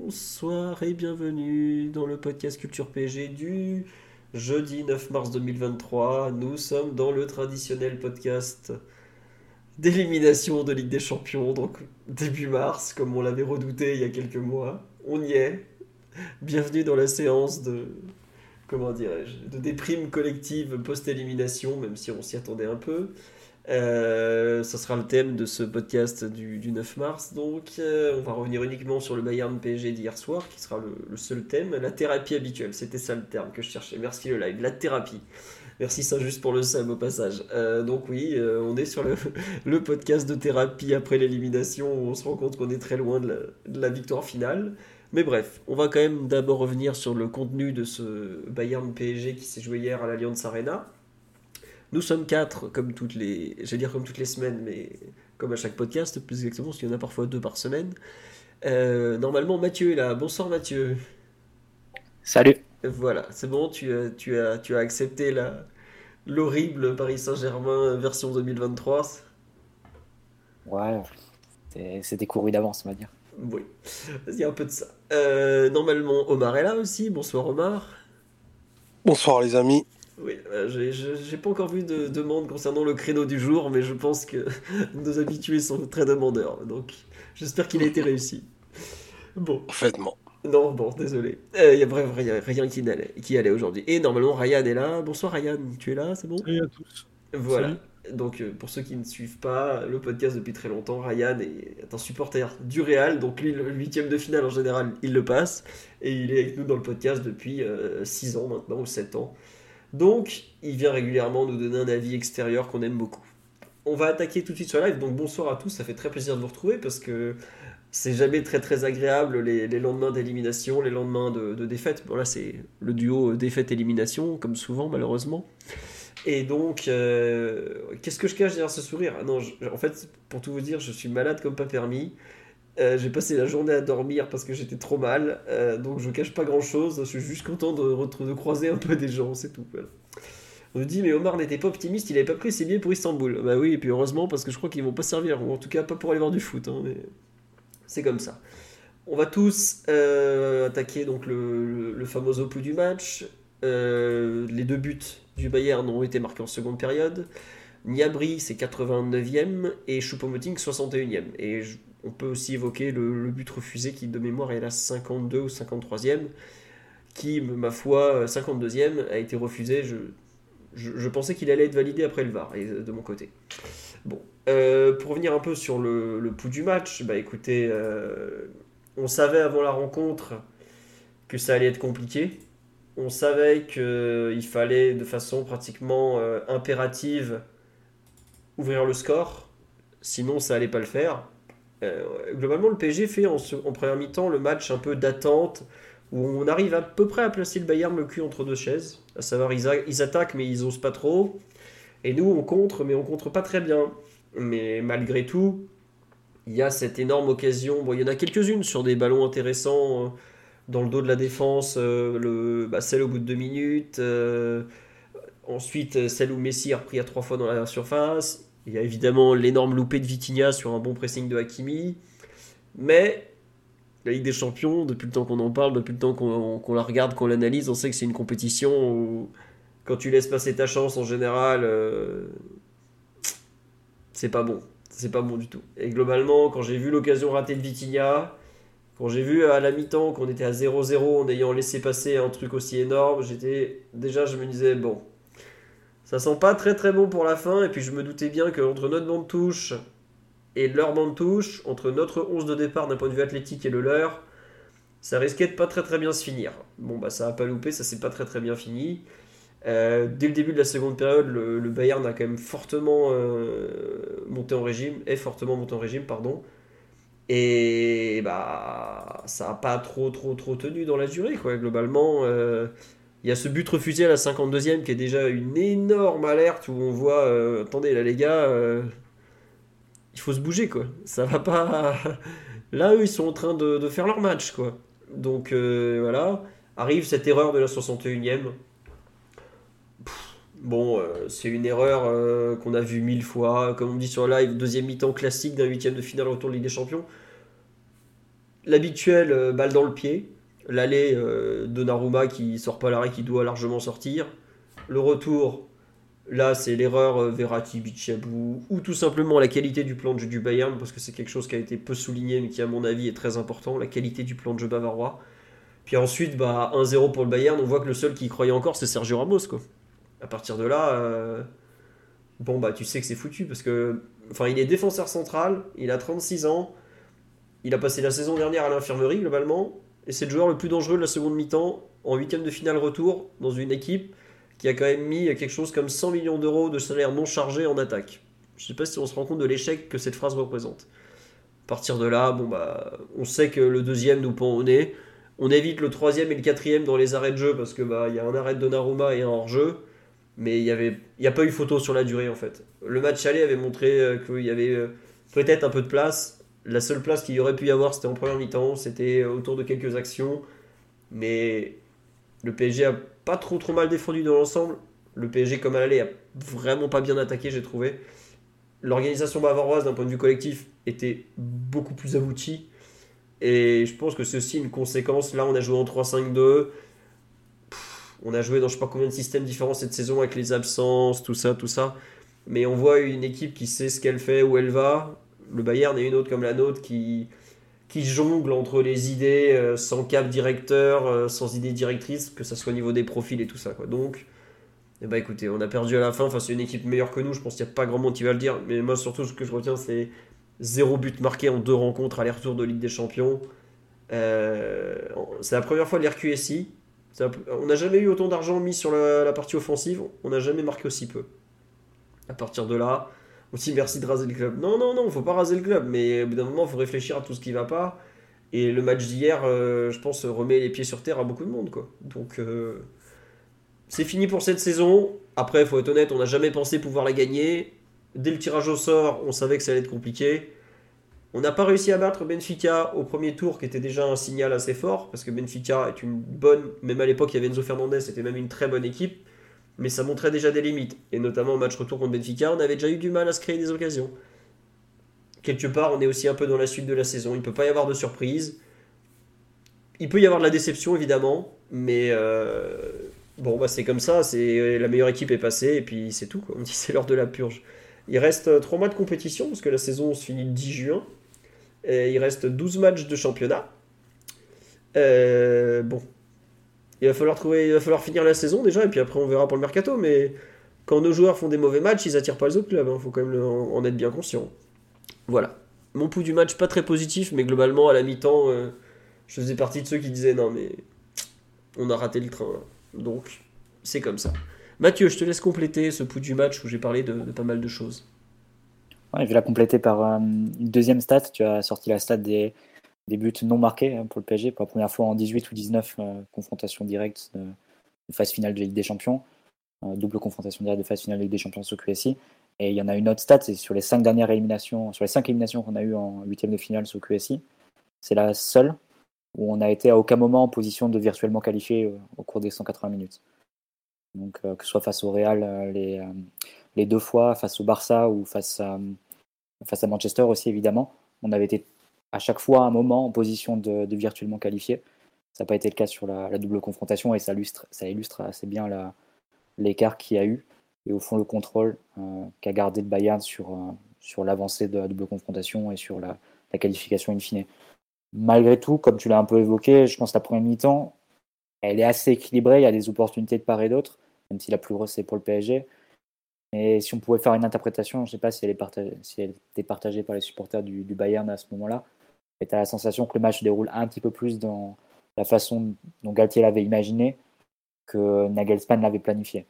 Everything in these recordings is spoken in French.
Bonsoir et bienvenue dans le podcast Culture PG du jeudi 9 mars 2023. Nous sommes dans le traditionnel podcast d'élimination de Ligue des Champions, donc début mars, comme on l'avait redouté il y a quelques mois. On y est. Bienvenue dans la séance de comment dirais-je, de déprime collective post-élimination, même si on s'y attendait un peu. Euh, ça sera le thème de ce podcast du, 9 mars. Donc, euh, on va revenir uniquement sur le Bayern PSG d'hier soir, qui sera le, seul thème. La thérapie habituelle, c'était ça le terme que je cherchais. Merci le live, la thérapie. Merci ça juste pour le sam au passage. Euh, donc oui, on est sur le, podcast de thérapie après l'élimination, où on se rend compte qu'on est très loin de la victoire finale. Mais bref, on va quand même d'abord revenir sur le contenu de ce Bayern PSG qui s'est joué hier à l'Allianz Arena. Nous sommes quatre, comme toutes les, j'allais dire comme toutes les semaines, mais comme à chaque podcast, plus exactement, parce qu'il y en a parfois deux par semaine. Euh, normalement, Mathieu est là. Bonsoir Mathieu. Salut. Voilà, c'est bon, tu as, tu as, tu as accepté la, l'horrible Paris Saint-Germain version 2023. Ouais, c'était couru d'avance, on va dire. Oui, il y a un peu de ça. Euh, normalement, Omar est là aussi. Bonsoir Omar. Bonsoir les amis. Oui, euh, j'ai pas encore vu de demande concernant le créneau du jour, mais je pense que nos habitués sont très demandeurs. Donc, j'espère qu'il a été réussi. Bon. Parfaitement. Non, bon, désolé. Il euh, y a bref, rien, rien qui, allait, qui allait aujourd'hui. Et normalement, Ryan est là. Bonsoir Ryan, tu es là, c'est bon? Salut à tous. Voilà. Donc, euh, pour ceux qui ne suivent pas le podcast depuis très longtemps, Ryan est un supporter du Real. Donc, lui, le huitième de finale en général, il le passe. Et il est avec nous dans le podcast depuis 6 ans maintenant, ou 7 ans. Donc, il vient régulièrement nous donner un avis extérieur qu'on aime beaucoup. On va attaquer tout de suite sur live. Donc, bonsoir à tous. Ça fait très plaisir de vous retrouver parce que c'est jamais très très agréable les, lendemains d'élimination, les lendemains de, défaite. Bon, là, c'est le duo défaite-élimination, comme souvent, malheureusement. Et donc, euh, qu'est-ce que je cache derrière ce sourire? Ah Non, en fait, pour tout vous dire, je suis malade comme pas permis. Euh, j'ai passé la journée à dormir parce que j'étais trop mal, euh, donc je cache pas grand chose. Je suis juste content de, de croiser un peu des gens, c'est tout. On nous dit, mais Omar n'était pas optimiste, il avait pas pris ses billets pour Istanbul. Bah oui, et puis heureusement, parce que je crois qu'ils vont pas servir, ou en tout cas pas pour aller voir du foot. Hein, mais c'est comme ça. On va tous attaquer donc le, le, fameux opus du match. les deux buts du Bayern ont été marqués en seconde période. Niabri, c'est 89e et Choupo-Moting, 61e. Et on peut aussi évoquer le, but refusé qui, de mémoire, est la 52 ou 53e, qui, ma foi, 52e, a été refusé. Je, pensais qu'il allait être validé après le VAR, de mon côté. Bon, euh, pour revenir un peu sur le, pouls du match, bah écoutez, euh, on savait avant la rencontre que ça allait être compliqué on savait qu'il fallait de façon pratiquement euh, impérative ouvrir le score, sinon ça allait pas le faire. Euh, globalement, le PSG fait en, première mi-temps le match un peu d'attente, où on arrive à peu près à placer le Bayern le cul entre deux chaises, à savoir ils, attaquent mais ils osent pas trop, et nous on contre mais on contre pas très bien. Mais malgré tout, il y a cette énorme occasion, bon il y en a quelques-unes sur des ballons intéressants euh, dans le dos de la défense, euh, le, bah, celle au bout de deux minutes. Ensuite, celle où Messi a repris à trois fois dans la surface. Il y a évidemment l'énorme loupé de Vitinha sur un bon pressing de Hakimi. Mais la Ligue des Champions, depuis le temps qu'on en parle, depuis le temps qu'on la regarde, qu'on l'analyse, on sait que c'est une compétition où quand tu laisses passer ta chance en général, euh, c'est pas bon. C'est pas bon du tout. Et globalement, quand j'ai vu l'occasion ratée de Vitinha, quand j'ai vu à la mi-temps qu'on était à 0-0 en ayant laissé passer un truc aussi énorme, j'étais déjà je me disais bon, ça sent pas très très bon pour la fin et puis je me doutais bien que entre notre bande touche et leur bande touche, entre notre 11 de départ d'un point de vue athlétique et le leur, ça risquait de pas très très bien se finir. Bon bah ça a pas loupé, ça s'est pas très très bien fini. Euh, dès le début de la seconde période, le, Bayern a quand même fortement euh, monté en régime, est fortement monté en régime, pardon. Et bah, ça n'a pas trop, trop, trop tenu dans la durée, quoi. Globalement, euh, il y a ce but refusé à la 52e qui est déjà une énorme alerte où on voit, euh, attendez là les gars, euh, il faut se bouger, quoi. Ça va pas. Là, eux, ils sont en train de, faire leur match, quoi. Donc voilà, arrive cette erreur de la 61e. Bon, c'est une erreur qu'on a vue mille fois. Comme on dit sur live, deuxième mi-temps classique d'un huitième de finale retour de Ligue des Champions l'habituel euh, balle dans le pied, l'aller euh, de Naruma qui sort pas l'arrêt qui doit largement sortir, le retour, là c'est l'erreur euh, Verratti, Bichabou, ou tout simplement la qualité du plan de jeu du Bayern, parce que c'est quelque chose qui a été peu souligné mais qui à mon avis est très important, la qualité du plan de jeu bavarois. Puis ensuite, bah, 1-0 pour le Bayern, on voit que le seul qui y croyait encore c'est Sergio Ramos. Quoi. À partir de là, bon bah tu sais que c'est foutu parce que enfin il est défenseur central, il a 36 ans, il a passé la saison dernière à l'infirmerie globalement, et c'est le joueur le plus dangereux de la seconde mi-temps en huitième de finale retour dans une équipe qui a quand même mis quelque chose comme 100 millions d'euros de salaire non chargé en attaque. Je ne sais pas si on se rend compte de l'échec que cette phrase représente. À partir de là, bon bah, on sait que le deuxième nous pend au nez. On évite le troisième et le quatrième dans les arrêts de jeu parce que bah y a un arrêt de Donnarumma et un hors-jeu, mais il y avait a pas eu photo sur la durée en fait. Le match aller avait montré euh, qu'il y avait euh, peut-être un peu de place, la seule place qu'il y aurait pu y avoir, c'était en première mi-temps, c'était autour de quelques actions. Mais le PSG a pas trop trop mal défendu dans l'ensemble. Le PSG, comme à l'aller, a vraiment pas bien attaqué, j'ai trouvé. L'organisation bavaroise, d'un point de vue collectif, était beaucoup plus aboutie. Et je pense que c'est aussi une conséquence. Là, on a joué en 3-5-2. On a joué dans je sais pas combien de systèmes différents cette saison avec les absences, tout ça, tout ça. Mais on voit une équipe qui sait ce qu'elle fait, où elle va le Bayern et une autre comme la nôtre qui, qui jongle entre les idées euh, sans cap directeur, euh, sans idée directrice, que ce soit au niveau des profils et tout ça. Quoi. Donc, eh ben, écoutez, on a perdu à la fin face à une équipe meilleure que nous. Je pense qu'il n'y a pas grand monde qui va le dire. Mais moi, surtout, ce que je retiens, c'est zéro but marqué en deux rencontres aller-retour de Ligue des Champions. Euh, c'est la première fois de l'RQSI. On n'a jamais eu autant d'argent mis sur la, la partie offensive. On n'a jamais marqué aussi peu. À partir de là, aussi merci de raser le club. Non, non, non, faut pas raser le club, mais au bout d'un moment, il faut réfléchir à tout ce qui va pas. Et le match d'hier, euh, je pense, remet les pieds sur terre à beaucoup de monde. Donc, euh, c'est fini pour cette saison. Après, faut être honnête, on n'a jamais pensé pouvoir la gagner. Dès le tirage au sort, on savait que ça allait être compliqué. On n'a pas réussi à battre Benfica au premier tour, qui était déjà un signal assez fort, parce que Benfica est une bonne, même à l'époque, il y avait Enzo Fernandez, c'était même une très bonne équipe mais ça montrait déjà des limites. Et notamment au match retour contre Benfica, on avait déjà eu du mal à se créer des occasions. Quelque part, on est aussi un peu dans la suite de la saison. Il ne peut pas y avoir de surprise. Il peut y avoir de la déception, évidemment, mais euh, bon, bah, c'est comme ça. C'est La meilleure équipe est passée, et puis c'est tout. On dit c'est l'heure de la purge. Il reste 3 mois de compétition, parce que la saison se finit le 10 juin. Et il reste 12 matchs de championnat. Euh, bon, il va falloir trouver, il va finir la saison déjà, et puis après on verra pour le mercato. Mais quand nos joueurs font des mauvais matchs, ils attirent pas les autres clubs. Il hein. faut quand même en, être bien conscient. Voilà. Mon pouls du match pas très positif, mais globalement à la mi-temps, euh, je faisais partie de ceux qui disaient non mais on a raté le train. Donc c'est comme ça. Mathieu, je te laisse compléter ce pouls du match où j'ai parlé de, pas mal de choses. je vais la compléter par euh, une deuxième stat. Tu as sorti la stat des, des buts non marqués hein, pour le PSG pour la première fois en 18 ou 19 euh, confrontations directes de, phase finale de Ligue des Champions. Euh, double confrontation directe de phase finale de Ligue des Champions sur QSI. Et il y en a une autre stat, c'est sur les cinq dernières éliminations, sur les cinq éliminations qu'on a eues en huitième de finale sur QSI, c'est la seule où on a été à aucun moment en position de virtuellement qualifier euh, au cours des 180 minutes. Donc que ce soit face au Real les, deux fois, face au Barça ou face à Manchester aussi évidemment, on avait été à chaque fois un moment en position de, virtuellement qualifier. Ça n'a pas été le cas sur la, double confrontation et ça illustre, assez bien l'écart qu'il y a eu et au fond le contrôle euh, qu'a gardé le Bayern sur, euh, sur l'avancée de la double confrontation et sur la, qualification in fine. Malgré tout, comme tu l'as un peu évoqué, je pense que la première mi-temps, elle est assez équilibrée, il y a des opportunités de part et d'autre, même si la plus grosse c'est pour le PSG. Et si on pouvait faire une interprétation, je ne sais pas si elle, est partagée, si elle était partagée par les supporters du Bayern à ce moment-là, et tu as la sensation que le match se déroule un petit peu plus dans la façon dont Galtier l'avait imaginé que Nagelsmann l'avait planifié.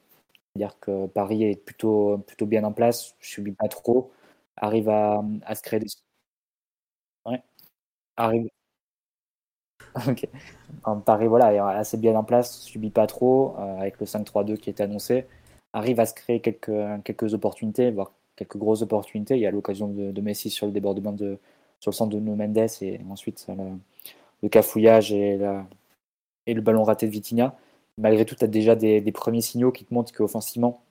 C'est-à-dire que Paris est plutôt, plutôt bien en place, je subis pas trop, arrive à, à se créer des. Ouais. arrive. ok. Paris, voilà, est assez bien en place, subit pas trop, euh, avec le 5-3-2 qui est annoncé. Arrive à se créer quelques, quelques opportunités, voire quelques grosses opportunités. Il y a l'occasion de, Messi sur le débordement de, sur le centre de Mendes et ensuite le, cafouillage et, le ballon raté de Vitinha. Malgré tout, tu as déjà des, premiers signaux qui te montrent qu'offensivement,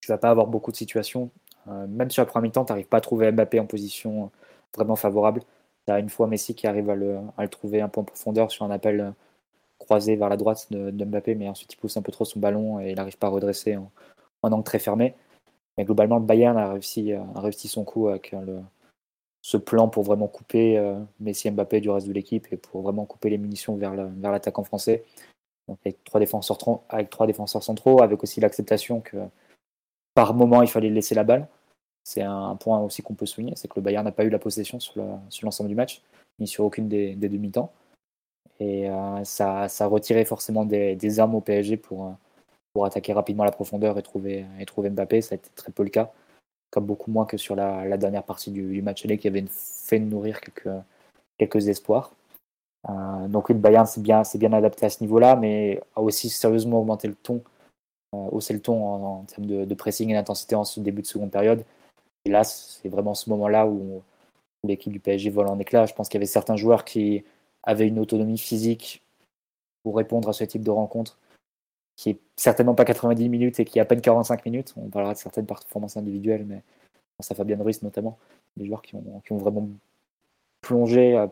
tu vas pas avoir beaucoup de situations. Euh, même sur la première mi-temps, tu n'arrives pas à trouver Mbappé en position vraiment favorable. Tu as une fois Messi qui arrive à le, trouver un peu en profondeur sur un appel euh, croisé vers la droite de, Mbappé, mais ensuite il pousse un peu trop son ballon et il n'arrive pas à redresser en, angle très fermé. Mais globalement, le Bayern a réussi son coup avec le, ce plan pour vraiment couper euh, Messi Mbappé du reste de l'équipe et pour vraiment couper les munitions vers l'attaquant français. Donc avec trois défenseurs avec trois défenseurs centraux, avec aussi l'acceptation que par moment il fallait laisser la balle. C'est un point aussi qu'on peut souligner, c'est que le Bayern n'a pas eu la possession sur l'ensemble du match, ni sur aucune des, demi-temps. Et euh, ça, ça a retiré forcément des, armes au PSG pour, pour attaquer rapidement la profondeur et trouver, et trouver Mbappé. Ça a été très peu le cas, comme beaucoup moins que sur la, dernière partie du, match aller qui avait fait nourrir quelques, quelques espoirs. Euh, donc le Bayern s'est bien, bien adapté à ce niveau-là, mais a aussi sérieusement augmenté le ton, euh, haussé le ton en, termes de, pressing et d'intensité en ce début de seconde période. Et là, c'est vraiment ce moment-là où, l'équipe du PSG vole en éclat. Je pense qu'il y avait certains joueurs qui avaient une autonomie physique pour répondre à ce type de rencontre, qui est certainement pas 90 minutes et qui est à peine 45 minutes. On parlera de certaines performances individuelles, mais ça Fabien Ruiz notamment, des joueurs qui ont, vraiment plongé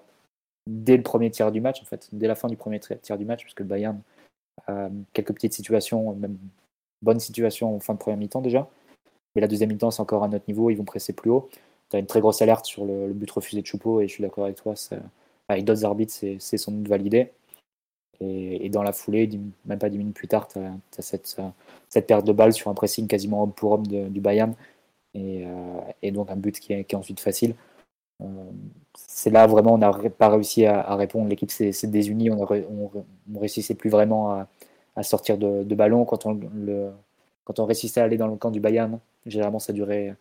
dès le premier tiers du match, en fait, dès la fin du premier tiers du match, puisque le Bayern a quelques petites situations, même bonnes situations en fin de première mi-temps déjà. Mais la deuxième mi-temps, c'est encore à notre niveau, ils vont presser plus haut. Tu as une très grosse alerte sur le, but refusé de Choupo, et je suis d'accord avec toi, avec d'autres arbitres, c'est sans doute validé. Et, dans la foulée, même pas dix minutes plus tard, tu as, cette, cette, perte de balle sur un pressing quasiment homme pour homme du Bayern, et, euh, et, donc un but qui est, ensuite facile. Euh, c'est là vraiment on n'a pas réussi à, répondre. L'équipe s'est désunie, on, ne réussissait plus vraiment à, sortir de, ballon. Quand on, réussissait à aller dans le camp du Bayern, Généralement, ça durait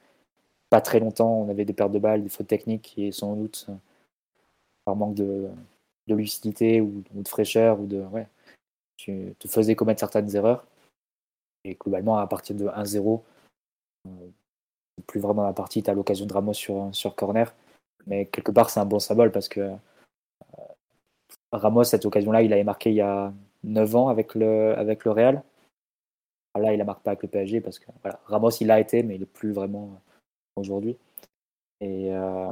pas très longtemps. On avait des pertes de balles, des fautes techniques et sans doute par manque de, lucidité ou, de fraîcheur ou de ouais, tu te faisais commettre certaines erreurs. Et globalement, à partir de 1-0, euh, plus vraiment la partie, tu as l'occasion de Ramos sur, sur corner. Mais quelque part, c'est un bon symbole parce que euh, Ramos, cette occasion-là, il avait marqué il y a 9 ans avec le, avec Real. Là, il ne marque pas avec le PSG parce que Ramos, il l'a été, mais il n'est plus vraiment aujourd'hui. Et euh,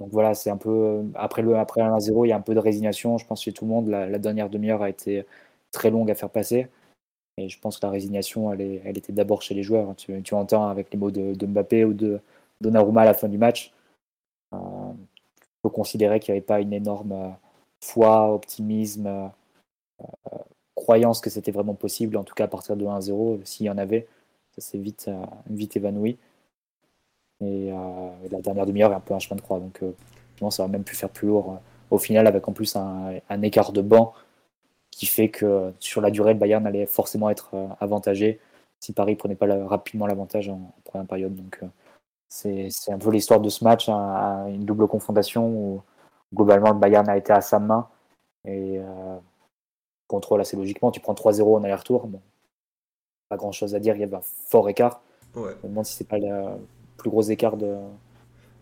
donc voilà, c'est un peu. Euh, après le après 1-0, il y a un peu de résignation. Je pense chez tout le monde, la, dernière demi-heure a été très longue à faire passer. Et je pense que la résignation, elle, elle était d'abord chez les joueurs. Tu, entends avec les mots de, Mbappé ou de Donnarumma à la fin du match. il faut considérer qu'il n'y avait pas une énorme foi, optimisme, croyance que c'était vraiment possible, en tout cas à partir de 1-0, s'il y en avait, ça s'est vite, euh, vite évanoui. Et euh, la dernière demi-heure est un peu un chemin de croix, donc euh, ça va même pu faire plus lourd au final, avec en plus un, écart de banc qui fait que sur la durée, le Bayern allait forcément être avantagé si Paris prenait pas rapidement l'avantage en, première période. Donc c'est un peu l'histoire de ce match, hein, une double confrontation où globalement le Bayern a été à sa main et contrôle assez logiquement. Tu prends 3-0 en aller-retour. Bon, pas grand chose à dire, il y a un fort écart. Ouais. Je me demande si c'est pas le plus gros écart de.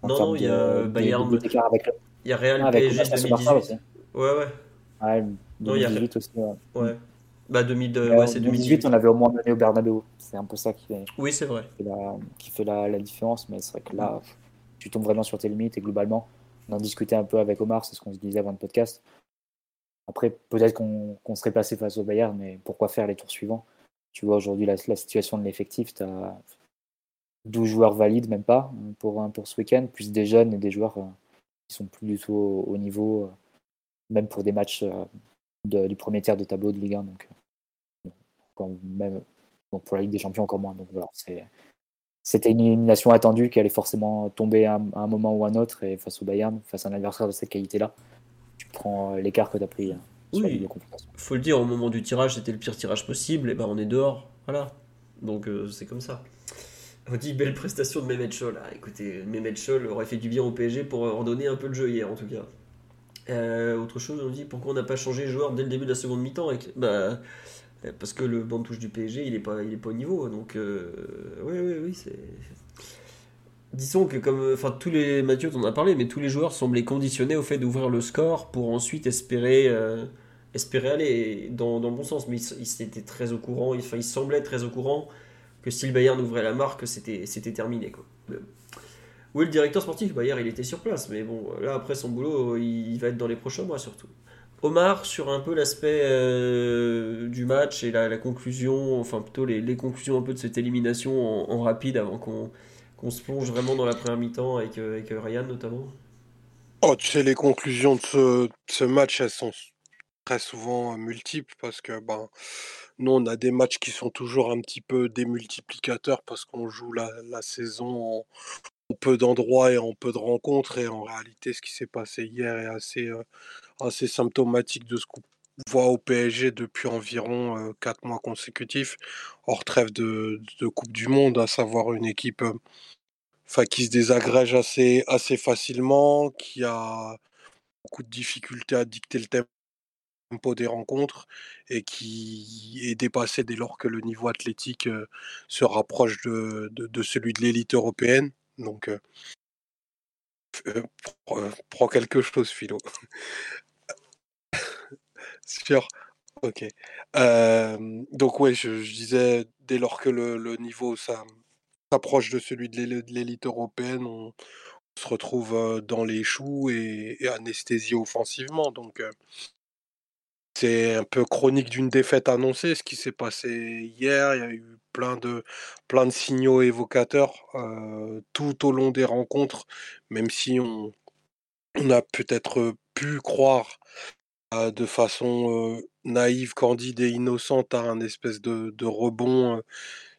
Non, il y a Bayern. avec Il y a Real ah, PSG 2018. Aussi. Ouais, ouais. ouais 2018 non, y a... aussi. Ouais. Bah 2000, ouais, c'est 2018, on avait au moins mené au Bernabeu. C'est un peu ça qui fait, oui, c'est vrai. Qui fait, la, qui fait la, la, différence. Mais c'est vrai que là, tu tombes vraiment sur tes limites et globalement, on en discutait un peu avec Omar, c'est ce qu'on se disait avant le podcast. Après, peut-être qu'on serait placé face au Bayern, mais pourquoi faire les tours suivants? Tu vois aujourd'hui la, situation de l'effectif, tu as 12 joueurs valides, même pas, pour, pour ce week-end, plus des jeunes et des joueurs euh, qui sont plus du tout au, niveau, euh, même pour des matchs euh, du premier tiers de tableau de Ligue 1. Donc, même, pour la Ligue des Champions, encore moins. Donc voilà, c'était une élimination attendue qui allait forcément tomber à un, moment ou à un autre, et face au Bayern, face à un adversaire de cette qualité-là prends euh, l'écart que tu as pris. Oui, faut le dire, au moment du tirage, c'était le pire tirage possible, et ben on est dehors. Voilà. Donc euh, c'est comme ça. On dit belle prestation de Mehmet Scholl. Ah, écoutez, Mehmet Scholl aurait fait du bien au PSG pour en donner un peu le jeu hier, en tout cas. autre chose, on dit pourquoi on n'a pas changé le joueur dès le début de la seconde mi-temps bah, Parce que le banc de touche du PSG, il n'est pas, pas au niveau. Donc, oui, oui, oui, c'est. Disons que, comme. Enfin, tous les. Mathieu, t'en as parlé, mais tous les joueurs semblaient conditionnés au fait d'ouvrir le score pour ensuite espérer espérer aller dans, dans, le bon sens, mais il, était très au courant, il, il semblait très au courant si le Bayern ouvrait la marque, c'était terminé. Quoi. Oui, le directeur sportif, Bayern, il était sur place, mais bon, là, après son boulot, il, va être dans les prochains mois surtout. Omar, sur un peu l'aspect euh, du match et la, conclusion, enfin plutôt les, conclusions un peu de cette élimination en, rapide avant qu'on se plonge vraiment dans la première mi-temps avec, euh, avec Ryan notamment Oh, tu sais, les conclusions de ce, de ce match, elles sont très souvent multiples parce que ben, nous, on a des matchs qui sont toujours un petit peu démultiplicateurs parce qu'on joue la, saison en, peu d'endroits et en peu de rencontres. Et en réalité, ce qui s'est passé hier est assez, assez symptomatique de ce qu'on voit au PSG depuis environ quatre mois consécutifs, hors trêve de, Coupe du Monde, à savoir une équipe qui se désagrège assez, assez facilement, qui a beaucoup de difficultés à dicter le tempo tempo des rencontres et qui est dépassé dès lors que le niveau athlétique se rapproche de, celui de l'élite européenne. Donc, prends quelque chose, Philo. Sûr. Ok. donc, ouais, je, disais, dès lors que le, le niveau s'approche de celui de l'élite européenne, on, se retrouve dans les choux et, et anesthésié offensivement. Donc, c'est un peu chronique d'une défaite annoncée, ce qui s'est passé hier. Il y a eu plein de, signaux évocateurs tout au long des rencontres, même si on, a peut-être pu croire de façon naïve, candide et innocente à un espèce de, de rebond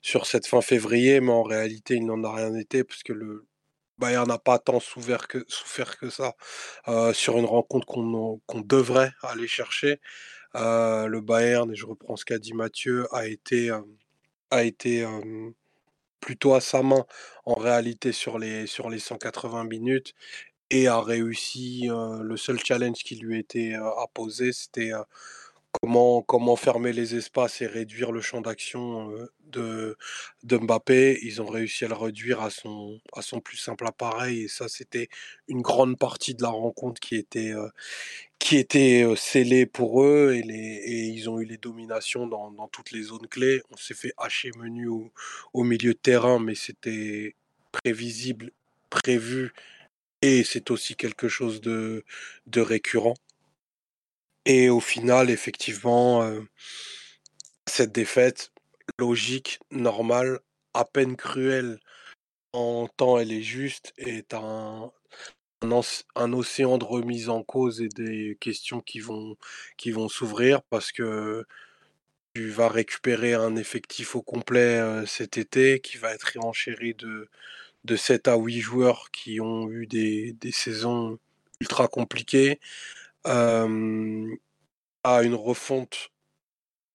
sur cette fin février, mais en réalité, il n'en a rien été, parce que le, Bayern n'a pas tant souffert que, ça sur une rencontre qu'on devrait aller chercher. le Bayern, et je reprends ce qu'a dit Mathieu, a été, plutôt à sa main en réalité sur les, sur les 180 minutes et a réussi. le seul challenge qui lui était apposé, c'était comment, comment fermer les espaces et réduire le champ d'action de, Mbappé. Ils ont réussi à le réduire à son, à son plus simple appareil. Et ça, c'était une grande partie de la rencontre qui était, qui était scellée pour eux. Et, les, et ils ont eu les dominations dans, dans toutes les zones clés. On s'est fait hacher menu au, au milieu de terrain, mais c'était prévisible, prévu. Et c'est aussi quelque chose de, de récurrent. Et au final, effectivement, cette défaite, logique, normale, à peine cruelle en temps elle est juste, est un, un, océan de remise en cause et des questions qui vont, qui vont s'ouvrir parce que tu vas récupérer un effectif au complet cet été qui va être renchéri de, de 7 à 8 joueurs qui ont eu des, des saisons ultra compliquées à une refonte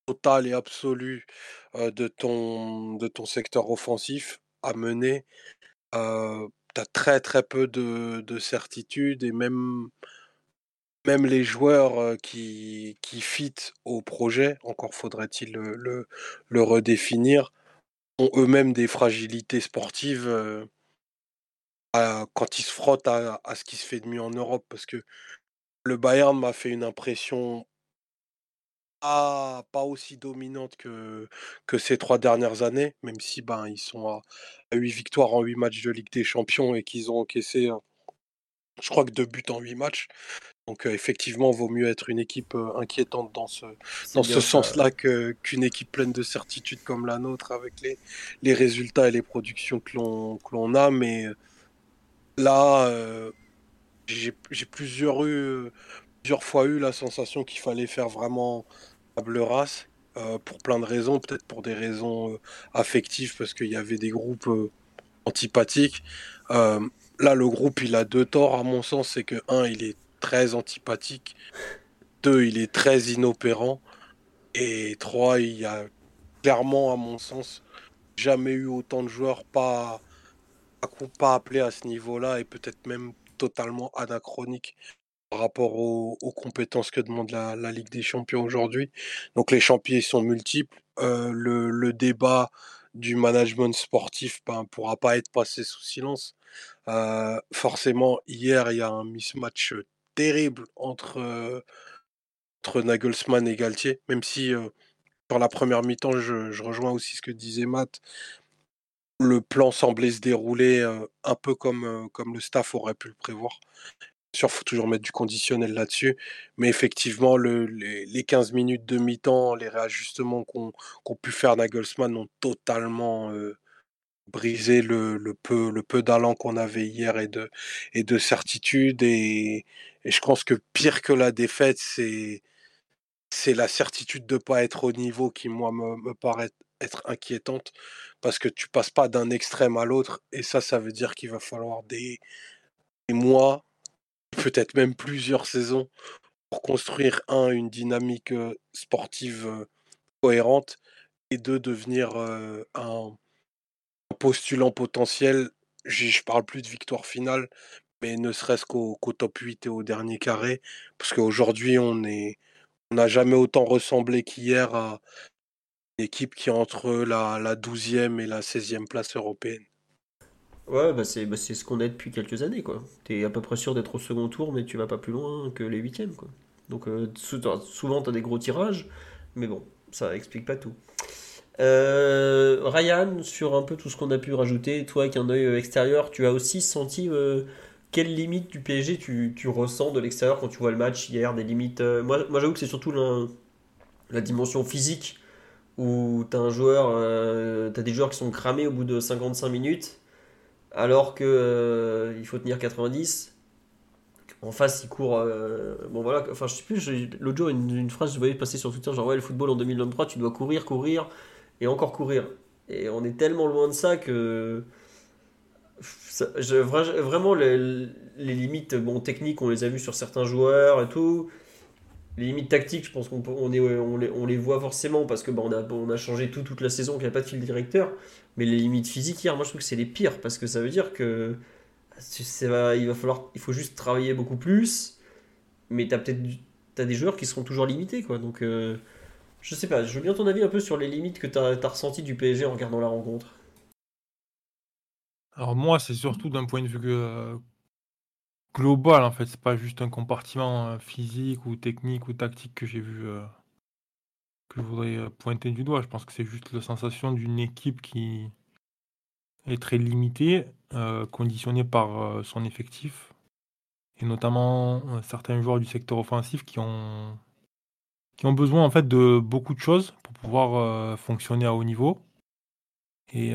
totale et absolue de, ton, de ton secteur offensif à mener. tu as très très peu de, de certitude et même, même les joueurs qui, qui fit au projet, encore faudrait-il le, le, redéfinir, ont eux-mêmes des fragilités sportives quand ils se frottent à, à, ce qui se fait de mieux en Europe. Parce que le Bayern m'a fait une impression pas, pas aussi dominante que, que ces trois dernières années, même si ben, ils sont à, huit 8 victoires en 8 matchs de Ligue des Champions et qu'ils ont encaissé, je crois que deux buts en 8 matchs. Donc effectivement, vaut mieux être une équipe inquiétante dans ce, dans ce sens-là qu'une équipe pleine de certitudes comme la nôtre avec les, les résultats et les productions que l'on a. Mais là, j'ai plusieurs, eu, plusieurs fois eu la sensation qu'il fallait faire vraiment table rase euh, pour plein de raisons, peut-être pour des raisons euh, affectives parce qu'il y avait des groupes euh, antipathiques. là, le groupe, il a deux torts à mon sens, c'est que un, il est très antipathique, deux, il est très inopérant, et trois, il y a clairement, à mon sens, jamais eu autant de joueurs pas pas appelés à ce niveau-là et peut-être même totalement anachronique par rapport aux, compétences que demande la, Ligue des Champions aujourd'hui. Donc les champions sont multiples. Euh, le, débat du management sportif ne ben, pourra pas être passé sous silence. Euh, forcément, hier, il y a un mismatch terrible entre, entre Nagelsmann et Galtier, même si sur la première mi-temps, je, je, rejoins aussi ce que disait Matt. Le plan semblait se dérouler un peu comme, comme le staff aurait pu le prévoir sûr, faut toujours mettre du conditionnel là-dessus. Mais effectivement, le, les, 15 minutes de mi-temps, les réajustements qu'ont pu faire Nagelsmann ont totalement brisé le, peu, le peu d'allant qu'on avait hier et de, et de certitude. Et, je pense que pire que la défaite, c'est c'est la certitude de ne pas être au niveau qui, moi, me, me paraît être inquiétante parce que tu passes pas d'un extrême à l'autre. Et ça, ça veut dire qu'il va falloir des, mois peut-être même plusieurs saisons pour construire, un, une dynamique sportive cohérente et deux, devenir un, postulant potentiel. Je parle plus de victoire finale, mais ne serait-ce qu'au top 8 et au dernier carré, parce qu'aujourd'hui, on n'a jamais autant ressemblé qu'hier à équipe qui est entre la, la 12e et la 16e place européenne. Ouais, bah c'est bah ce qu'on est depuis quelques années, quoi. T'es à peu près sûr d'être au second tour, mais tu vas pas plus loin que les huitièmes, quoi. Donc euh, souvent, t'as des gros tirages, mais bon, ça explique pas tout. Euh, Ryan, sur un peu tout ce qu'on a pu rajouter, toi avec un œil euh, extérieur, tu as aussi senti quelle limite du PSG tu, tu ressens de l'extérieur quand tu vois le match hier, des limites. moi, moi j'avoue que c'est surtout la, dimension physique où un joueur, t'as des joueurs qui sont cramés au bout de 55 minutes alors que euh, faut tenir 90. En face, il court. Euh, bon voilà, enfin je sais plus, l'autre jour, une, phrase je voyais passer sur Twitter genre ouais, le football en 2023, tu dois courir, courir et encore courir. Et on est tellement loin de ça que. vraiment, les, les, limites bon, techniques, on les a vues sur certains joueurs et tout. Les limites tactiques, je pense qu'on les, voit forcément parce que bah, on, a, changé tout toute la saison, qu'il n'y a pas de fil directeur. Mais les limites physiques hier, moi je trouve que c'est les pires parce que ça veut dire que va, il falloir, il faut juste travailler beaucoup plus. Mais t'as peut-être as des joueurs qui seront toujours limités quoi. Donc euh, je sais pas, je veux bien ton avis un peu sur les limites que tu as, ressenti du PSG en regardant la rencontre. Alors moi c'est surtout d'un point de vue euh, global en fait, c'est pas juste un compartiment euh, physique ou technique ou tactique que j'ai vu que je voudrais euh, pointer du doigt. Je pense que c'est juste la sensation d'une équipe qui est très limitée, euh, conditionnée par euh, son effectif, et notamment certains joueurs du secteur offensif qui ont, qui ont besoin en fait de beaucoup de choses pour pouvoir fonctionner à haut niveau, et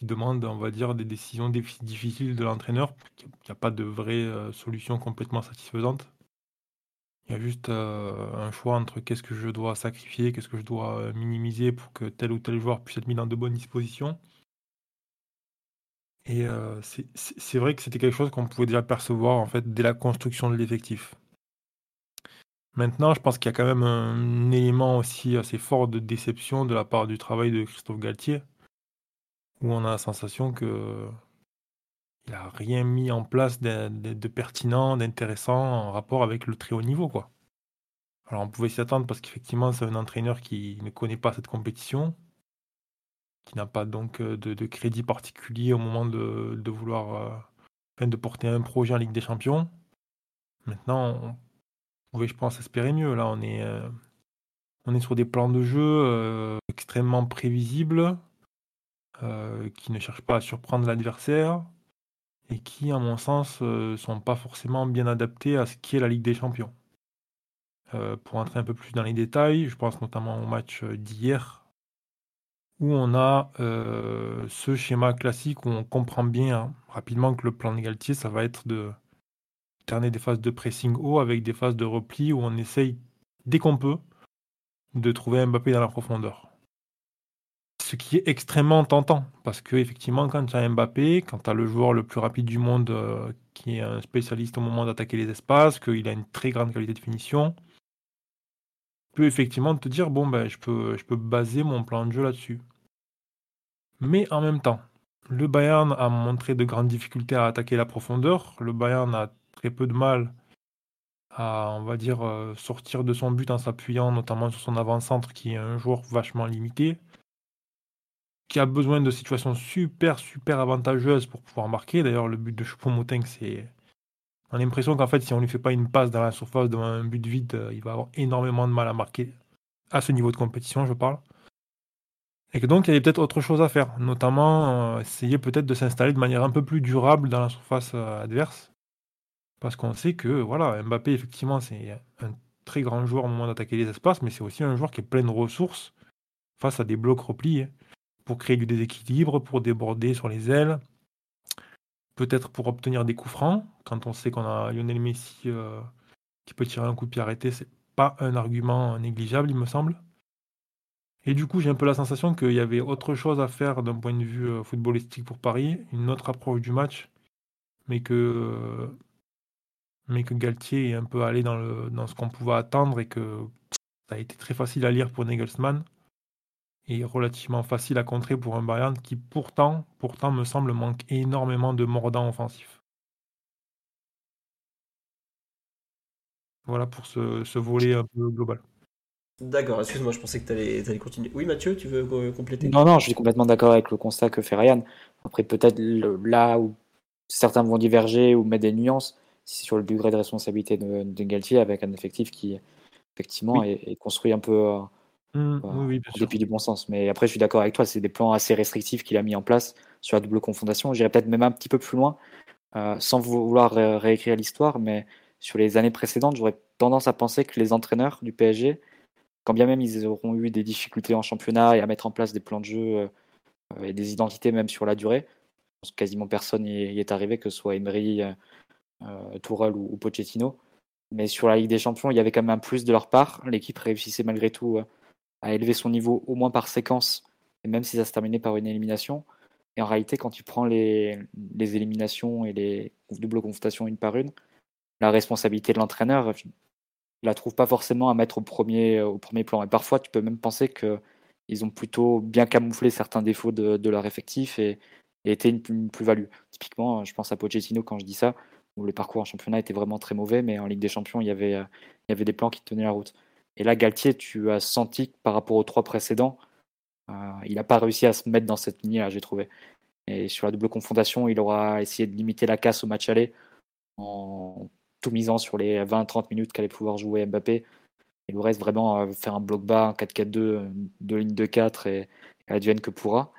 qui demandent, on va dire, des décisions difficiles de l'entraîneur. Il n'y a pas de vraie solution complètement satisfaisante. Il y a juste euh, un choix entre qu'est-ce que je dois sacrifier, qu'est-ce que je dois euh, minimiser pour que tel ou tel joueur puisse être mis dans de bonnes dispositions. Et euh, c'est vrai que c'était quelque chose qu'on pouvait déjà percevoir en fait dès la construction de l'effectif. Maintenant, je pense qu'il y a quand même un élément aussi assez fort de déception de la part du travail de Christophe Galtier, où on a la sensation que il n'a rien mis en place de, pertinent, d'intéressant en rapport avec le très haut niveau. Quoi. Alors on pouvait s'y attendre parce qu'effectivement c'est un entraîneur qui ne connaît pas cette compétition, qui n'a pas donc euh, de, crédit particulier au moment de, vouloir euh, de porter un projet en Ligue des Champions. Maintenant, on pouvait, je pense, espérer mieux. Là, on est, euh, on est sur des plans de jeu extrêmement prévisibles, qui ne cherchent pas à surprendre l'adversaire, et qui, à mon sens, ne euh, sont pas forcément bien adaptés à ce qu'est la Ligue des Champions. Euh, pour entrer un peu plus dans les détails, je pense notamment au match euh, d'hier, où on a ce schéma classique où on comprend bien hein, rapidement que le plan de Galtier, ça va être de alterner des phases de pressing haut avec des phases de repli où on essaye, dès qu'on peut, de trouver Mbappé dans la profondeur ce qui est extrêmement tentant. Parce que effectivement, quand tu as Mbappé, quand tu as le joueur le plus rapide du monde euh, qui est un spécialiste au moment d'attaquer les espaces, qu'il a une très grande qualité de finition, tu peux effectivement te dire bon ben je peux, baser mon plan de jeu là-dessus. Mais en même temps, le Bayern a montré de grandes difficultés à attaquer la profondeur. Le Bayern a très peu de mal à, on va dire, euh, sortir de son but en s'appuyant notamment sur son avant-centre qui est un joueur vachement limité, qui a besoin de situations super, super avantageuses pour pouvoir marquer. D'ailleurs, le but de Choupo-Moting, c'est. On a l'impression qu'en fait, si on lui fait pas une passe dans la surface devant un but vide, euh, il va avoir énormément de mal à marquer à ce niveau de compétition, je parle. Et que donc, il y avait peut-être autre chose à faire, notamment euh, essayer peut-être de s'installer de manière un peu plus durable dans la surface adverse. Parce qu'on sait que voilà, Mbappé, effectivement, c'est un très grand joueur au moment d'attaquer les espaces, mais c'est aussi un joueur qui est plein de ressources face à des blocs repliés pour créer du déséquilibre, pour déborder sur les ailes, peut-être pour obtenir des coups francs. Quand on sait qu'on a Lionel Messi euh, qui peut tirer un coup de pied arrêté, c'est pas un argument négligeable, il me semble. Et du coup, j'ai un peu la sensation qu'il y avait autre chose à faire d'un point de vue euh, footballistique pour Paris, une autre approche du match, mais que mais que Galtier est un peu allé dans, le, dans ce qu'on pouvait attendre et que ça a été très facile à lire pour Nagelsmann et relativement facile à contrer pour un Bayern qui pourtant, pourtant me semble manque énormément de mordants offensifs. Voilà pour ce, ce volet un peu global. D'accord, excuse-moi, je pensais que tu allais, continuer. Oui, Mathieu, tu veux compléter? Non, non, je suis complètement d'accord avec le constat que fait Ryan. Après, peut-être là où certains vont diverger ou mettre des nuances, sur le degré de responsabilité de, de Galtier avec un effectif qui effectivement est, construit un peu euh, mmh, euh, au dépit du bon sens. Mais après, je suis d'accord avec toi, c'est des plans assez restrictifs qu'il a mis en place sur la double confondation. J'irais peut-être même un petit peu plus loin, euh, sans vouloir réécrire l'histoire, mais sur les années précédentes, j'aurais tendance à penser que les entraîneurs du PSG, quand bien même ils auront eu des difficultés en championnat et à mettre en place des plans de jeu et des identités même sur la durée, quasiment personne n'y est arrivé, que ce soit Emery, euh, Tourelle ou, Pochettino. Mais sur la Ligue des Champions, il y avait quand même un plus de leur part. L'équipe réussissait malgré tout euh, à élever son niveau au moins par séquence, et même si ça se terminait par une élimination. Et en réalité, quand tu prends les, éliminations et les doubles confrontations une par une, la responsabilité de l'entraîneur, je la trouve pas forcément à mettre au premier, au premier plan. Et parfois, tu peux même penser qu'ils ont plutôt bien camouflé certains défauts de, leur effectif et, et été une, plus-value. Typiquement, je pense à Pochettino quand je dis ça où le parcours en championnat était vraiment très mauvais, mais en Ligue des Champions, il y avait, il y avait des plans qui tenaient la route. Et là, Galtier, tu as senti que par rapport aux trois précédents, euh, il n'a pas réussi à se mettre dans cette ligne-là, j'ai trouvé. Et sur la double confrontation, il aura essayé de limiter la casse au match aller en tout misant sur les 20-30 minutes qu'allait pouvoir jouer Mbappé. Et le reste, vraiment, euh, faire un bloc bas, un 4-4-2, deux lignes de 4 et, et advienne que pourra.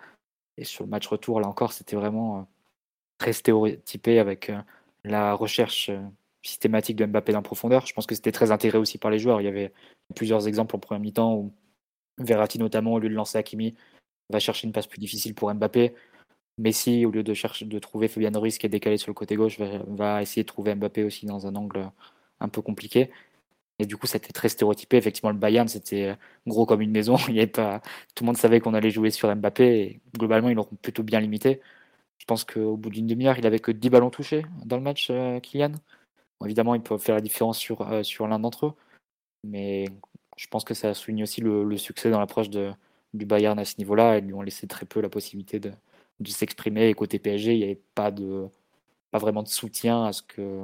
Et sur le match retour, là encore, c'était vraiment très stéréotypé avec la recherche euh, systématique de Mbappé dans profondeur. Je pense que c'était très intégré aussi par les joueurs. Il y avait plusieurs exemples en première mi-temps où Verratti notamment, au lieu de lancer Hakimi, va chercher une passe plus difficile pour Mbappé. Messi, au lieu de, chercher, de trouver Fabian Ruiz qui est décalé sur le côté gauche, va, essayer de trouver Mbappé aussi dans un angle un peu compliqué. Et du coup, c'était très stéréotypé. Effectivement, le Bayern, c'était gros comme une maison. Il y avait pas... Tout le monde savait qu'on allait jouer sur Mbappé. Et globalement, ils l'auront plutôt bien limité. Je pense qu'au bout d'une demi-heure, il avait que 10 ballons touchés dans le match, euh, Évidemment, il peut faire la différence sur, euh, sur l'un d'entre eux. Mais je pense que ça souligne aussi le, succès dans l'approche du Bayern à ce niveau-là. Ils lui ont laissé très peu la possibilité de, s'exprimer. Et côté PSG, il n'y avait pas, de, pas vraiment de soutien à ce que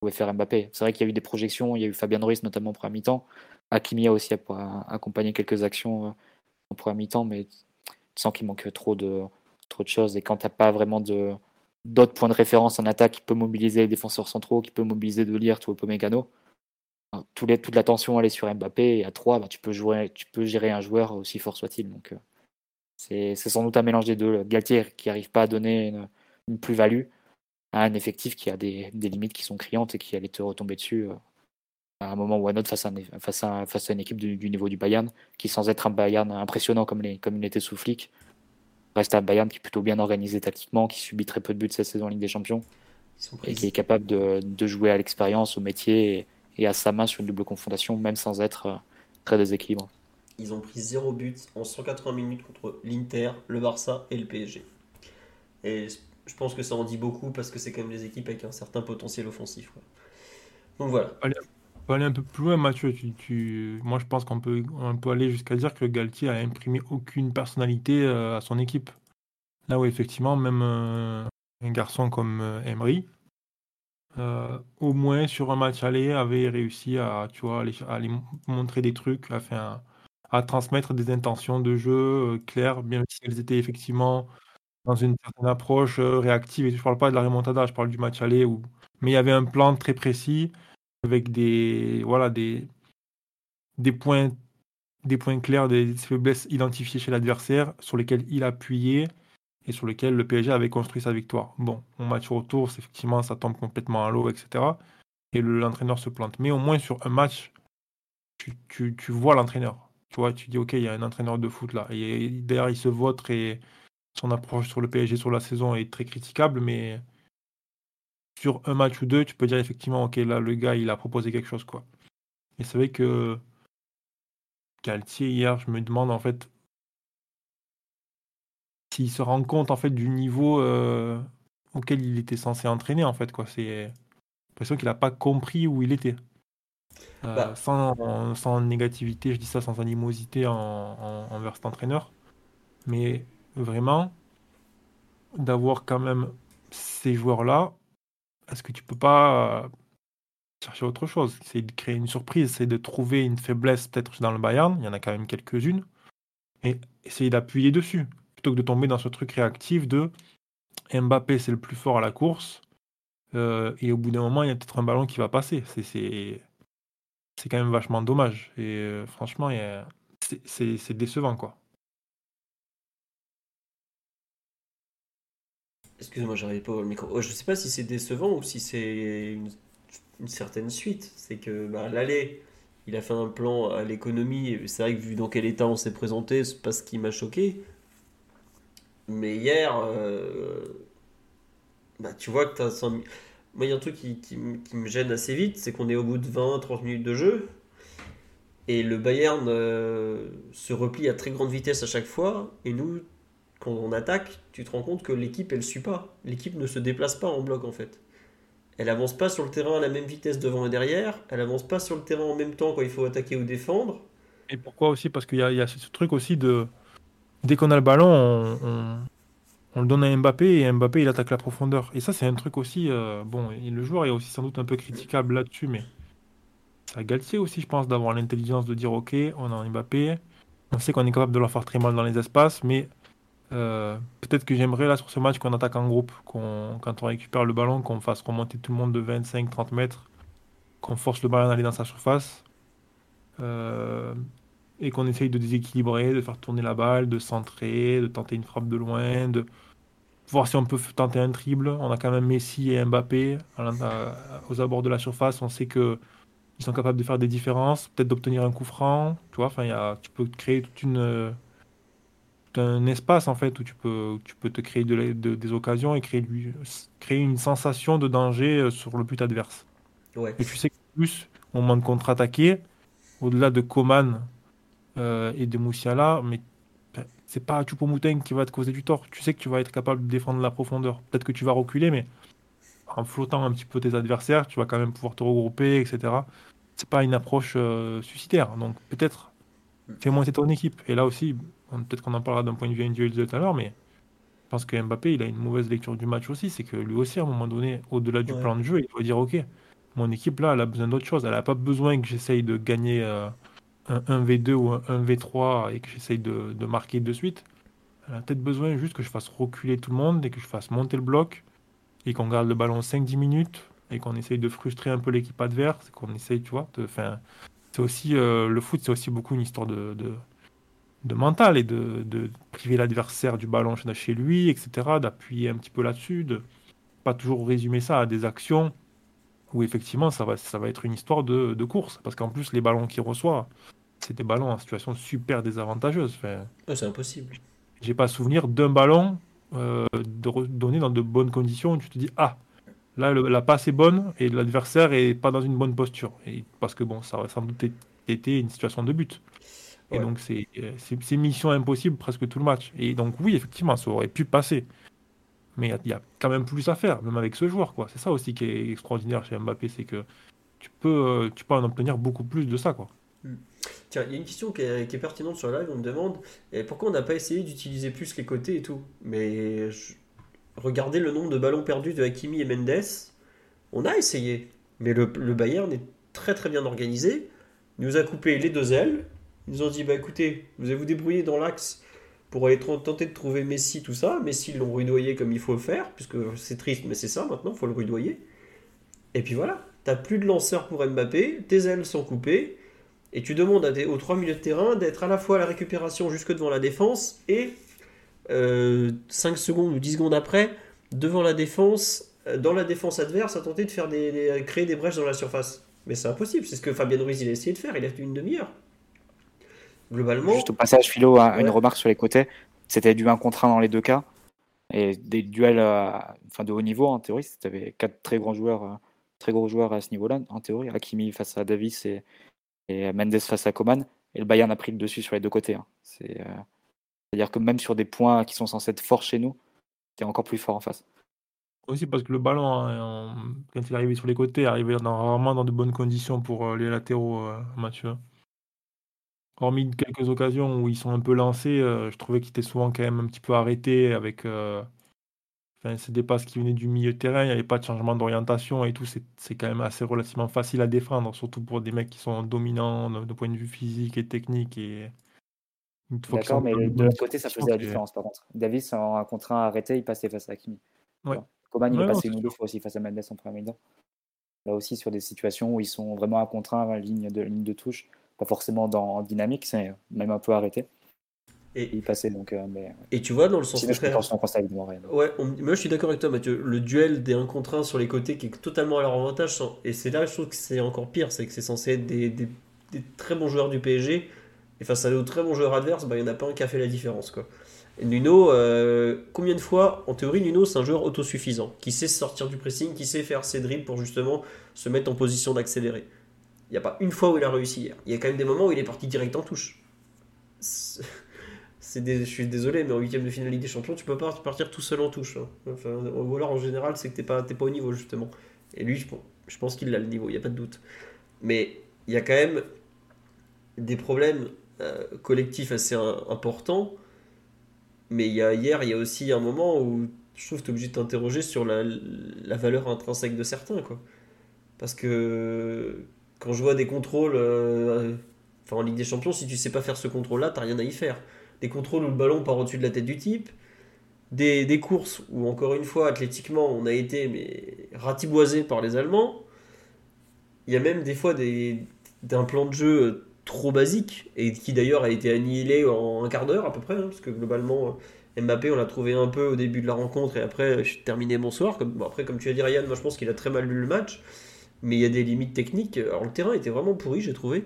pouvait faire Mbappé. C'est vrai qu'il y a eu des projections. Il y a eu Fabien Ruiz, notamment en première mi-temps. Hakimi a aussi accompagné quelques actions euh, en première mi-temps, mais tu sens qu'il manque trop de trop de choses. Et quand tu n'as pas vraiment de d'autres points de référence en attaque qui peut mobiliser les défenseurs centraux, qui peut mobiliser De Lire, ou Pomegano, tout toute l'attention elle est sur Mbappé et à 3, bah, tu, peux jouer, tu peux gérer un joueur aussi fort soit-il. Donc euh, c'est sans doute un mélange des deux. Galtier qui n'arrive pas à donner une, plus-value à un effectif qui a des, limites qui sont criantes et qui allait te retomber dessus euh, à un moment ou à un autre face à, une équipe du, niveau du Bayern qui sans être un Bayern impressionnant comme il était sous flic reste un Bayern qui est plutôt bien organisé tactiquement, qui subit très peu de buts cette saison en Ligue des Champions, et qui est capable de, jouer à l'expérience, au métier et, à sa main sur une double confrontation, même sans être euh, très déséquilibré. Ils ont pris 0 but en 180 minutes contre l'Inter, le Barça et le PSG. Et je pense que ça en dit beaucoup parce que c'est quand même des équipes avec un certain potentiel offensif. Donc voilà peut aller un peu plus loin, Mathieu. Tu, Moi, je pense qu'on peut, on peut aller jusqu'à dire que Galtier a imprimé aucune personnalité euh, à son équipe. Là où, effectivement, même euh, un garçon comme euh, Emery au moins sur un match aller, avait réussi à, tu vois, aller, montrer des trucs, à, faire, à transmettre des intentions de jeu claires, bien si elles étaient effectivement dans une certaine approche réactive. Et je ne parle pas de la remontada, je parle du match aller. Où... Mais il y avait un plan très précis avec des, voilà, des, des, points, des points clairs, des faiblesses identifiées chez l'adversaire sur lesquels il appuyait et sur lesquels le PSG avait construit sa victoire. Bon, au match retour, effectivement, ça tombe complètement à l'eau, etc. Et l'entraîneur se plante. Mais au moins sur un match, tu, vois l'entraîneur. Tu vois, tu dis, OK, il y a un entraîneur de foot là. Et d'ailleurs, il se vote et son approche sur le PSG sur la saison est très critiquable, mais sur un match ou deux, tu peux dire effectivement, OK, là, le gars, il a proposé quelque chose, quoi. Et c'est vrai que Galtier, hier, je me demande en fait s'il se rend compte en fait du niveau euh, auquel il était censé entraîner en fait quoi. C'est l'impression qu'il n'a pas compris où il était. Euh, bah. sans, sans, négativité, je dis ça sans animosité envers cet entraîneur, mais vraiment d'avoir quand même ces joueurs-là, est-ce que tu peux pas chercher autre chose C'est de créer une surprise, c'est de trouver une faiblesse peut-être dans le Bayern, il y en a quand même quelques-unes, et essayer d'appuyer dessus plutôt que de tomber dans ce truc réactif de Mbappé, c'est le plus fort à la course, euh, et au bout d'un moment, il y a peut-être un ballon qui va passer. C'est quand même vachement dommage. Et euh, franchement, c'est décevant, quoi. Excuse-moi, j'arrive pas au micro. Oh, je sais pas si c'est décevant ou si c'est une, certaine suite. C'est que bah, l'aller, il a fait un plan à l'économie. C'est vrai que vu dans quel état on s'est présenté, c'est pas ce qui m'a choqué. Mais hier, euh, bah, tu vois que tu as Moi, il y a un truc qui, qui, me gêne assez vite, c'est qu'on est au bout de 20-30 minutes de jeu. Et le Bayern euh, se replie à très grande vitesse à chaque fois. Et nous, quand on attaque, tu te rends compte que l'équipe, elle suit pas. L'équipe ne se déplace pas en bloc, en fait. Elle avance pas sur le terrain à la même vitesse devant et derrière. Elle avance pas sur le terrain en même temps quand il faut attaquer ou défendre. Et pourquoi aussi? Parce qu'il y, a ce truc aussi de dès qu'on a le ballon, on, le donne à Mbappé et Mbappé il attaque la profondeur. Et ça, c'est un truc aussi. Euh, bon, le joueur est aussi sans doute un peu critiquable là-dessus, mais ça Galtier aussi, je pense, d'avoir l'intelligence de dire ok, on a Mbappé, on sait qu'on est capable de leur faire très mal dans les espaces, mais euh, peut-être que j'aimerais là sur ce match qu'on attaque en groupe, qu'on, quand on récupère le ballon, qu'on fasse remonter tout le monde de 25-30 mètres, qu'on force le ballon à aller dans sa surface. Euh, et qu'on essaye de déséquilibrer, de faire tourner la balle, de centrer, de tenter une frappe de loin, de voir si on peut tenter un triple. On a quand même Messi et Mbappé aux abords de la surface. On sait que ils sont capables de faire des différences, peut-être d'obtenir un coup franc. Tu vois, enfin, tu peux créer toute une un espace en fait où tu peux, tu peux te créer de, des occasions et créer, créer une sensation de danger euh, sur le but adverse. Et tu sais que plus au moment de contre-attaquer, au-delà de Coman euh, et de Moussiala, mais ben, c'est pas Choupo-Mouteng qui va te causer du tort. Tu sais que tu vas être capable de défendre la profondeur. Peut-être que tu vas reculer, mais en flottant un petit peu tes adversaires, tu vas quand même pouvoir te regrouper, etc. C'est pas une approche euh, suicidaire. Donc peut-être fais monter ton équipe. Et là aussi, peut-être qu'on en parlera d'un point de vue individuel tout à l'heure, mais je pense que Mbappé, il a une mauvaise lecture du match aussi. C'est que lui aussi, à un moment donné, au-delà du plan de jeu, il doit dire Ok, mon équipe là, elle a besoin d'autre chose. Elle n'a pas besoin que j'essaye de gagner. Euh, un 1v2 ou un 1v3 et que j'essaye de, de, marquer de suite, elle a peut-être besoin juste que je fasse reculer tout le monde et que je fasse monter le bloc et qu'on garde le ballon 5-10 minutes et qu'on essaye de frustrer un peu l'équipe adverse, qu'on essaye, tu vois, de, c'est aussi, euh, le foot, c'est aussi beaucoup une histoire de, de, de mental et de, de priver l'adversaire du ballon chez lui, etc., d'appuyer un petit peu là-dessus, de pas toujours résumer ça à des actions où effectivement ça va, ça va être une histoire de, de course. Parce qu'en plus, les ballons qu'il reçoit, c'est des ballons en situation super désavantageuse. c'est impossible. J'ai pas souvenir d'un ballon euh, donné dans de bonnes conditions où tu te dis Ah, là la passe est bonne et l'adversaire est pas dans une bonne posture. Et, parce que bon, ça aurait sans doute été une situation de but. Et donc c'est mission impossible presque tout le match. Et donc oui, effectivement, ça aurait pu passer. Mais il y, a quand même plus à faire, même avec ce joueur. quoi. C'est ça aussi qui est extraordinaire chez Mbappé, c'est que tu peux, euh, tu peux en obtenir beaucoup plus de ça. quoi. Hmm. Tiens, il y a une question qui est, pertinente sur le live. On me demande pourquoi on n'a pas essayé d'utiliser plus les côtés et tout? Mais regardez le nombre de ballons perdus de Hakimi et Mendes. On a essayé, mais le, le Bayern est très très bien organisé. Il nous a coupé les deux ailes. Ils ont dit bah écoutez, vous allez vous débrouiller dans l'axe pour aller tenter de trouver Messi, tout ça. Messi, ils l'ont rudoyé comme il faut le faire, puisque c'est triste, mais c'est ça maintenant, il faut le rudoyer. Et puis voilà, t'as plus de lanceur pour Mbappé, tes ailes sont coupées, et tu demandes à aux trois milieux de terrain d'être à la fois à la récupération jusque devant la défense et 5 secondes ou 10 secondes après, devant la défense, euh, dans la défense adverse, à tenter de faire des- créer des brèches dans la surface. Mais c'est impossible, c'est ce que Fabien Ruiz il a essayé de faire, il a fait une demi-heure. Globalement, Juste au passage, Philo, un- une Ouais. remarque sur les côtés. C'était du 1 contre 1 dans les deux cas. Et des duels euh, enfin, de haut niveau, en théorie. Tu avais quatre très grands joueurs, euh, très gros joueurs à ce niveau-là, en théorie. Hakimi face à Davis et, et Mendes face à Coman. Et le Bayern a pris le dessus sur les deux côtés. hein. C'est, euh, C'est-à-dire que même sur des points qui sont censés être forts chez nous, tu es encore plus fort en face. Aussi parce que le ballon, hein, quand il est arrivé sur les côtés, arrivait dans, rarement dans de bonnes conditions pour euh, les latéraux, euh, Mathieu. Hormis quelques occasions où ils sont un peu lancés, euh, je trouvais qu'ils étaient souvent quand même un petit peu arrêtés avec euh, enfin, c'est des passes qui venaient du milieu de terrain, il n'y avait pas de changement d'orientation et tout, c'est quand même assez relativement facile à défendre, surtout pour des mecs qui sont dominants de, de point de vue physique et technique. Et D'accord, mais de l'autre côté, ça faisait la différence par contre. Davis, en un contre 1 arrêté, il passait face à Hakimi. Ouais. Coman, il Ouais, est passé une ou deux fois aussi face à Mendes en première mi-temps. Là aussi, sur des situations où ils sont vraiment un contre 1, ligne de, ligne de touche, pas forcément dans, en dynamique, c'est même un peu arrêté. Et- il passait donc. euh, mais, et tu vois, dans le sens contraire. Ouais, on- moi je suis d'accord avec toi Mathieu. Le duel des 1 contre 1 sur les côtés qui est totalement à leur avantage. sans- Et c'est là je trouve que c'est encore pire. C'est que c'est censé être des, des- des très bons joueurs du PSG. Et face à nos très bons joueurs adverses, bah, il n'y en a pas un qui a fait la différence. Quoi. Et Nuno, euh, combien de fois, en théorie, Nuno c'est un joueur autosuffisant. Qui sait sortir du pressing, qui sait faire ses dribbles pour justement se mettre en position d'accélérer? Il n'y a pas une fois où il a réussi hier. Il y a quand même des moments où il est parti direct en touche. C'est- je suis désolé, mais en huitième de finale des Champions, tu peux pas partir tout seul en touche. hein. Enfin, ou alors en général, c'est que t'es pas, t'es pas au niveau justement. Et lui, je, je pense qu'il a le niveau, il n'y a pas de doute. Mais il y a quand même des problèmes euh, collectifs assez importants. Mais y a, hier, il y a aussi un moment où je trouve que tu es obligé de t'interroger sur la, la valeur intrinsèque de certains. Quoi. Parce que quand je vois des contrôles, euh, enfin en Ligue des Champions, si tu sais pas faire ce contrôle-là, t'as rien à y faire des contrôles où le ballon part au-dessus de la tête du type, des, des courses où, encore une fois, athlétiquement, on a été mais, ratiboisé par les Allemands. Il y a même des fois des, d'un plan de jeu trop basique, et qui d'ailleurs a été annihilé en un quart d'heure à peu près, hein, parce que globalement, euh, Mbappé, on l'a trouvé un peu au début de la rencontre, et après, je terminé bonsoir. Comme, après, comme tu as dit, Ryan, moi je pense qu'il a très mal lu le match, mais il y a des limites techniques. Alors le terrain était vraiment pourri, j'ai trouvé.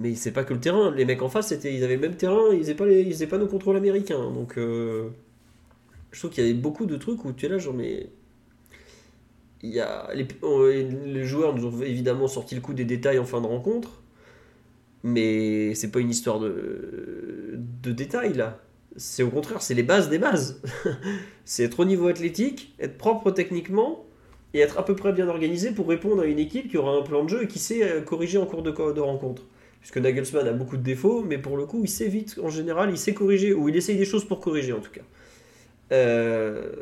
Mais c'est pas que le terrain, les mecs en face, ils avaient le même terrain, ils faisaient pas, les, ils faisaient pas nos contrôles américains. Donc, euh, je trouve qu'il y avait beaucoup de trucs où tu es là, genre, mais. Il y a, les, les joueurs nous ont évidemment sorti le coup des détails en fin de rencontre, mais c'est pas une histoire de, de détails là. C'est au contraire, c'est les bases des bases. c'est être au niveau athlétique, être propre techniquement et être à peu près bien organisé pour répondre à une équipe qui aura un plan de jeu et qui sait euh, corriger en cours de, de rencontre. Puisque Nagelsmann a beaucoup de défauts, mais pour le coup, il sait vite, en général, il sait corriger, ou il essaye des choses pour corriger en tout cas. Euh...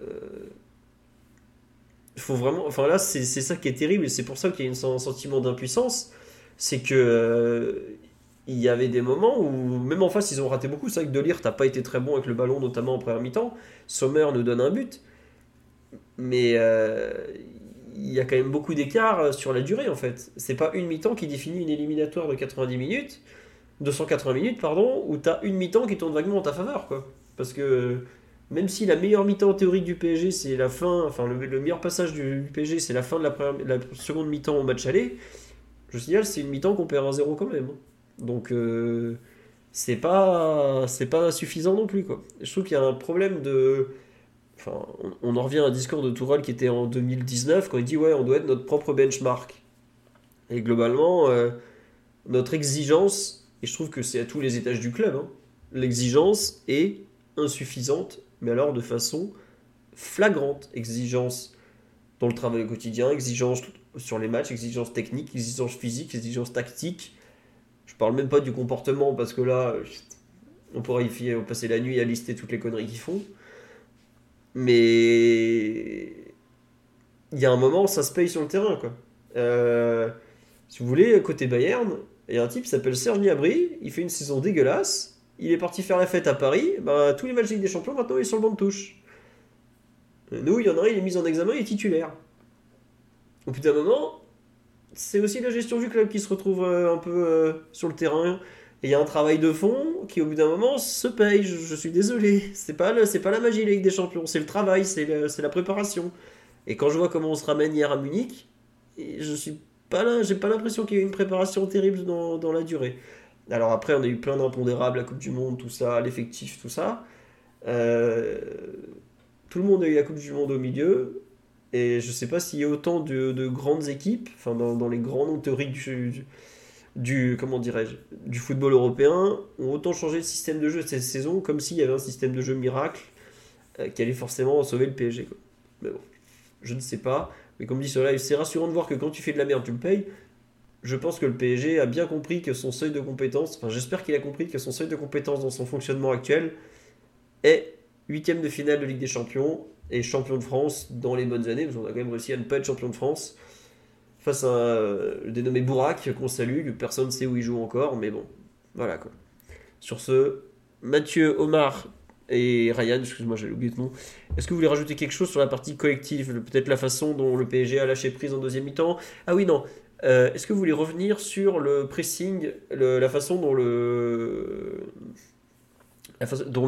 Il faut vraiment. Enfin là, c'est ça qui est terrible, et c'est pour ça qu'il y a un sentiment d'impuissance. C'est que. euh, Il y avait des moments où, même en face, ils ont raté beaucoup. C'est vrai que Delire, t'as pas été très bon avec le ballon, notamment en première mi-temps. Sommer nous donne un but. Mais euh, il y a quand même beaucoup d'écart sur la durée, en fait. C'est pas une mi-temps qui définit une éliminatoire de 90 minutes, 280 minutes, pardon, où t'as une mi-temps qui tourne vaguement en ta faveur, quoi. Parce que même si la meilleure mi-temps théorique du PSG, c'est la fin, enfin le, le meilleur passage du, PSG, c'est la fin de la, première- la seconde mi-temps au match aller, je signale, c'est une mi-temps qu'on perd 1-0 quand même. Donc euh, c'est pas c'est pas suffisant non plus quoi. Je trouve qu'il y a un problème de on, en revient à un discours de Tourelle qui était en 2019 quand il dit ouais, on doit être notre propre benchmark. Et globalement euh, notre exigence et je trouve que c'est à tous les étages du club hein, l'exigence est insuffisante mais alors de façon flagrante exigence dans le travail quotidien, exigence sur les matchs, exigence technique, exigence physique, exigence tactique. Je parle même pas du comportement parce que là, on pourrait y passer la nuit à lister toutes les conneries qu'ils font. Mais il y a un moment, ça se paye sur le terrain. Quoi. Euh, si vous voulez, côté Bayern, il y a un type qui s'appelle Serge Gnabry, il fait une saison dégueulasse, il est parti faire la fête à Paris, bah, tous les matchs des Champions, maintenant il est sur le banc de touche. Nous, il y en a un, il est mis en examen, il est titulaire. Au bout d'un moment, c'est aussi la gestion du club qui se retrouve euh, un peu euh, sur le terrain. Et il y a un travail de fond qui, au bout d'un moment, se paye. Je, suis désolé. C'est pas, pas la magie, Ligue des Champions. C'est le travail, c'est la préparation. Et quand je vois comment on se ramène hier à Munich, je suis pas là, j'ai pas l'impression qu'il y ait une préparation terrible dans, dans, la durée. Alors après, on a eu plein d'impondérables, la Coupe du Monde, tout ça, l'effectif, tout ça. Euh, tout le monde a eu la Coupe du Monde au milieu. Et je sais pas s'il y a autant de, de grandes équipes, enfin dans, dans, les grands noms théoriques du, du, comment dirais-je, du football européen, ont autant changé le système de jeu cette saison, comme s'il y avait un système de jeu miracle euh, qui allait forcément sauver le PSG. Quoi. Mais bon, je ne sais pas. Mais comme dit cela, c'est rassurant de voir que quand tu fais de la merde, tu le payes. Je pense que le PSG a bien compris que son seuil de compétence, enfin j'espère qu'il a compris que son seuil de compétence dans son fonctionnement actuel est huitième de finale de Ligue des Champions et champion de France dans les bonnes années, parce qu'on a quand même réussi à ne pas être champion de France face à euh, le dénommé Bourak, qu'on salue, personne ne sait où il joue encore, mais bon, voilà quoi. Sur ce, Mathieu, Omar et Ryan, excuse-moi, j'ai oublié de nom. Est-ce que vous voulez rajouter quelque chose sur la partie collective Peut-être la façon dont le PSG a lâché prise en deuxième mi-temps? Ah oui, non. Euh, est-ce que vous voulez revenir sur le pressing, la façon dont le,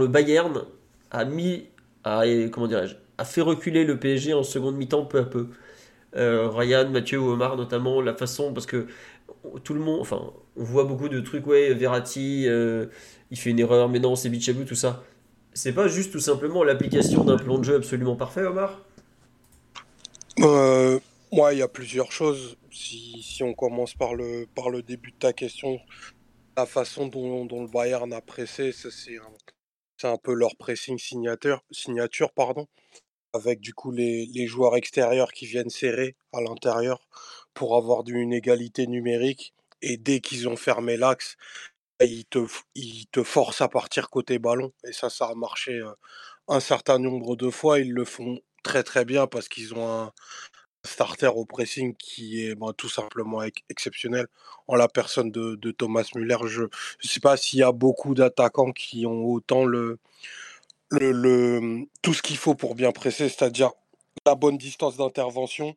Bayern a mis, comment dirais-je, a fait reculer le PSG en seconde mi-temps peu à peu? Euh, Ryan, Mathieu ou Omar notamment, la façon, parce que tout le monde, enfin, on voit beaucoup de trucs, ouais, Verratti, euh, il fait une erreur, mais non, c'est Bichabou, tout ça. C'est pas juste tout simplement l'application d'un plan de jeu absolument parfait, Omar? Euh, Moi, il y a plusieurs choses. Si, on commence par le, par le début de ta question, la façon dont, dont le Bayern a pressé, c'est un, un peu leur pressing signature, signature pardon avec du coup les, joueurs extérieurs qui viennent serrer à l'intérieur pour avoir une égalité numérique. Et dès qu'ils ont fermé l'axe, bah, ils te, forcent à partir côté ballon. Et ça, ça a marché un certain nombre de fois. Ils le font très très bien parce qu'ils ont un starter au pressing qui est ben, tout simplement exceptionnel en la personne de, de Thomas Müller. Je ne sais pas s'il y a beaucoup d'attaquants qui ont autant le, le, tout ce qu'il faut pour bien presser, c'est-à-dire la bonne distance d'intervention,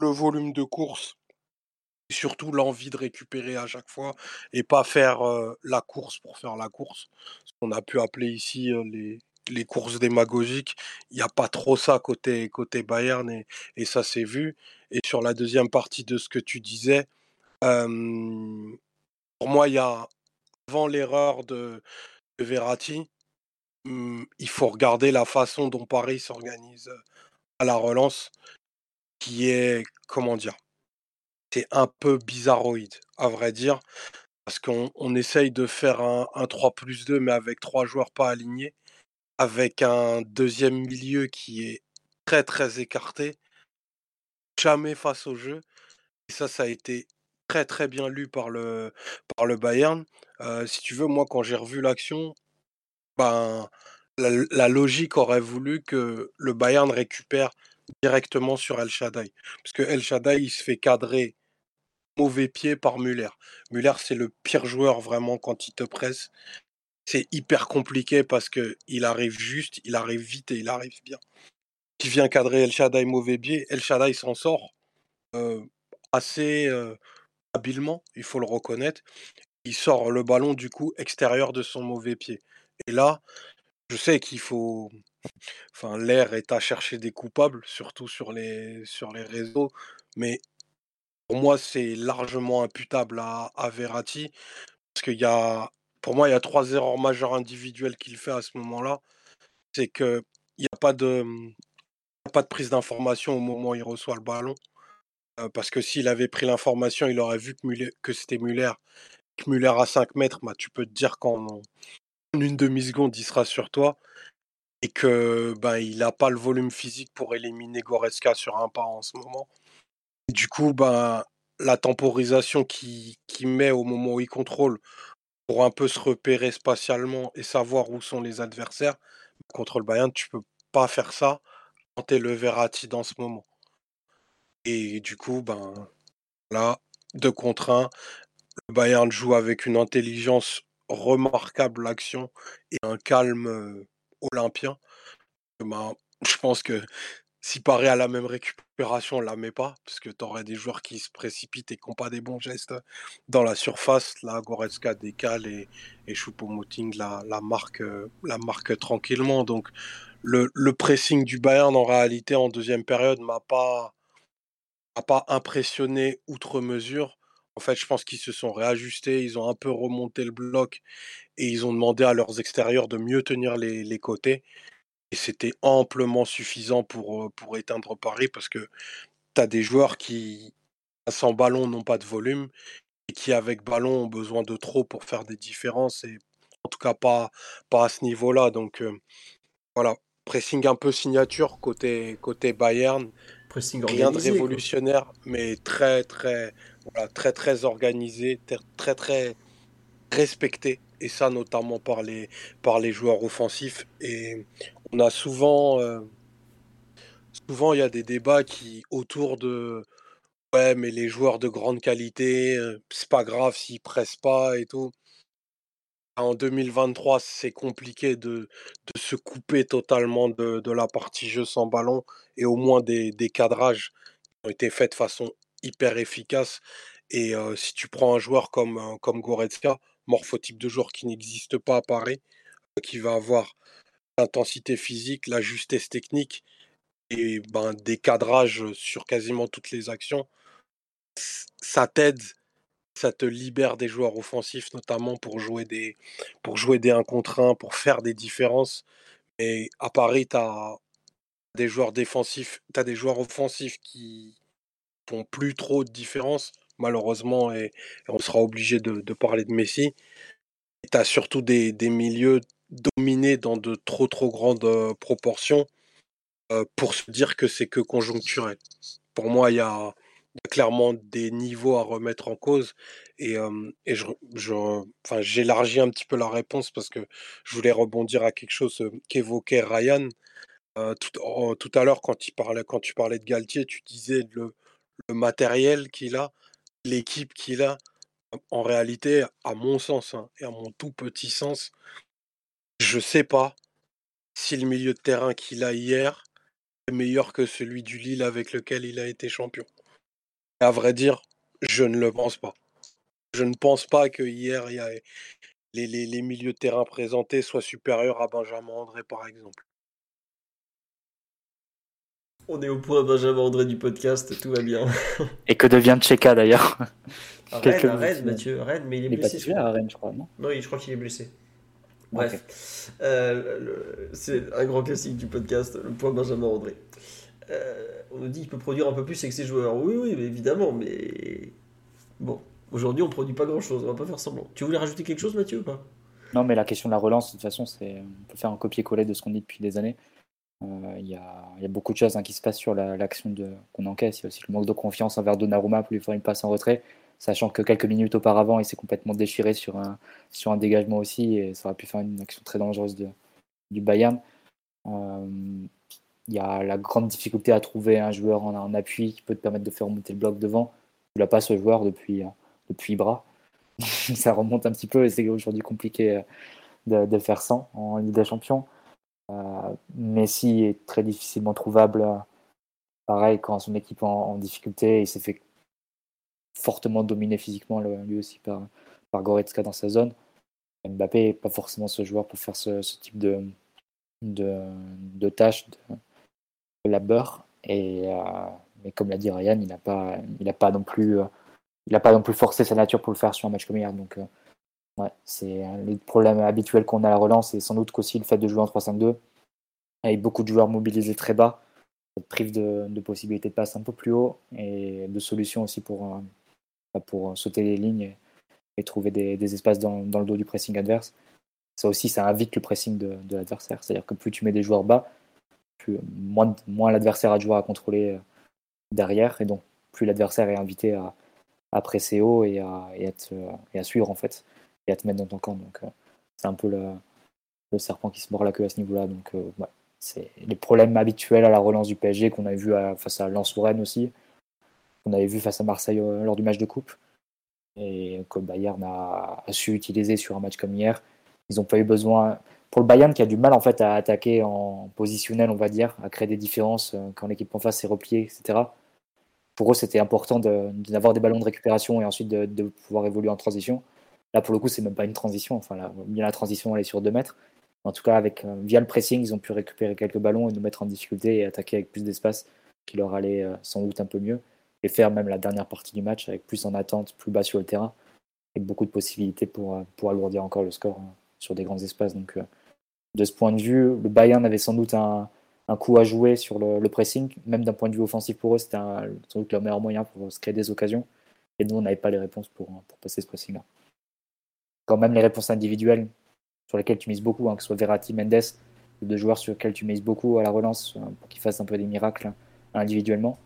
le volume de course, et surtout l'envie de récupérer à chaque fois et pas faire la course pour faire la course. Ce qu'on a pu appeler ici les, les courses démagogiques. Il n'y a pas trop ça côté, côté Bayern et, ça s'est vu. Et sur la deuxième partie de ce que tu disais, pour moi, il y a avant l'erreur de, de Verratti, Mmh, il faut regarder la façon dont Paris s'organise à la relance, qui est, comment dire, c'est un peu bizarroïde, à vrai dire, parce qu'on on essaye de faire un, 3 plus 2, mais avec trois joueurs pas alignés, avec un deuxième milieu qui est très très écarté, jamais face au jeu. Et ça, ça a été très très bien lu par le, par le Bayern. si tu veux, moi, quand j'ai revu l'action, ben, la, logique aurait voulu que le Bayern récupère directement sur El Shaddai. Parce que El Shaddai, il se fait cadrer mauvais pied par Muller. Muller, c'est le pire joueur vraiment quand il te presse. C'est hyper compliqué parce que il arrive juste, il arrive vite et il arrive bien. Qui vient cadrer El Shaddai mauvais pied, El Shaddai s'en sort assez habilement, il faut le reconnaître. Il sort le ballon du coup extérieur de son mauvais pied. Et là, je sais qu'il faut. Enfin, l'air est à chercher des coupables, surtout sur les, sur les réseaux, mais pour moi, c'est largement imputable à, à Verratti, parce qu'il y a, pour moi, il y a trois erreurs majeures individuelles qu'il fait à ce moment-là. C'est qu'il n'y a pas de, pas de prise d'information au moment où il reçoit le ballon. parce que s'il avait pris l'information, il aurait vu que, que c'était Muller, que Muller à 5 mètres, bah, tu peux te dire qu'en une demi-seconde, il sera sur toi et que ben, il n'a pas le volume physique pour éliminer Goretzka sur un pas en ce moment. du coup, ben, la temporisation qu'il qui met au moment où il contrôle pour un peu se repérer spatialement et savoir où sont les adversaires, contre le Bayern, tu peux pas faire ça quand tu es le Verratti dans ce moment. Et du coup, ben là, deux contre un, le Bayern joue avec une intelligence remarquable l'action et un calme olympien. Ben, je pense que si Paris a la même récupération, on la met pas, parce que tu aurais des joueurs qui se précipitent et qui n'ont pas des bons gestes dans la surface. Là, Goretzka décale et, et Choupo-Moting la, marque, la marque tranquillement. Donc, le, pressing du Bayern, en réalité, en deuxième période, m'a pas, pas impressionné outre mesure. En fait, je pense qu'ils se sont réajustés, ils ont un peu remonté le bloc et ils ont demandé à leurs extérieurs de mieux tenir les, côtés. Et c'était amplement suffisant pour, pour éteindre Paris parce que tu as des joueurs qui, sans ballon, n'ont pas de volume et qui, avec ballon, ont besoin de trop pour faire des différences et en tout cas pas, pas à ce niveau-là. Donc voilà, pressing un peu signature côté Bayern. Pressing Rien de révolutionnaire, mais très, très, voilà, très, très organisé, très, très respecté et ça notamment par les, par les joueurs offensifs. Et on a souvent, euh, souvent il y a des débats qui autour de ouais, mais les joueurs de grande qualité, euh, c'est pas grave s'ils pressent pas et tout. En 2023, c'est compliqué de, se couper totalement de, la partie jeu sans ballon et au moins des, cadrages qui ont été faits de façon hyper efficace. Et si tu prends un joueur comme, comme Goretzka, morphotype de joueur qui n'existe pas à Paris, qui va avoir l'intensité physique, la justesse technique et ben, des cadrages sur quasiment toutes les actions, ça t'aide, ça te libère des joueurs offensifs, notamment pour jouer des, pour jouer des 1 contre 1, pour faire des différences. Et à Paris, tu as des joueurs défensifs, tu des joueurs offensifs qui font plus trop de différence, malheureusement, et, on sera obligé de, parler de Messi. Tu as surtout des, milieux dominé dans de trop trop grandes proportions pour se dire que c'est que conjoncturel. Pour moi, il y a, clairement des niveaux à remettre en cause et, et je, enfin, j'élargis un petit peu la réponse parce que je voulais rebondir à quelque chose qu'évoquait Ryan. tout, tout, à l'heure, quand, il parlait, quand tu parlais de Galtier, tu disais le, matériel qu'il a, l'équipe qu'il a. En réalité, à mon sens hein, et à mon tout petit sens, je sais pas si le milieu de terrain qu'il a hier est meilleur que celui du Lille avec lequel il a été champion. À vrai dire, je ne le pense pas. Je ne pense pas que hier, il y a les, les, les, milieux de terrain présentés soient supérieurs à Benjamin André, par exemple. On est au point Benjamin André du podcast, tout va bien. Et que devient Tcheka d'ailleurs Rennes, Mathieu, Rennes, mais il est il blessé. Est pas à Rennes, je crois, non? Non, je crois qu'il est blessé. Bref, euh, c'est un grand classique du podcast, le point Benjamin André. Euh, on nous dit qu'il peut produire un peu plus avec ses joueurs. Oui, oui, évidemment, mais bon, aujourd'hui on produit pas grand chose, on va pas faire semblant. Tu voulais rajouter quelque chose, Mathieu, ou pas? Non, mais la question de la relance, de toute façon, c'est on peut faire un copier-coller de ce qu'on dit depuis des années. Euh, il y, a, beaucoup de choses hein, qui se passent sur l'action qu'on encaisse. Il y a aussi le manque de confiance envers Donnarumma pour lui faire une passe en retrait sachant que quelques minutes auparavant, il s'est complètement déchiré sur un, dégagement aussi, et ça aurait pu faire une action très dangereuse du Bayern. Euh, il y a la grande difficulté à trouver un joueur en, appui qui peut te permettre de faire remonter le bloc devant. Tu l'as pas ce joueur depuis, euh, depuis Ibra. ça remonte un petit peu et c'est aujourd'hui compliqué euh, de, faire sans en Ligue des Champions. Messi est très difficilement trouvable. Pareil, quand son équipe est en, difficulté, il s'est fait fortement dominé physiquement lui aussi par, par Goretzka dans sa zone. Mbappé n'est pas forcément ce joueur pour faire ce, type de, de, tâches, labeur. Et, euh, mais comme l'a dit Ryan, il n'a pas, il pas non plus, euh, il pas non plus forcé sa nature pour le faire sur un match comme hier. Donc, euh, ouais, c'est les problèmes habituels qu'on a à la relance et sans doute qu'aussi le fait de jouer en 3-5-2 avec beaucoup de joueurs mobilisés très bas, ça prive de, de possibilités de passe un peu plus haut et de solutions aussi pour, pour sauter les lignes et, trouver des, espaces dans, le dos du pressing adverse. Ça aussi, ça invite le pressing de, l'adversaire. C'est-à-dire que plus tu mets des joueurs bas, plus, moins, moins l'adversaire a de joueurs à contrôler euh, derrière, et donc plus l'adversaire est invité à, à, presser haut et à, et, à suivre en fait, et à te mettre dans ton camp. Donc euh, c'est un peu le, serpent qui se mord la queue à ce niveau-là. Donc euh, c'est les problèmes habituels à la relance du PSG qu'on a vu face à Lens Rennes aussi. qu'on avait vu face à Marseille lors du match de coupe et que Bayern a, su utiliser sur un match comme hier. Ils n'ont pas eu besoin. Pour le Bayern qui a du mal en fait à attaquer en positionnel, on va dire, à créer des différences quand l'équipe en face s'est repliée, etc. Pour eux, c'était important d'avoir des ballons de récupération et ensuite de, pouvoir évoluer en transition. Là, pour le coup, c'est même pas une transition. Enfin, bien la transition, elle est sur 2 mètres. En tout cas, avec, euh, via le pressing, ils ont pu récupérer quelques ballons et nous mettre en difficulté et attaquer avec plus d'espace, qui leur allait euh, sans doute un peu mieux. Et faire même la dernière partie du match avec plus en attente, plus bas sur le terrain, avec beaucoup de possibilités pour, euh, pour alourdir encore le score sur des grands espaces. Donc, de ce point de vue, le Bayern avait sans doute un, coup à jouer sur le, pressing. Même d'un point de vue offensif pour eux, c'était sans doute le meilleur moyen pour se créer des occasions. Et nous, on n'avait pas les réponses pour, passer ce pressing-là quand même les réponses individuelles sur lesquelles tu mises beaucoup, hein, que ce soit Verratti, Mendes, deux joueurs sur lesquels tu mises beaucoup à la relance euh, pour qu'ils fassent un peu des miracles hein, individuellement.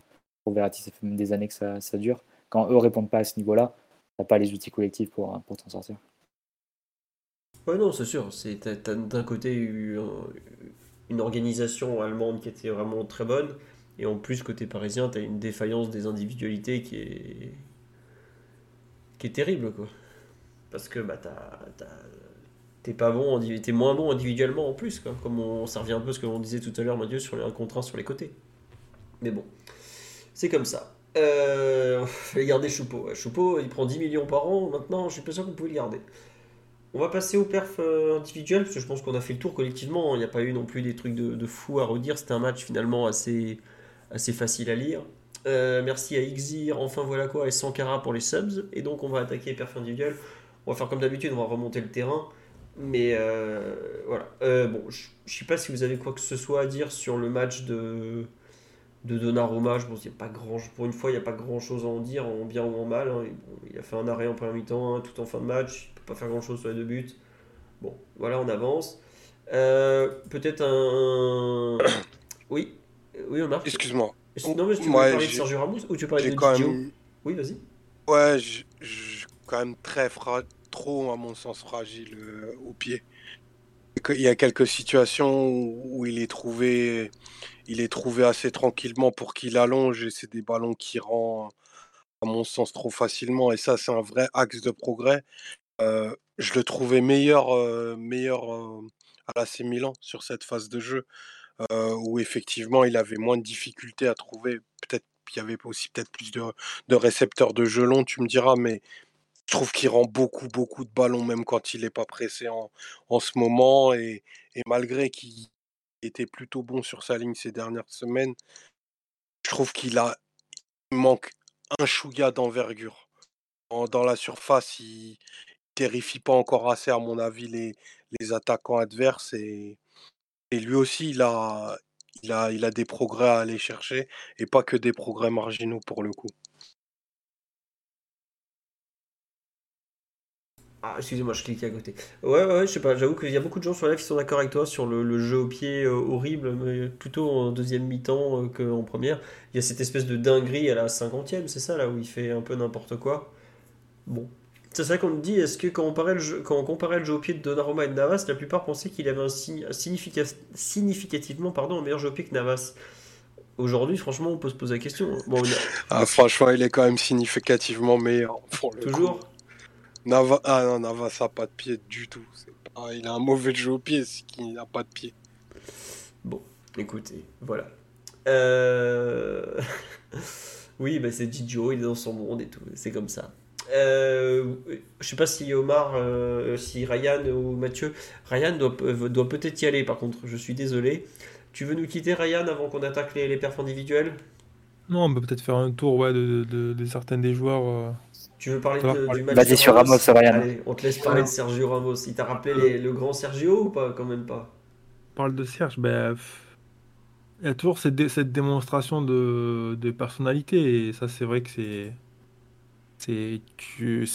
Pour Verratti, ça fait même des années que ça, dure. Quand eux répondent pas à ce niveau-là, tu n'as pas les outils collectifs pour, pour t'en sortir. Ouais, non, c'est sûr. Tu as, d'un côté eu une organisation allemande qui était vraiment très bonne, et en plus, côté parisien, tu as une défaillance des individualités qui est, qui est terrible. quoi parce que bah, t'es pas bon, t'es moins bon individuellement en plus, quoi. comme on, ça revient un peu à ce que l'on disait tout à l'heure, Mathieu, sur les 1 contre sur les côtés. Mais bon, c'est comme ça. Euh, fallait garder Choupeau. Choupeau, il prend 10 millions par an, maintenant je suis pas sûr qu'on pouvait le garder. On va passer au perf euh, individuel, parce que je pense qu'on a fait le tour collectivement, il n'y a pas eu non plus des trucs de, de fou à redire, c'était un match finalement assez, facile à lire. Euh, merci à Xir, enfin voilà quoi, et Sankara pour les subs, et donc on va attaquer perf individuel. On va faire comme d'habitude, on va remonter le terrain. Mais euh, voilà. Bon, je ne sais pas si vous avez quoi que ce soit à dire sur le match de, de Donnarumma. Je pense pas grand, pour une fois, il n'y a pas grand chose à en dire, en bien ou en mal. Hein. il a fait un arrêt en première mi-temps, hein, tout en fin de match. Pas faire grand chose sur les deux buts. Bon, voilà, on avance. Euh, peut-être un. Oui, oui, Omar. Excuse-moi. Non, mais tu veux parler de Sergio Ramos ou tu veux parler de Gio Oui, vas-y. Ouais, je, je, quand même très fra trop, à mon sens, fragile euh, au pied. Il y a quelques situations où, il est trouvé, il est trouvé assez tranquillement pour qu'il allonge et c'est des ballons qui rend, à mon sens, trop facilement. Et ça, c'est un vrai axe de progrès. Euh, je le trouvais meilleur, euh, meilleur à l'AC Milan sur cette phase de jeu, où effectivement il avait moins de difficultés à trouver. Peut-être qu'il y avait aussi peut-être plus de, récepteurs de jeu long, tu me diras, mais je trouve qu'il rend beaucoup, beaucoup de ballons, même quand il n'est pas pressé en, en, ce moment. Et, malgré qu'il était plutôt bon sur sa ligne ces dernières semaines, je trouve qu'il a il manque un chouïa d'envergure. Dans la surface, il terrifie pas encore assez, à mon avis, les, les attaquants adverses. Et, et lui aussi, il a, il, a, il a des progrès à aller chercher, et pas que des progrès marginaux pour le coup. Ah, excusez-moi, je cliquais à côté. Ouais, ouais, je sais pas, j'avoue qu'il y a beaucoup de gens sur live qui sont d'accord avec toi sur le, jeu au pied euh, horrible, mais plutôt en deuxième mi-temps euh, qu'en première. Il y a cette espèce de dinguerie à la cinquantième, c'est ça, là, où il fait un peu n'importe quoi? Bon. C'est ça qu'on dit, est-ce que quand on, comparait le jeu, quand on comparait le jeu au pied de Donnarumma et de Navas, la plupart pensaient qu'il avait un, significativement pardon, un meilleur jeu au pied que Navas Aujourd'hui, franchement, on peut se poser la question. Bon, ah, franchement, il est quand même significativement meilleur. Pour le Toujours Nava... Ah non, Navas n'a pas de pied du tout. Il a un mauvais jeu au pied, c'est qu'il n'a pas de pied. Bon, écoutez, voilà. Euh... oui, bah c'est Gigio, il est dans son monde et tout, c'est comme ça. Euh, je sais pas si Omar, euh, si Ryan ou Mathieu. Ryan doit, doit peut-être y aller par contre, je suis désolé. Tu veux nous quitter Ryan avant qu'on attaque les, les perfs individuels? Non, on peut peut-être faire un tour ouais, de, de, de, certains des joueurs. Euh, tu veux parler du match Basé sur Ramos, Ryan. Allez, on te laisse parler de Sergio Ramos. Il t'a rappelé le grand Sergio ou pas Quand même pas? On parle de Serge, ben. Il y a toujours cette, cette démonstration de, de, personnalité et ça c'est vrai que c'est c'est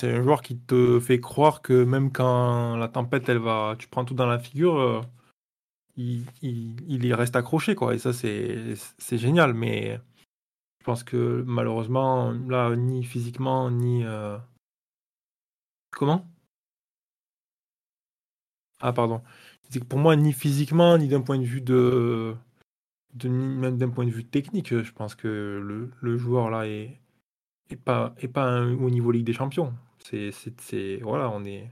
un joueur qui te fait croire que même quand la tempête elle va tu prends tout dans la figure euh, il, y reste accroché quoi et ça c'est génial mais je pense que malheureusement, là, ni physiquement, ni. Euh... Comment? Ah, pardon. Pour moi, ni physiquement, ni d'un point de vue de. de même d'un point de vue technique, je pense que le, le joueur là est, et pas, et pas au niveau Ligue des Champions. C'est, c'est, voilà, on est.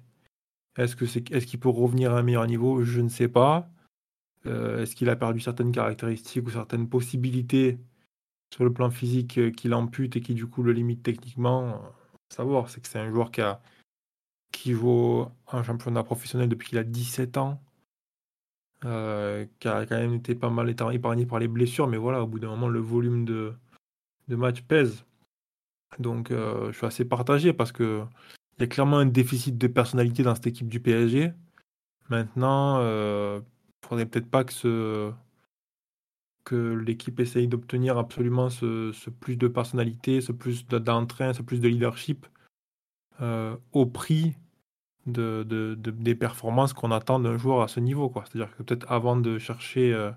Est-ce que c'est, est-ce qu'il peut revenir à un meilleur niveau? Je ne sais pas. Euh, est-ce qu'il a perdu certaines caractéristiques ou certaines possibilités sur le plan physique euh, qui l'ampute et qui du coup le limite techniquement? Savoir, c'est que c'est un joueur qui a qui joue en championnat professionnel depuis qu'il a 17 ans, euh, qui a quand même été pas mal épargné par les blessures, mais voilà, au bout d'un moment, le volume de, de match pèse. Donc je suis assez partagé parce que il y a clairement un déficit de personnalité dans cette équipe du PSG. Maintenant, faudrait peut-être pas que l'équipe essaye d'obtenir absolument ce, plus de personnalité, ce plus d'entrain, ce plus de leadership euh, au prix de, des performances qu'on attend d'un joueur à ce niveau. C'est-à-dire que peut-être avant de chercher euh,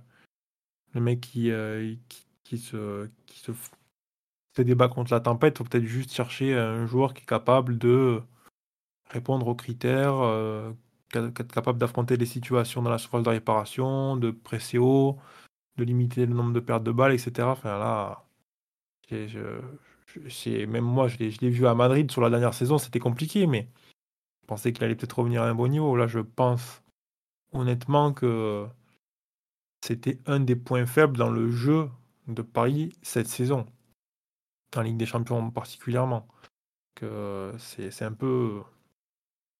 le mec euh, qui se, se débat contre la tempête, il faut peut-être juste chercher un joueur qui est capable de répondre aux critères capable d'affronter les situations dans la surface de réparation, de presser haut, de limiter le nombre de pertes de balles, etc. Là, même moi, je l'ai vu à Madrid sur la dernière saison, c'était compliqué, mais je pensais qu'il allait peut-être revenir à un bon niveau. Là, je pense honnêtement que c'était un des points faibles dans le jeu de Paris cette saison, Ligue des Champions particulièrement. Que c'est un peu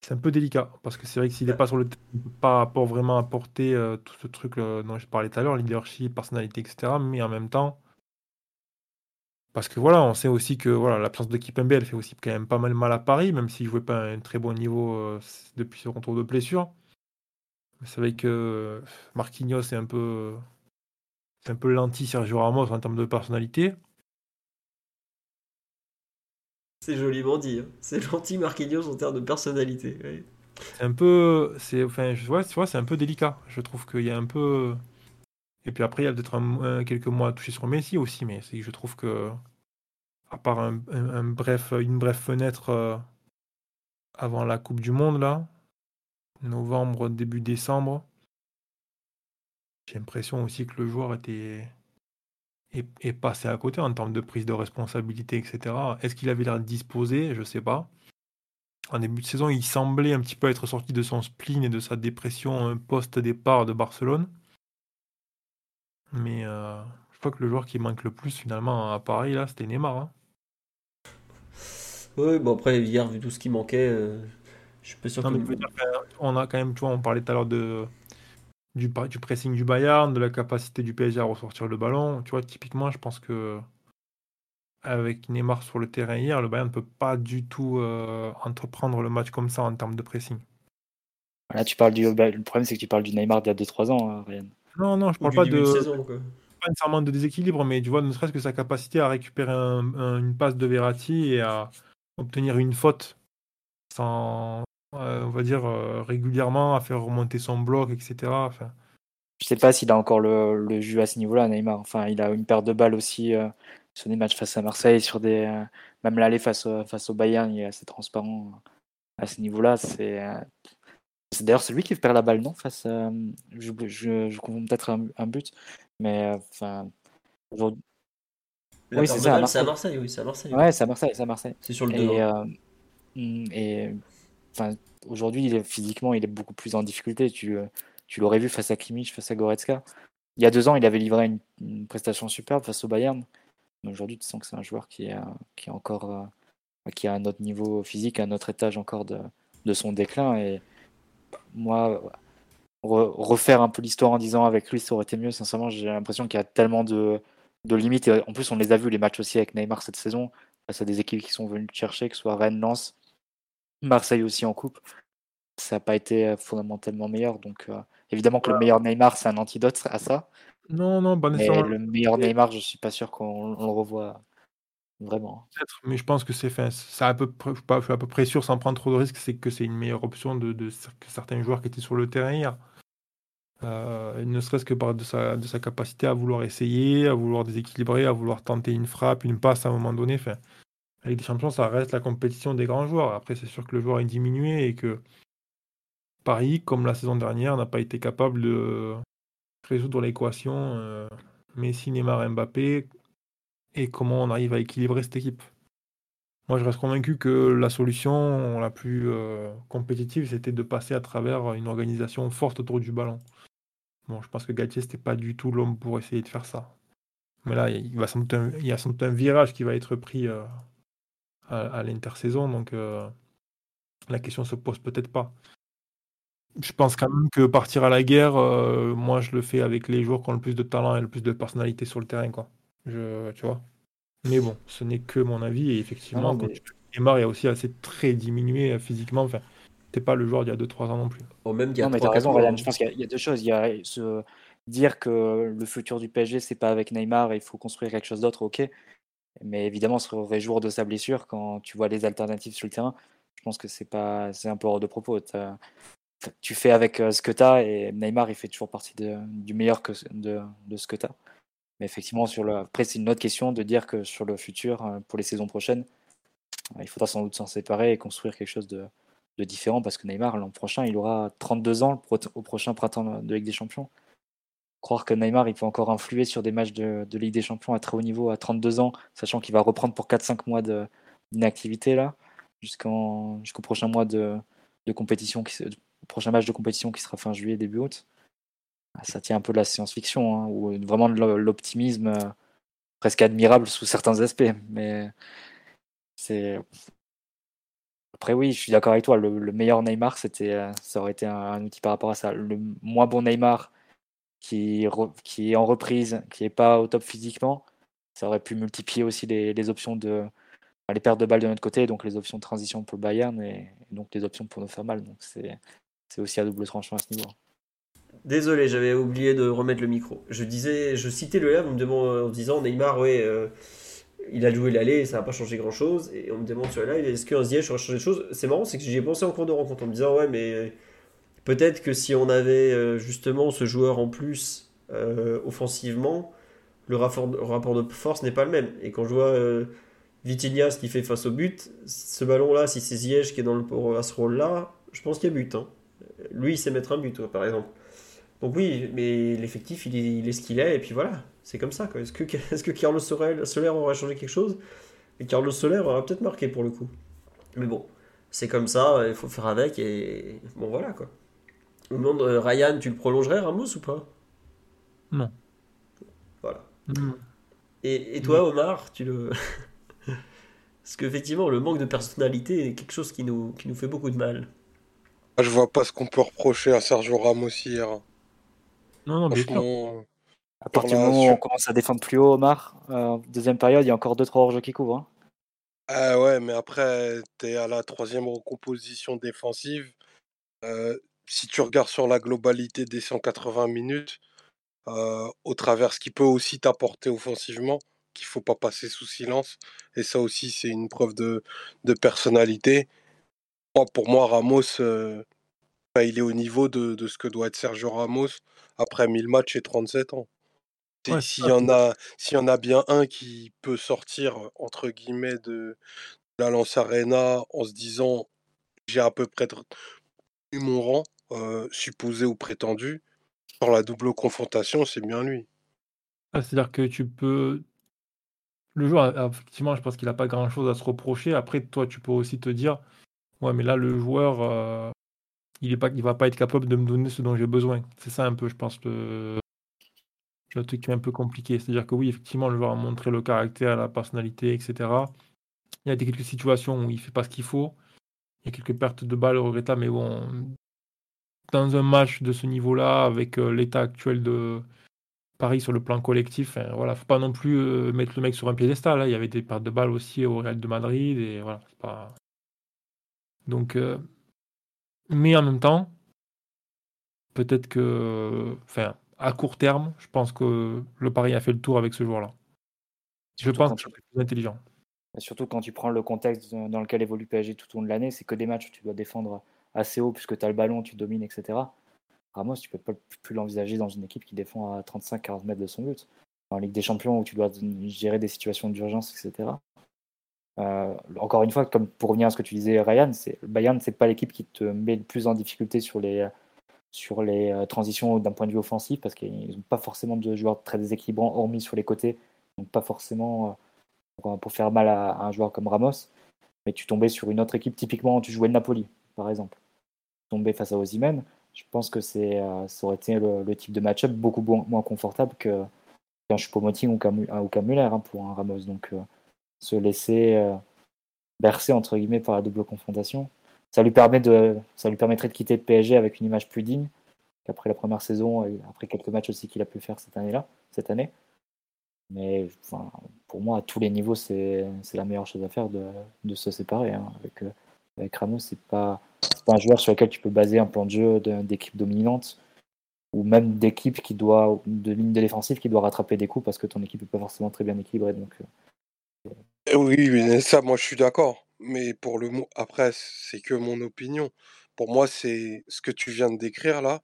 c'est un peu délicat parce que c'est vrai que s'il n'est pas sur le pas vraiment apporter euh, tout ce truc euh, dont je parlais tout à l'heure, leadership, personnalité, etc. Mais en même temps, parce que voilà, on sait aussi que voilà, l'absence de Kipembe, elle fait aussi quand même pas mal mal à Paris, même s'il jouait pas un très bon niveau euh, depuis ce retour de blessure. C'est vrai que Marquinhos est un peu, c'est un peu l'anti Sergio Ramos en termes de personnalité. C'est joliment dit. Hein. C'est gentil Marquinhos en termes de personnalité. C'est un peu, c'est, enfin, je vois, tu vois, c'est un peu délicat. Je trouve qu'il y a un peu. Et puis après, il y a peut-être quelques mois à toucher sur Messi aussi, mais je trouve que, à part un, bref, une brève fenêtre euh, avant la Coupe du Monde là, novembre, début décembre, j'ai l'impression aussi que le joueur était et, passer à côté en termes de prise de responsabilité, etc. Est-ce qu'il avait l'air disposé Je ne sais pas. En début de saison, il semblait un petit peu être sorti de son spleen et de sa dépression post-départ de Barcelone. Mais euh, je crois que le joueur qui manque le plus finalement à Paris, là, c'était Neymar. Hein. Oui, bon après, hier, vu tout ce qui manquait, euh, je suis pas sûr que... on a quand même, tu vois, on parlait tout à l'heure de, du, pressing du Bayern, de la capacité du PSG à ressortir le ballon. Tu vois, typiquement, je pense que avec Neymar sur le terrain hier, le Bayern ne peut pas du tout euh, entreprendre le match comme ça en termes de pressing. Là, tu parles du. Bah, le problème, c'est que tu parles du Neymar d'il y a 2-3 ans, hein, Ryan. Non, non, je parle pas de. Pas nécessairement de déséquilibre, mais tu vois, ne serait-ce que sa capacité à récupérer une passe de Verratti et à obtenir une faute sans, euh, on va dire, euh, régulièrement, à faire remonter son bloc, etc. Enfin... Je sais pas s'il a encore le, jus à ce niveau-là, Neymar. Enfin, il a une paire de balles aussi euh, sur des matchs face à Marseille, sur des même l'aller face, face au Bayern, il est assez transparent à ce niveau-là. C'est d'ailleurs celui qui perd la balle, non Face, je, je, confonds peut-être un, but, mais enfin aujourd'hui. Oui, c'est ça. C'est à Marseille, oui, c'est à Marseille. Ouais, c'est à Marseille, c'est à Marseille. C'est sur le et, mm, et aujourd'hui, physiquement, il est beaucoup plus en difficulté. Tu, euh, tu l'aurais vu face à Kimmich, face à Goretzka. Il y a deux ans, il avait livré une, prestation superbe face au Bayern. Mais aujourd'hui, tu sens que c'est un joueur qui est, est encore euh, qui a un autre niveau physique, un autre étage encore de, son déclin. Et moi, refaire un peu l'histoire en disant avec lui, ça aurait été mieux. Sincèrement, j'ai l'impression qu'il y a tellement de, limites. en plus, on les a vus les matchs aussi avec Neymar cette saison, face à des équipes qui sont venues chercher, que ce soit Rennes, Lens. Marseille aussi en coupe. Ça n'a pas été euh, fondamentalement meilleur. Donc, euh, évidemment que le meilleur Neymar, c'est un antidote à ça. Non, non, pas Mais le meilleur Neymar, je suis pas sûr qu'on le revoit vraiment. Peut-être, mais je pense que c'est fait. Ça à peu près, je, suis à peu près sûr, sans prendre trop de risques, c'est que c'est une meilleure option de, que certains joueurs qui étaient sur le terrain hier. Euh, ne serait-ce que par de sa, de sa capacité à vouloir essayer, à vouloir déséquilibrer, à vouloir tenter une frappe, une passe à un moment donné. Enfin, avec des champions, ça reste la compétition des grands joueurs. Après, c'est sûr que le joueur est diminué et que Paris, comme la saison dernière, n'a pas été capable de résoudre l'équation euh, Messi, Neymar, Mbappé et comment on arrive à équilibrer cette équipe. Moi, je reste convaincu que la solution la plus euh, compétitive, c'était de passer à travers une organisation forte autour du ballon. Bon, je pense que Galtier, c'était pas du tout l'homme pour essayer de faire ça. Mais là, il, y a sans doute un virage qui va être pris euh, à, l'intersaison, donc euh, la question se pose peut-être pas. Je pense quand même que partir à la guerre, moi, je le fais avec les joueurs qui ont le plus de talent et le plus de personnalité sur le terrain, quoi. Je, tu vois. Mais bon, ce n'est que mon avis. Et effectivement, non, mais... Neymar est aussi assez très diminué euh, physiquement. Enfin, t'es pas le joueur d'il y a 2-3 ans non plus. Oh, même non, mais t'as raison, Ryan. Je pense qu'il y, a deux choses. Il y a se dire que le futur du PSG, c'est pas avec Neymar et il faut construire quelque chose d'autre, ok. Mais évidemment, se réjouir de sa blessure quand tu vois les alternatives sur le terrain, je pense que c'est pas, c'est un peu hors de propos. Tu fais avec euh, ce que tu as et Neymar, il fait toujours partie du meilleur que de, de ce que tu as. Mais effectivement, sur le... après, c'est une autre question de dire que sur le futur, euh, pour les saisons prochaines, euh, il faudra sans doute s'en séparer et construire quelque chose de, différent parce que Neymar, l'an prochain, il aura 32 ans au prochain printemps de Ligue des Champions. Croire que Neymar, il peut encore influer sur des matchs de, Ligue des Champions à très haut niveau à 32 ans, sachant qu'il va reprendre pour 4-5 mois d'inactivité là, jusqu'au prochain mois de, compétition, qui, prochain match de compétition qui sera fin juillet, début août. Ah, ça tient un peu de la science-fiction, hein, ou vraiment de l'optimisme euh, presque admirable sous certains aspects. Mais c'est. Après, oui, je suis d'accord avec toi. Le, meilleur Neymar, euh, ça aurait été un, outil par rapport à ça. Le moins bon Neymar, qui, est en reprise, qui n'est pas au top physiquement, ça aurait pu multiplier aussi les, options de. les pertes de balles de notre côté, donc les options de transition pour le Bayern et, donc les options pour nous faire mal. Donc c'est aussi à double tranchant à ce niveau. Désolé, j'avais oublié de remettre le micro. Je disais, je citais le lèvre en me disant Neymar, ouais, euh, il a joué l'aller, ça n'a pas changé grand chose. Et on me demande sur la live, est-ce qu'un Ziyech aurait changé de choses? C'est marrant, c'est que j'y ai pensé en cours de rencontre en me disant, ouais, mais peut-être que si on avait euh, justement ce joueur en plus euh, offensivement, le rapport, de, force n'est pas le même. Et quand je vois Vitinha ce qu'il fait face au but, ce ballon-là, si c'est Ziyech qui est dans le, à ce rôle-là, je pense qu'il y a but. Hein. Lui, il sait mettre un but, par exemple. Donc oui, mais l'effectif, il est, ce qu'il est, et puis voilà, c'est comme ça. Est-ce que, est Carlos Soler aurait changé quelque chose? Et Carlos Soler aurait peut-être marqué pour le coup. Mais bon, c'est comme ça, il faut faire avec, et bon voilà quoi. Au monde, euh, Ryan, tu le prolongerais Ramos ou pas? Non. Voilà. Et, et, toi, Omar, tu le. Parce qu'effectivement, le manque de personnalité est quelque chose qui nous, qui nous fait beaucoup de mal. Ah, je vois pas ce qu'on peut reprocher à Sergio Ramos hier. Non, non, bien sûr. À partir du moment où on commence à défendre plus haut, Omar, euh, deuxième période, il y a encore 2-3 hors-jeux qui couvrent. Hein. Ah ouais, mais après, tu es à la troisième recomposition défensive. Euh, si tu regardes sur la globalité des 180 minutes, euh, au travers ce qui peut aussi t'apporter offensivement, qu'il faut pas passer sous silence. Et ça aussi, c'est une preuve de, de personnalité. pour moi, Ramos, il est au niveau de, de, ce que doit être Sergio Ramos après 1000 matchs et 37 ans. S'il y, en a, y en a bien un qui peut sortir, entre guillemets, de la Lance Arena en se disant j'ai à peu près eu mon rang, supposé ou prétendu, sur la double confrontation, c'est bien lui. Ah, c'est-à-dire que tu peux. Le joueur, effectivement, je pense qu'il n'a pas grand-chose à se reprocher. Après, toi, tu peux aussi te dire ouais, mais là, le joueur, il est pas, va pas être capable de me donner ce dont j'ai besoin. C'est ça un peu, je pense, le, truc qui est un peu compliqué. C'est-à-dire que oui, effectivement, le joueur a montré le caractère, la personnalité, etc. Il y a des quelques situations où il fait pas ce qu'il faut. Il y a quelques pertes de balles regrettables, mais bon, dans un match de ce niveau-là, avec euh, l'état actuel de Paris sur le plan collectif, il voilà, faut pas non plus euh, mettre le mec sur un piédestal. Hein. Il y avait des pertes de balles aussi au Real de Madrid, et voilà, pas. Donc, euh, mais en même temps, peut-être que, enfin, à court terme, je pense que le Paris a fait le tour avec ce joueur-là. Je pense que c'est plus intelligent. Surtout quand tu prends le contexte dans lequel évolue PSG tout au long de l'année, c'est que des matchs où tu dois défendre assez haut puisque tu as le ballon, tu domines, etc. Ramos, tu peux pas plus l'envisager dans une équipe qui défend à 35-40 mètres de son but. En Ligue des Champions où tu dois gérer des situations d'urgence, etc. Euh, encore une fois, comme pour revenir à ce que tu disais, Ryan, le Bayern, c'est pas l'équipe qui te met le plus en difficulté sur les, sur les euh, transitions d'un point de vue offensif parce qu'ils n'ont pas forcément de joueurs très déséquilibrants, hormis sur les côtés, donc pas forcément euh, pour faire mal à, un joueur comme Ramos. mais tu tombais sur une autre équipe, typiquement, tu jouais le Napoli, par exemple. Tombais face à Osimhen, je pense que c'est, ça aurait été le, type de match-up beaucoup moins confortable que, qu'un Choupo-Moting ou qu'un Muller hein, pour un Ramos. Donc, se laisser bercer, entre guillemets, par la double confrontation, ça lui, permet de, ça lui permettrait de quitter le PSG avec une image plus digne qu'après la première saison et après quelques matchs aussi qu'il a pu faire cette année-là, cette année. Mais pour moi, à tous les niveaux, c'est la meilleure chose à faire de, de se séparer. Hein. Avec, euh, avec Ramos, c'est pas, pas un joueur sur lequel tu peux baser un plan de jeu d'équipe dominante ou même d'équipe qui doit, de ligne de défensive qui doit rattraper des coups parce que ton équipe n'est pas forcément très bien équilibrée. Donc, euh, oui, mais ça, moi, je suis d'accord. Mais pour le mot, après, c'est que mon opinion. Pour moi, c'est ce que tu viens de décrire là,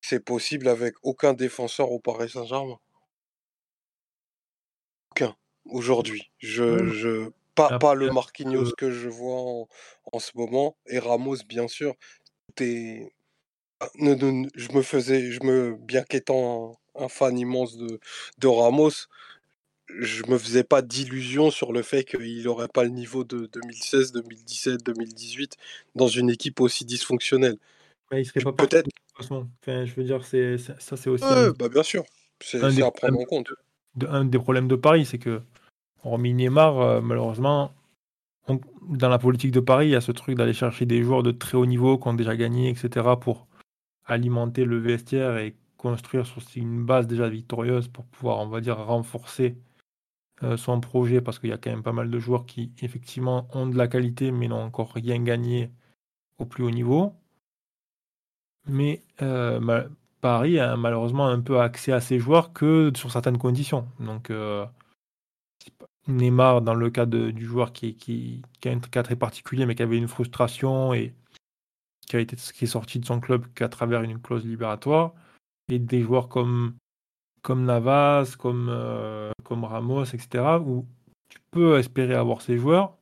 c'est possible avec aucun défenseur au Paris Saint-Germain. Aucun. Aujourd'hui. Je, je, pas, pas le Marquinhos que je vois en, ce moment. Et Ramos, bien sûr. T'es... Ah, je me faisais, je me, bien qu'étant un, fan immense de, de Ramos, je me faisais pas d'illusions sur le fait qu'il n'aurait pas le niveau de 2016, 2017, 2018 dans une équipe aussi dysfonctionnelle. il serait pas peut-être. De toute façon. Enfin, je veux dire, c'est ça, c'est aussi. bah bien sûr. C'est à prendre en compte. un des problèmes de Paris, c'est que hormis Neymar, euh, dans la politique de Paris, il y a ce truc d'aller chercher des joueurs de très haut niveau qui ont déjà gagné, etc., pour alimenter le vestiaire et construire sur une base déjà victorieuse pour pouvoir, on va dire, renforcer euh, son projet parce qu'il y a quand même pas mal de joueurs qui effectivement ont de la qualité mais n'ont encore rien gagné au plus haut niveau. Mais euh, Paris a malheureusement un peu accès à ces joueurs que sur certaines conditions. Donc euh, Neymar, dans le cas du joueur qui, a un cas très particulier mais qui avait une frustration et qui, a été, est sorti de son club qu'à travers une clause libératoire, et des joueurs comme comme Navas, comme, euh, comme Ramos, etc., où tu peux espérer avoir ces joueurs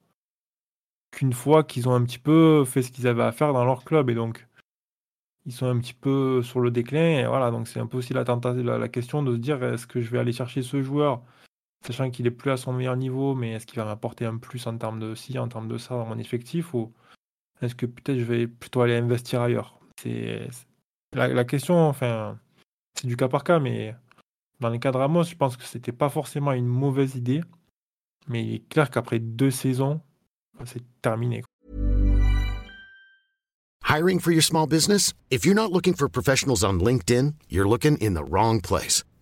qu'une fois qu'ils ont un petit peu fait ce qu'ils avaient à faire dans leur club. Et donc, ils sont un petit peu sur le déclin. Voilà, donc c'est un peu aussi la, la, la question de se dire est-ce que je vais aller chercher ce joueur, sachant qu'il est plus à son meilleur niveau, mais est-ce qu'il va m'apporter un plus en termes de ci, en termes de ça dans mon effectif, ou est-ce que peut-être je vais plutôt aller investir ailleurs? C'est la, la question, enfin, c'est du cas par cas, mais dans les cas de Ramos, je pense que c'était pas forcément une mauvaise idée, mais il est clair qu'après deux saisons, c'est terminé. Hiring for your small business? If you're not looking for professionals on LinkedIn, you're looking in the wrong place.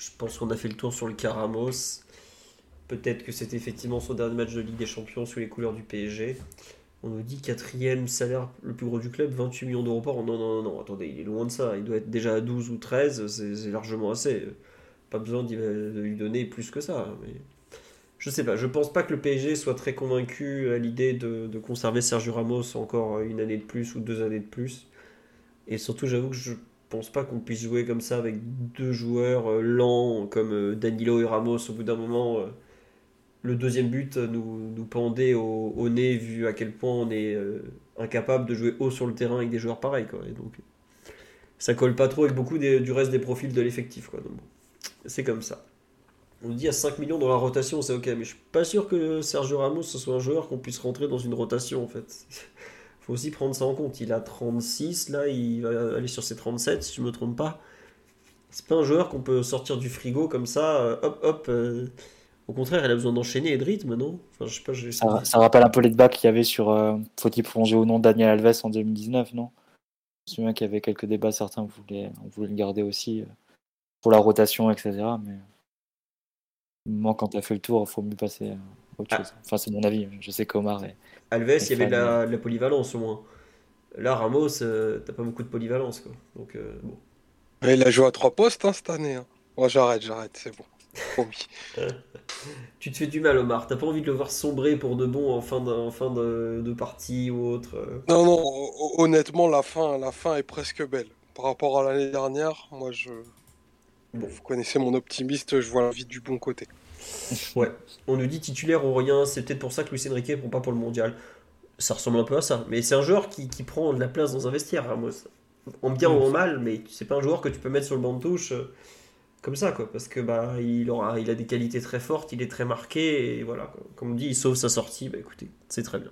Je pense qu'on a fait le tour sur le Caramos. Peut-être que c'était effectivement son dernier match de Ligue des Champions sous les couleurs du PSG. On nous dit quatrième salaire le plus gros du club, 28 millions d'euros par an. Non, non, non, attendez, il est loin de ça. Il doit être déjà à 12 ou 13, c'est largement assez. Pas besoin de lui donner plus que ça. Mais... Je sais pas, je pense pas que le PSG soit très convaincu à l'idée de, conserver Sergio Ramos encore une année de plus ou deux années de plus. Et surtout, j'avoue que je pense pas qu'on puisse jouer comme ça avec deux joueurs euh, lents comme euh, Danilo et Ramos au bout d'un moment. Euh, le deuxième but nous, nous pendait au, nez vu à quel point on est incapable de jouer haut sur le terrain avec des joueurs pareils. Quoi. Et donc, ça colle pas trop avec beaucoup du reste des profils de l'effectif. C'est comme ça. On dit à 5 millions dans la rotation, c'est ok, mais je suis pas sûr que Sergio Ramos ce soit un joueur qu'on puisse rentrer dans une rotation en fait. Faut aussi prendre ça en compte. Il a 36, là il va aller sur ses 37 si je me trompe pas. C'est pas un joueur qu'on peut sortir du frigo comme ça, euh, hop hop. Euh, au contraire, elle a besoin d'enchaîner et de rythme, non? Enfin, je sais pas, ça, ça, rappelle un peu les débats qu'il y avait sur euh, faut-il prolonger ou non Daniel Alves en 2019, non? Je me souviens qu'il y avait quelques débats, certains voulaient, voulait le garder aussi euh, pour la rotation, etc. Mais moi, quand tu as fait le tour, il faut mieux passer à autre ah. chose. Enfin, c'est mon avis. Je sais qu'Omar est. Alves, il y avait de la, polyvalence au moins. Là, Ramos, euh, t'as pas beaucoup de polyvalence. Quoi. Donc, bon. il a joué à trois postes hein, cette année. Hein. Moi, j'arrête, j'arrête, c'est bon. Promis. tu te fais du mal, Omar. T'as pas envie de le voir sombrer pour de bon en fin de, en fin de, de partie ou autre euh Non, non, honnêtement, la fin, la fin est presque belle. Par rapport à l'année dernière, moi, je. Vous connaissez mon optimiste, je vois la vie du bon côté. Ouais, on nous dit titulaire ou rien, c'est peut-être pour ça que Luis Enrique ne prend pas pour le mondial. Ça ressemble un peu à ça, mais c'est un joueur qui, qui, prend de la place dans un vestiaire, Ramos. En bien ou en mal, mais c'est pas un joueur que tu peux mettre sur le banc de touche euh, comme ça, quoi, parce que bah il aura, il a des qualités très fortes, il est très marqué, et voilà, comme on dit, il sauve sa sortie, bah écoutez, c'est très bien.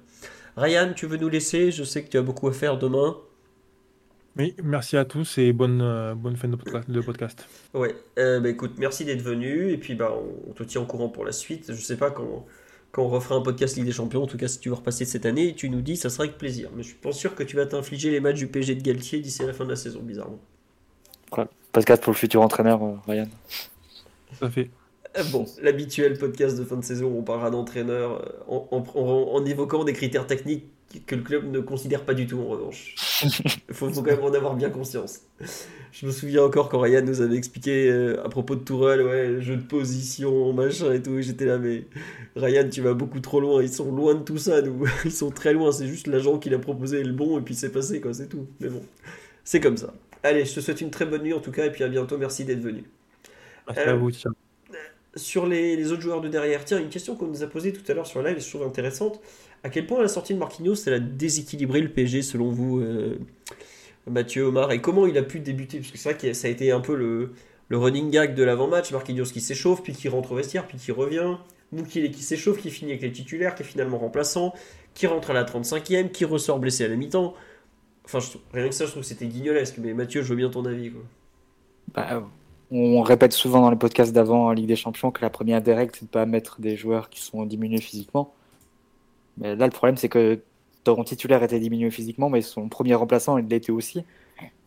Ryan, tu veux nous laisser? Je sais que tu as beaucoup à faire demain. Oui, merci à tous et bonne, euh, bonne fin de podcast. Ouais, euh, bah écoute, merci d'être venu et puis bah on, te tient au courant pour la suite. Je sais pas quand, quand on refera un podcast Ligue des Champions, en tout cas si tu veux repasser cette année, tu nous dis, ça sera avec plaisir. Mais je suis pas sûr que tu vas t'infliger les matchs du PG de Galtier d'ici la fin de la saison, bizarrement. podcast pour le futur entraîneur, euh, Ryan. Ça fait. Bon, l'habituel podcast de fin de saison où on parlera d'entraîneur en, en évoquant des critères techniques que le club ne considère pas du tout en revanche. Il faut, quand même en avoir bien conscience. Je me souviens encore quand Ryan nous avait expliqué euh, à propos de Tourelle, ouais, jeu de position, machin et tout. J'étais là, mais Ryan, tu vas beaucoup trop loin. Ils sont loin de tout ça, nous. Ils sont très loin. C'est juste l'agent qui l'a proposé le bon et puis c'est passé, quoi. C'est tout. Mais bon, c'est comme ça. Allez, je te souhaite une très bonne nuit en tout cas et puis à bientôt. Merci d'être venu. Merci à vous. Sur les, les, autres joueurs de derrière, tiens, une question qu'on nous a posée tout à l'heure sur live, je trouve intéressante. À quel point la sortie de Marquinhos, ça a déséquilibré le PSG selon vous, euh, Mathieu Omar Et comment il a pu débuter? Parce que c'est vrai que ça a été un peu le, running gag de l'avant-match. Marquinhos qui s'échauffe, puis qui rentre au vestiaire, puis qui revient. Moukile qui s'échauffe, qui finit avec les titulaires, qui est finalement remplaçant, qui rentre à la 35e, qui ressort blessé à la mi-temps. Rien que ça, je trouve que c'était guignolesque. Mais Mathieu, je veux bien ton avis. Bah, on répète souvent dans les podcasts d'avant en Ligue des Champions que la première règles, c'est de pas mettre des joueurs qui sont diminués physiquement. Mais là, le problème, c'est que ton titulaire était diminué physiquement, mais son premier remplaçant, il l'était aussi.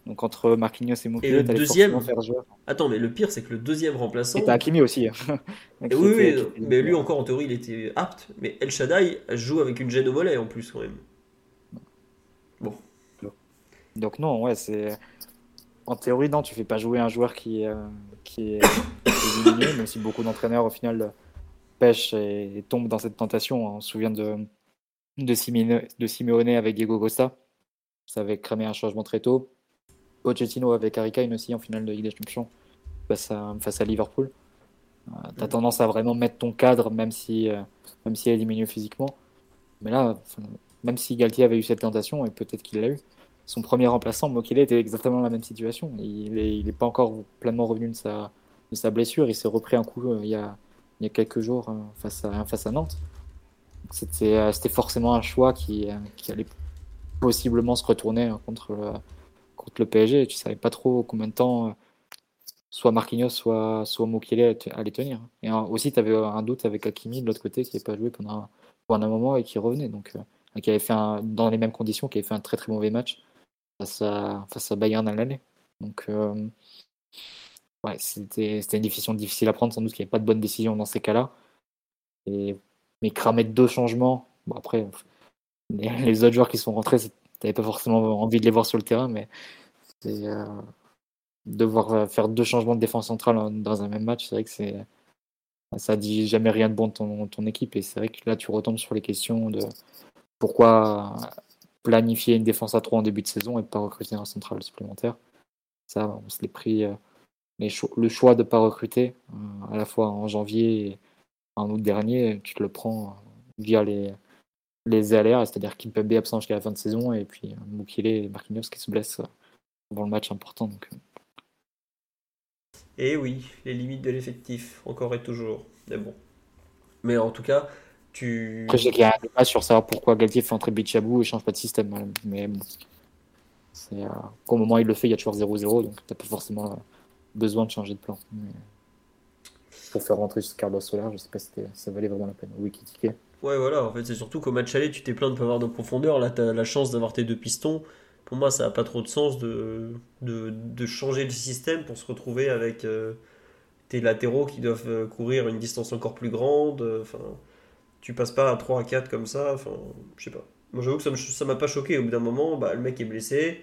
Donc entre Marquinhos et Moukile, le deuxième. Faire joueur. Attends, mais le pire, c'est que le deuxième remplaçant. C'était Hakimi aussi. oui, oui, mais lui encore en théorie, il était apte. Mais El Shaddai joue avec une gêne au mollet en plus quand même. Bon. Donc non, ouais, c'est. En théorie, non, tu fais pas jouer un joueur qui, euh, qui, est, diminué, même si beaucoup d'entraîneurs au final pêchent et, tombent dans cette tentation. On se souvient de de, Simeone, de Simeone avec Diego Costa. Ça avait cramé un changement très tôt. Pochettino avec Harry Kane aussi en finale de Ligue des Champions face à, face à Liverpool. Euh, tu as tendance à vraiment mettre ton cadre même si, euh, même si elle diminue physiquement. Mais là, même si Galtier avait eu cette tentation, et peut-être qu'il l'a eu, son premier remplaçant, Mokele, était exactement dans la même situation. Il n'est il est pas encore pleinement revenu de sa, de sa blessure. Il s'est repris un coup euh, il, y a, il y a quelques jours face, à, face à Nantes. Euh, c'était forcément un choix qui, euh, allait possiblement se retourner hein, contre le, contre le PSG. Tu savais pas trop combien de temps euh, soit Marquinhos, soit, soit Mukele allait tenir. Et aussi, tu avais un doute avec Hakimi de l'autre côté qui n'avait pas joué pendant, un moment et qui revenait. Donc, qui avait fait dans les mêmes conditions, qui avait fait un très très mauvais match face à, Bayern à l'année. Donc, c'était une décision difficile à prendre. Sans doute qu'il n'y avait pas de bonne décision dans ces cas-là. Et mais cramer deux changements, bon après, les, autres joueurs qui sont rentrés, t'avais pas forcément envie de les voir sur le terrain, mais euh, devoir euh, faire deux changements de défense centrale dans un même match, c'est vrai que c'est ça dit jamais rien de bon de ton, équipe et c'est vrai que là tu retombes sur les questions de pourquoi planifier une défense à trois en début de saison et pas recruter un central supplémentaire. Ça, on se l'est pris euh, le choix de ne pas recruter à la fois en janvier en août dernier, tu te le prends via les, les aléas, c'est-à-dire Kimpembe absent jusqu'à la fin de saison et puis Mukile et Marquinhos qui se blessent avant le match important. Donc. Et oui, les limites de l'effectif, encore et toujours. Mais bon. Mais en tout cas, tu. Après, je sais qu'il y a un débat sur savoir pourquoi Galtier fait entrer Bichabou et change pas de système. Mais bon. C'est, euh, au moment où il le fait, il y a toujours 0-0, donc tu n'as pas forcément besoin de changer de plan pour faire rentrer Carlos Soler, je sais pas si ça valait vraiment la peine. Oui, qui tiquait. Ouais, voilà, en fait, c'est surtout qu'au match aller, tu t'es plaint de pas avoir de profondeur. Là, tu as la chance d'avoir tes deux pistons. Pour moi, ça n'a pas trop de sens de, de, changer le système pour se retrouver avec euh, tes latéraux qui doivent euh, courir une distance encore plus grande. Enfin, tu passes pas à 3 à 4 comme ça. Enfin, je sais pas. Moi, j'avoue que ça m'a pas choqué. Au bout d'un moment, bah, le mec est blessé.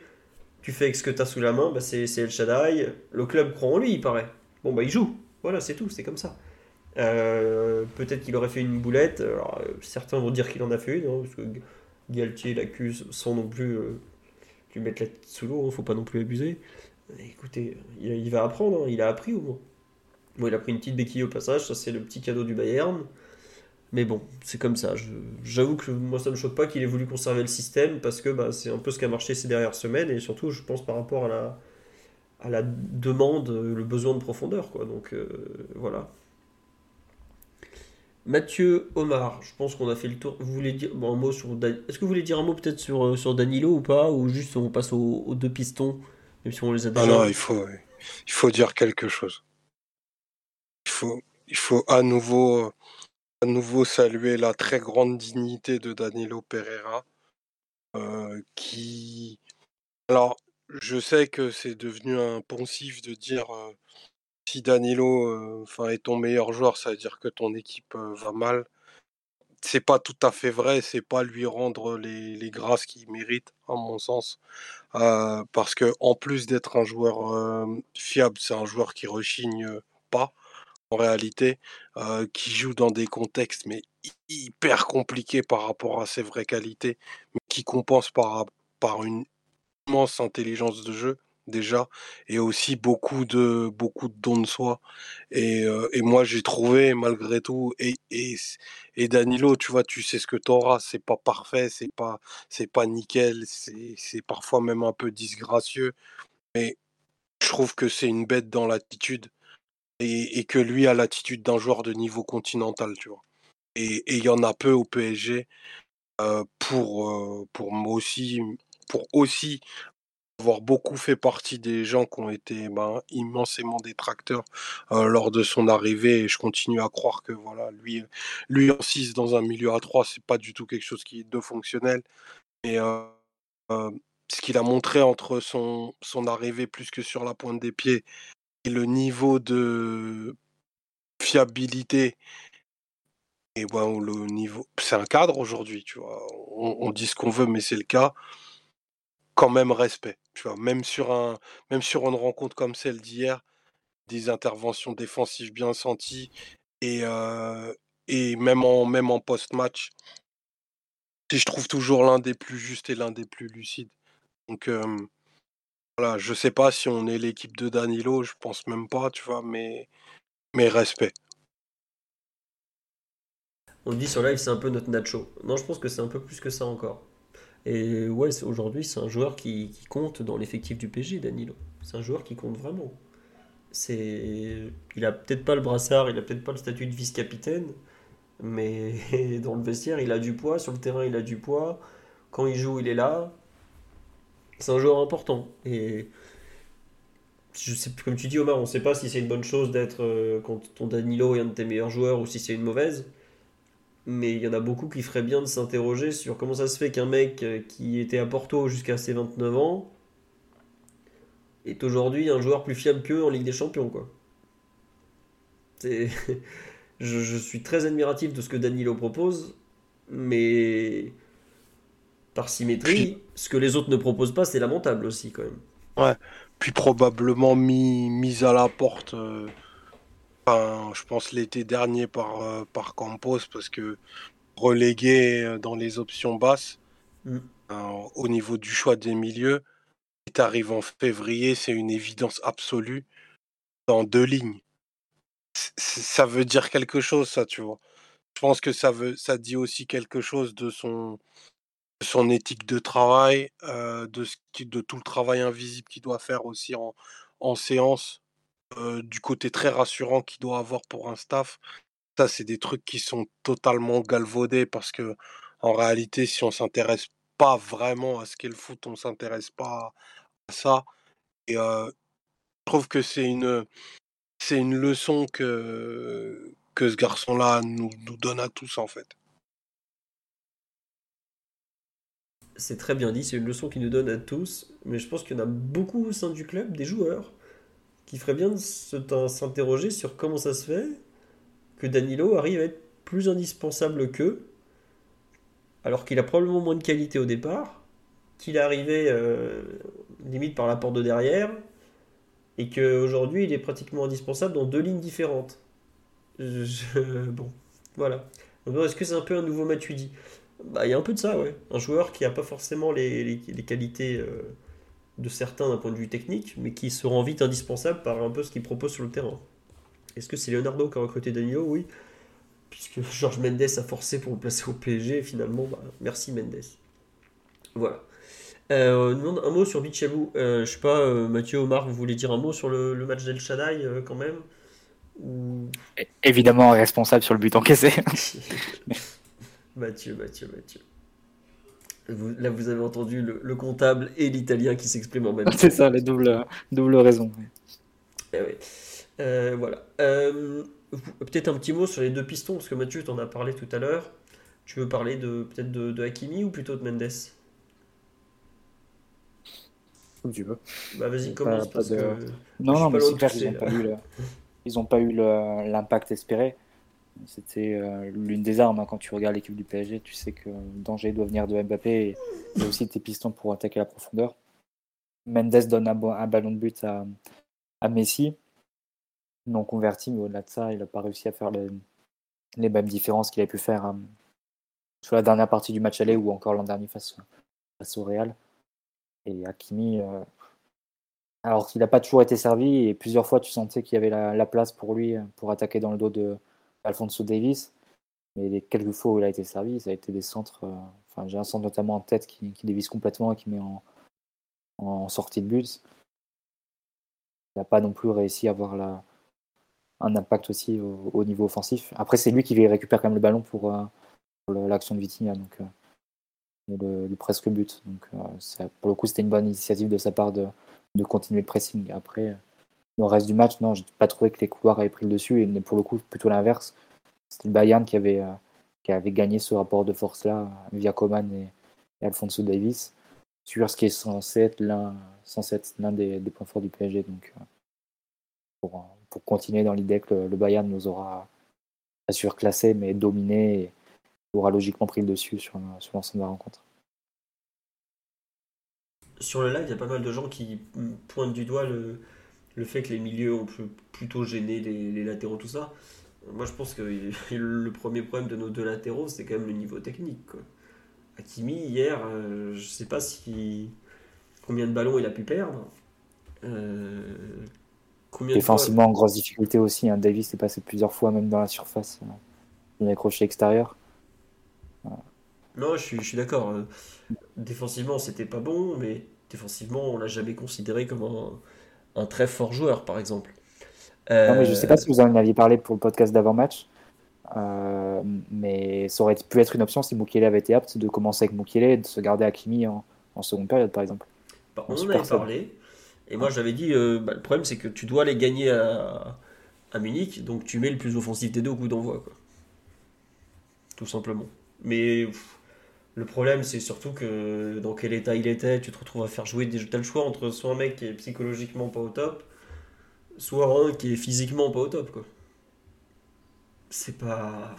Tu fais avec ce que tu as sous la main, bah, c'est El Shaddai. Le club croit en lui, il paraît. Bon, bah, il joue Voilà, c'est tout, c'est comme ça. Euh, peut-être qu'il aurait fait une boulette. Alors, euh, certains vont dire qu'il en a fait une, hein, parce que Galtier l'accuse sans non plus euh, lui mettre la tête sous l'eau, hein, faut pas non plus abuser. Écoutez, il, va apprendre, hein, il a appris au moins. Bon, il a pris une petite béquille au passage, ça c'est le petit cadeau du Bayern. Mais bon, c'est comme ça. J'avoue que moi ça me choque pas qu'il ait voulu conserver le système parce que bah, c'est un peu ce qui a marché ces dernières semaines et surtout je pense par rapport à la, à la demande, euh, le besoin de profondeur. Quoi. Donc euh, voilà. Mathieu Omar, je pense qu'on a fait le tour. Vous voulez dire bon, un mot sur Dan- Est-ce que vous voulez dire un mot peut-être sur, euh, sur Danilo ou pas Ou juste on passe aux, aux deux pistons Même si on les a Ah déjà. non, il faut, il faut dire quelque chose. Il faut, il faut à nouveau, à nouveau saluer la très grande dignité de Danilo Pereira, euh, qui, alors, je sais que c'est devenu un poncif de dire si Danilo, est ton meilleur joueur, ça veut dire que ton équipe va mal. C'est pas tout à fait vrai, c'est pas lui rendre les, grâces qu'il mérite, à mon sens. Parce que en plus d'être un joueur fiable, c'est un joueur qui rechigne pas en réalité, qui joue dans des contextes mais hy- hyper compliqués par rapport à ses vraies qualités, mais qui compense par une immense intelligence de jeu déjà et aussi beaucoup de beaucoup de dons de soi. Et, euh, et moi j'ai trouvé malgré tout et, et, et Danilo tu vois tu sais ce que tu auras c'est pas parfait c'est pas c'est pas nickel c'est parfois même un peu disgracieux mais je trouve que c'est une bête dans l'attitude et, et que lui a l'attitude d'un joueur de niveau continental tu vois. Et et il y en a peu au PSG euh, pour euh, pour moi aussi pour aussi avoir beaucoup fait partie des gens qui ont été ben, immensément détracteurs lors de son arrivée et je continue à croire que voilà lui lui en 6 dans un milieu à 3 c'est pas du tout quelque chose qui est de fonctionnel euh, ce qu'il a montré entre son son arrivée plus que sur la pointe des pieds et le niveau de fiabilité et ben, le niveau c'est un cadre aujourd'hui tu vois on dit ce qu'on veut mais c'est le cas quand même respect. Tu vois, même sur un, même sur une rencontre comme celle d'hier, des interventions défensives bien senties et, et même en, même en post-match, je trouve toujours l'un des plus justes et l'un des plus lucides. Donc voilà, je sais pas si on est l'équipe de Danilo, je pense même pas, tu vois, mais, mais respect. On dit sur live c'est un peu notre Nacho. Non, je pense que c'est un peu plus que ça encore. Et ouais, aujourd'hui, c'est un joueur qui, compte dans l'effectif du PSG, Danilo. C'est un joueur qui compte vraiment. C'est, il a peut-être pas le brassard, il a peut-être pas le statut de vice-capitaine, mais dans le vestiaire, il a du poids, sur le terrain, il a du poids. Quand il joue, il est là. C'est un joueur important. Et je sais, comme tu dis, Omar, on ne sait pas si c'est une bonne chose d'être euh, quand ton Danilo est un de tes meilleurs joueurs ou si c'est une mauvaise. Mais il y en a beaucoup qui feraient bien de s'interroger sur comment ça se fait qu'un mec euh, qui était à Porto jusqu'à ses 29 ans est aujourd'hui un joueur plus fiable qu'eux en Ligue des Champions, quoi. C'est- Je, je suis très admiratif de ce que Danilo propose, mais par symétrie, ce que les autres ne proposent pas, c'est lamentable aussi, quand même. Puis probablement mis, mis à la porte, euh, enfin, je pense l'été dernier par, euh, par Campos, parce que relégué euh, dans les options basses, Mm. euh, au niveau du choix des milieux, et t'arrives en février, c'est une évidence absolue dans deux lignes. C- Ça veut dire quelque chose, ça, tu vois. Je pense que ça veut, ça dit aussi quelque chose de son, de son éthique de travail, euh, de, ce qui, de tout le travail invisible qu'il doit faire aussi en, en séance, du côté très rassurant qu'il doit avoir pour un staff. Ça, c'est des trucs qui sont totalement galvaudés parce que, en réalité, si on s'intéresse pas vraiment à ce qu'est le foot, on s'intéresse pas à ça. Et je trouve que c'est une, c'est une leçon que, que ce garçon-là nous, nous donne à tous, en fait. C'est très bien dit, c'est une leçon qui nous donne à tous, mais je pense qu'il y en a beaucoup au sein du club, des joueurs, qui feraient bien de s'interroger sur comment ça se fait que Danilo arrive à être plus indispensable qu'eux, alors qu'il a probablement moins de qualité au départ, qu'il est arrivé euh, limite par la porte de derrière, et qu'aujourd'hui il est pratiquement indispensable dans deux lignes différentes. Bon, voilà. Est-ce que c'est un peu un nouveau Matuidi? Bah, il y a un peu de ça, ouais. Un joueur qui n'a pas forcément les, qualités euh, de certains d'un point de vue technique, mais qui se rend vite indispensable par un peu ce qu'il propose sur le terrain. Est-ce que c'est Leonardo qui a recruté Danilo Oui. Puisque Georges Mendes a forcé pour le placer au PSG, finalement, bah, merci Mendes. Voilà. Euh, un mot sur Bichabou. Euh, je sais pas, euh, Mathieu, Omar, vous voulez dire un mot sur le, match d'El Shaddai euh, quand même Évidemment responsable sur le but encaissé. Mathieu, Mathieu, Mathieu. Là, vous avez entendu le, comptable et l'italien qui s'expriment en même temps. C'est ça, les doubles, double raisons. Eh voilà. peut-être un petit mot sur les deux pistons, parce que Mathieu, tu en as parlé tout à l'heure. Tu veux parler de peut-être de, de Hakimi ou plutôt de Mendes? Tu veux. Bah vas-y, commence. parce que non, non, mais c'est clair, ils n'ont pas eu l'impact espéré. C'était euh, l'une des armes. Hein, quand tu regardes l'équipe du PSG, tu sais que le danger doit venir de Mbappé et, aussi tes pistons pour attaquer la profondeur. Mendes donne un, ballon de but à, à, Messi, non converti, mais au-delà de ça, il n'a pas réussi à faire les, mêmes différences qu'il a pu faire hein, sur la dernière partie du match aller ou encore l'an dernier face, au Real. Et Hakimi, euh, alors qu'il n'a pas toujours été servi, et plusieurs fois tu sentais qu'il y avait la, place pour lui euh, pour attaquer dans le dos de Alfonso Davis. Mais les quelques fois où il a été servi, ça a été des centres. Euh, enfin, j'ai un centre notamment en tête qui, qui dévisse complètement et qui met en, sortie de but. Il n'a pas non plus réussi à avoir un impact aussi au, niveau offensif. Après, c'est lui qui récupère quand même le ballon pour, l'action de Vitinha. Donc, le, presque but. Donc, euh, pour le coup, c'était une bonne initiative de sa part de continuer le pressing. Après, le reste du match, non, je n'ai pas trouvé que les couloirs avaient pris le dessus. Et pour le coup, plutôt l'inverse. C'était le Bayern qui avait, euh, qui avait gagné ce rapport de force-là via Coman et, Alfonso Davis sur ce qui est censé être l'un, l'un des, points forts du PSG. Donc, euh, pour, pour continuer dans l'idée que le, Bayern nous aura pas surclassé, mais dominé et, aura logiquement pris le dessus sur, sur l'ensemble de la rencontre. Sur le live, il y a pas mal de gens qui pointent du doigt le, le fait que les milieux ont plutôt gêné les, les, latéraux, tout ça. Moi, je pense que le premier problème de nos deux latéraux, c'est quand même le niveau technique. Quoi. Hakimi, hier, euh, je sais pas si combien de ballons il a pu perdre. Euh, combien Défensivement, en grosse difficulté aussi. Hein. Davis est passé plusieurs fois, même dans la surface. Euh, il a accroché extérieur. Non, je suis, je suis d'accord. Euh, défensivement, c'était pas bon, mais défensivement, on l'a jamais considéré comme un, très fort joueur, par exemple. Non, mais je sais pas si vous en aviez parlé pour le podcast d'avant-match, euh, mais ça aurait pu être une option si Mukiele avait été apte de commencer avec Mukiele et de se garder Hakimi en, en seconde période, par exemple. Bah, on en avait parlé, et moi j'avais dit euh, bah, le problème c'est que tu dois les gagner à, à Munich, donc tu mets le plus offensif des deux au coup d'envoi. Tout simplement. Mais le problème, c'est surtout que dans quel état il était, tu te retrouves à faire jouer des le choix entre soit un mec qui est psychologiquement pas au top, soit un qui est physiquement pas au top. C'est pas.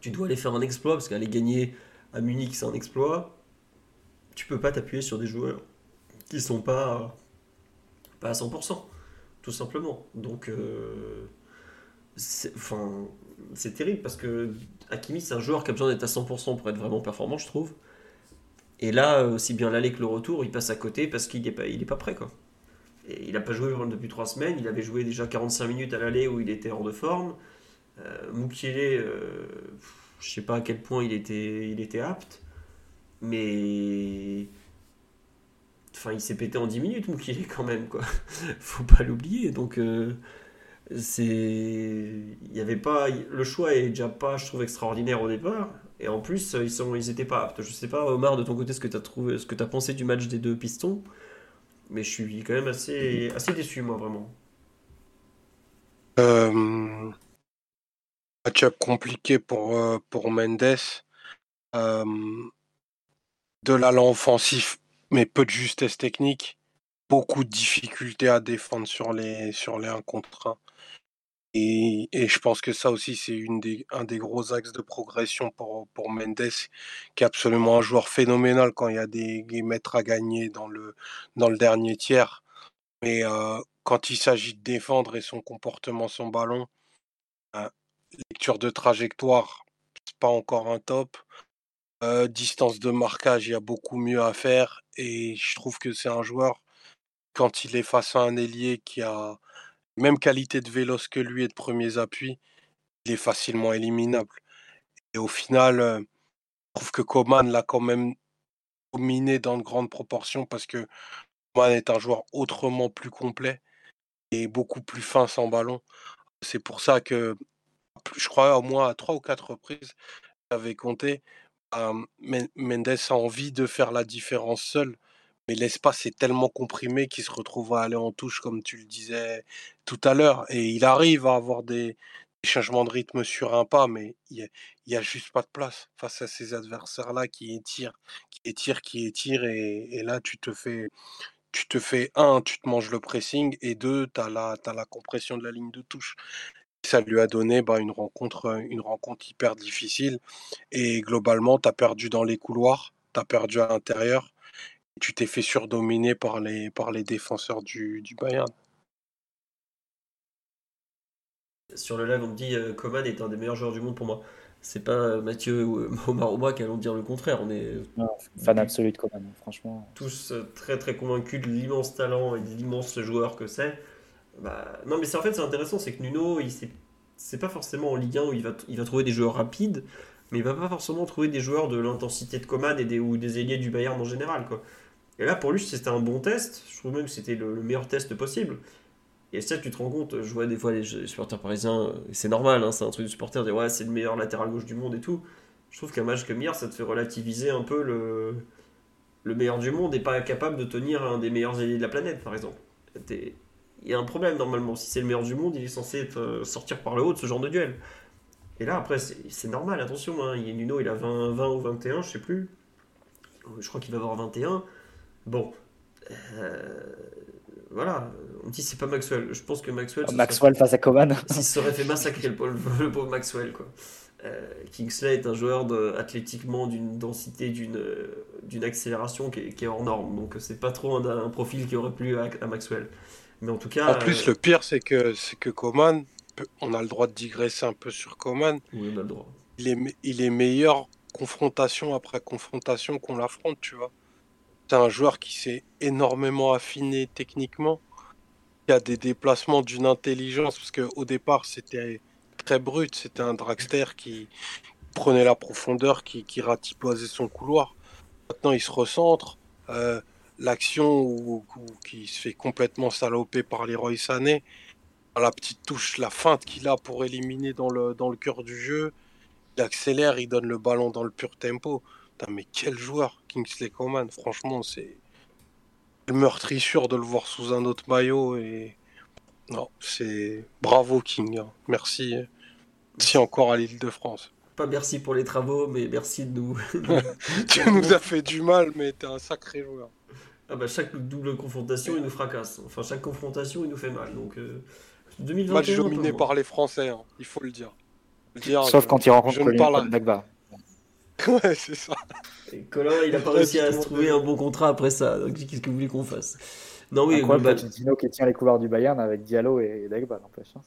Tu dois aller faire un exploit, parce qu'aller gagner à Munich, c'est un exploit. Tu peux pas t'appuyer sur des joueurs qui sont pas, pas à 100%, tout simplement. Donc, euh, enfin, c'est terrible parce que Hakimi, c'est un joueur qui a besoin d'être à 100% pour être vraiment performant, je trouve. Et là, aussi bien l'aller que le retour, il passe à côté parce qu'il n'est pas, pas prêt. Quoi. Il n'a pas joué depuis 3 semaines. Il avait joué déjà 45 minutes à l'aller où il était hors de forme. Euh, euh, je sais pas à quel point il était, il était apte. Mais. Enfin, il s'est pété en 10 minutes, Mukiele, quand même. quoi. Faut pas l'oublier. Donc. Euh, c'est il y avait pas le choix est déjà pas je trouve extraordinaire au départ. Et en plus ils sont ils étaient pas aptes. Je sais pas Omar de ton côté ce que tu as trouvé ce que tu as pensé du match des deux pistons. Mais je suis quand même assez assez déçu moi vraiment. Euh, match-up compliqué pour euh, pour Mendes. Euh, de l'allant offensif mais peu de justesse technique. Beaucoup de difficultés à défendre sur les sur les 1 contre 1 et, je pense que ça aussi, c'est un des gros axes de progression pour, Mendes, qui est absolument un joueur phénoménal quand il y a des, des à gagner dans le, dernier tiers. Mais quand il s'agit de défendre et son comportement son ballon, lecture de trajectoire, c'est pas encore un top. distance de marquage, il y a beaucoup mieux à faire. Et je trouve que c'est un joueur, quand il est face à un ailier qui a même qualité de véloce que lui et de premiers appuis, il est facilement éliminable. Et au final, je trouve que Coman l'a quand même dominé dans de grandes proportions parce que Coman est un joueur autrement plus complet et beaucoup plus fin sans ballon. C'est pour ça que je crois au moins à trois ou quatre reprises, j'avais compté, Mendes a envie de faire la différence seul, mais l'espace est tellement comprimé qu'il se retrouve à aller en touche, comme tu le disais tout à l'heure, et il arrive à avoir des, changements de rythme sur un pas, mais il n'y a, juste pas de place face à ces adversaires-là qui étirent, qui étirent, qui étirent, et, là tu te fais tu te fais un, tu te manges le pressing, et deux, tu as la, compression de la ligne de touche. Ça lui a donné bah, une, rencontre, une rencontre hyper difficile. Et globalement, tu as perdu dans les couloirs, tu as perdu à l'intérieur. Tu t'es fait surdominer par les, par les défenseurs du, du Bayern? Sur le live, on me dit que Coman est un des meilleurs joueurs du monde pour moi. C'est pas Mathieu ou Omar ou moi qui allons dire le contraire. On est fan absolu de Coman, franchement. Tous très très convaincus de l'immense talent et de l'immense joueur que c'est. Bah, non, mais c'est en fait c'est intéressant, c'est que Nuno, il c'est pas forcément en Ligue 1 où il va, il va trouver des joueurs rapides, mais il va pas forcément trouver des joueurs de l'intensité de Coman et des, ou des ailiers du Bayern en général. Quoi. Et là, pour lui, c'était un bon test. Je trouve même que c'était le, meilleur test possible. Et ça, tu te rends compte, je vois des fois les, supporters parisiens, c'est normal, hein, c'est un truc de supporter, dire ouais, c'est le meilleur latéral gauche du monde et tout. Je trouve qu'un match comme hier, ça te fait relativiser un peu le, le meilleur du monde et pas capable de tenir un des meilleurs ailiers de la planète, par exemple il y a un problème normalement. Si c'est le meilleur du monde, il est censé euh, sortir par le haut de ce genre de duel. Et là, après, c'est normal, attention. Hein. Nuno, il a 20, 20 ou 21, je sais plus. Je crois qu'il va avoir 21. Bon. Euh, voilà. On dit c'est pas Maxwell. Je pense que Maxwell. Maxwell face à Coman. S'il serait fait massacrer le pauvre, Maxwell, quoi. Euh, Kingsley est un joueur de, athlétiquement d'une densité, d'une accélération qui est, hors norme. Donc c'est pas trop un, profil qui aurait plu à Maxwell. Mais en tout cas. En plus, euh, le pire, c'est que, c'est que Coman, on a le droit de digresser un peu sur Coman. Oui, on a le droit. Il est, il est meilleur confrontation après confrontation qu'on l'affronte, tu vois. C'est un joueur qui s'est énormément affiné techniquement, qui a des déplacements d'une intelligence, parce qu'au départ, c'était très brut, c'était un dragster qui prenait la profondeur, qui, ratiposait son couloir. Maintenant, il se recentre. Euh, l'action qui se fait complètement saloper par Leroy Sané, la petite touche, la feinte qu'il a pour éliminer dans le cœur du jeu, il accélère, il donne le ballon dans le pur tempo. Mais quel joueur, Kingsley Coman, franchement, c'est le meurtrissure de le voir sous un autre maillot et non, c'est bravo King, hein. merci, merci encore à l'île de France. Pas merci pour les travaux, mais merci de nous. tu nous as fait du mal, mais t'es un sacré joueur. Ah bah chaque double confrontation, il nous fracasse. Enfin, chaque confrontation, il nous fait mal. Donc, euh, 2021. Match dominé par les Français, hein, il faut le dire. Sauf quand il rencontre Colin Dagba. ouais, c'est ça. Et Colin, il a pas réussi à se trouver un bon contrat après ça. Donc, qu'est-ce que vous voulez qu'on fasse? Non, oui, global... Pochettino qui tient les couloirs du Bayern avec Diallo et Dagba, n'empêche. Hein,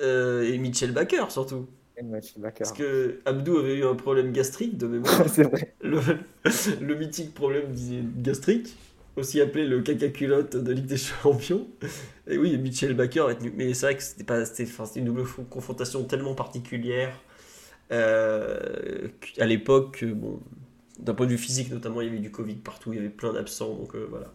euh, et Mitchell Baker, surtout. Parce que Abdou avait eu un problème gastrique de mémoire. c'est vrai. Le, mythique problème gastrique, aussi appelé le caca culotte de Ligue des Champions. Et oui, Mitchell Baker est Mais c'est vrai que c'était pas, c'était, une double confrontation tellement particulière. Euh, à l'époque, bon, d'un point de vue physique notamment, il y avait du Covid partout, il y avait plein d'absents, donc euh, voilà.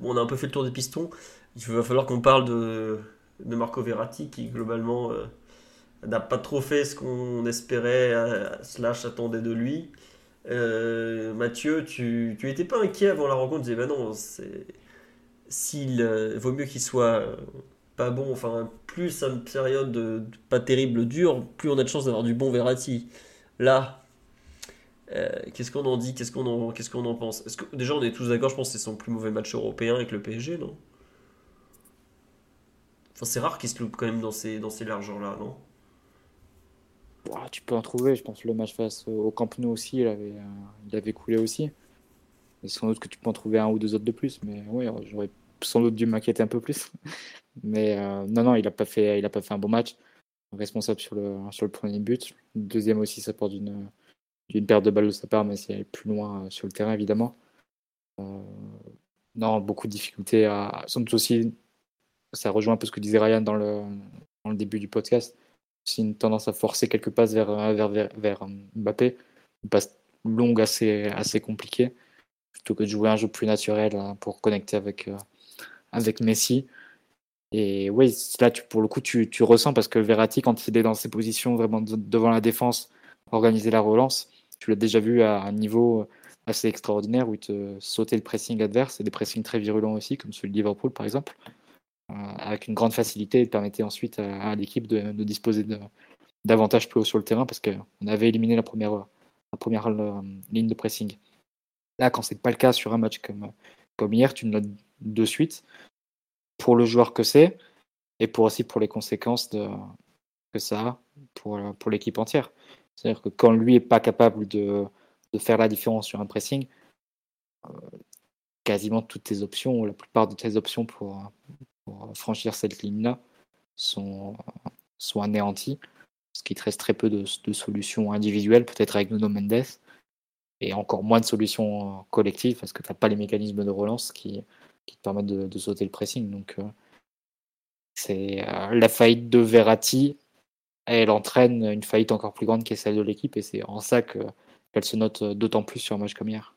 Bon, on a un peu fait le tour des pistons. Il va falloir qu'on parle de, Marco Verratti qui globalement euh, n'a pas trop fait ce qu'on espérait, euh, slash attendait de lui. Mathieu, tu, tu pas inquiet avant la rencontre, tu disais, bah non, s'il vaut mieux qu'il soit pas bon, enfin, plus une période pas terrible dure, plus on a de chance d'avoir du bon Verratti. Là, qu'est-ce qu'on en dit? Qu'est-ce qu'on en, qu'est-ce qu'on en pense? Est-ce que, Déjà, on est tous d'accord, je pense que c'est son plus mauvais match européen avec le PSG, non? Enfin, c'est rare qu'il se loupe quand même dans ces, dans ces largeurs-là, non? Tu peux en trouver, je pense le match face au Camp Nou aussi, il avait, il avait coulé aussi. Et sans doute que tu peux en trouver un ou deux autres de plus, mais ouais, j'aurais sans doute dû m'inquiéter un peu plus. Mais non, non, il n'a pas, fait, pas fait un bon match. Responsable sur le, sur le premier but. Le deuxième aussi, ça porte d'une d'une perte de balle de sa part, mais c'est plus loin sur le terrain, évidemment. non, beaucoup de difficultés. À, sans doute aussi, ça rejoint un peu ce que disait Ryan dans le, dans le début du podcast. C'est une tendance à forcer quelques passes vers, vers, vers, Mbappé. Une passe longue assez, assez compliquée, plutôt que de jouer un jeu plus naturel hein, pour connecter avec, euh, avec Messi. Et oui, là, pour le coup, tu, ressens parce que Verratti, quand il est dans ses positions vraiment devant la défense, organiser la relance, tu l'as déjà vu à un niveau assez extraordinaire où il te sautait le pressing adverse et des pressings très virulents aussi, comme celui de Liverpool par exemple. Euh, avec une grande facilité et permettait ensuite à, l'équipe de, disposer d'avantages plus haut sur le terrain parce qu'on avait éliminé la première, euh, ligne de pressing. Là, quand c'est pas le cas sur un match comme, hier, tu notes de suite pour le joueur que c'est et pour aussi pour les conséquences de, que ça a pour, pour l'équipe entière. C'est-à-dire que quand lui est pas capable de, de, faire la différence sur un pressing, euh, quasiment toutes tes options, la plupart de tes options pour, franchir cette ligne-là sont, sont anéantis, ce qui te reste très peu de, solutions individuelles, peut-être avec Nuno Mendes, et encore moins de solutions collectives, parce que tu n'as pas les mécanismes de relance qui, qui te permettent de, sauter le pressing. Donc, euh, c'est euh, la faillite de Verratti, elle entraîne une faillite encore plus grande qui est celle de l'équipe, et c'est en ça qu'elle se note d'autant plus sur un match comme hier.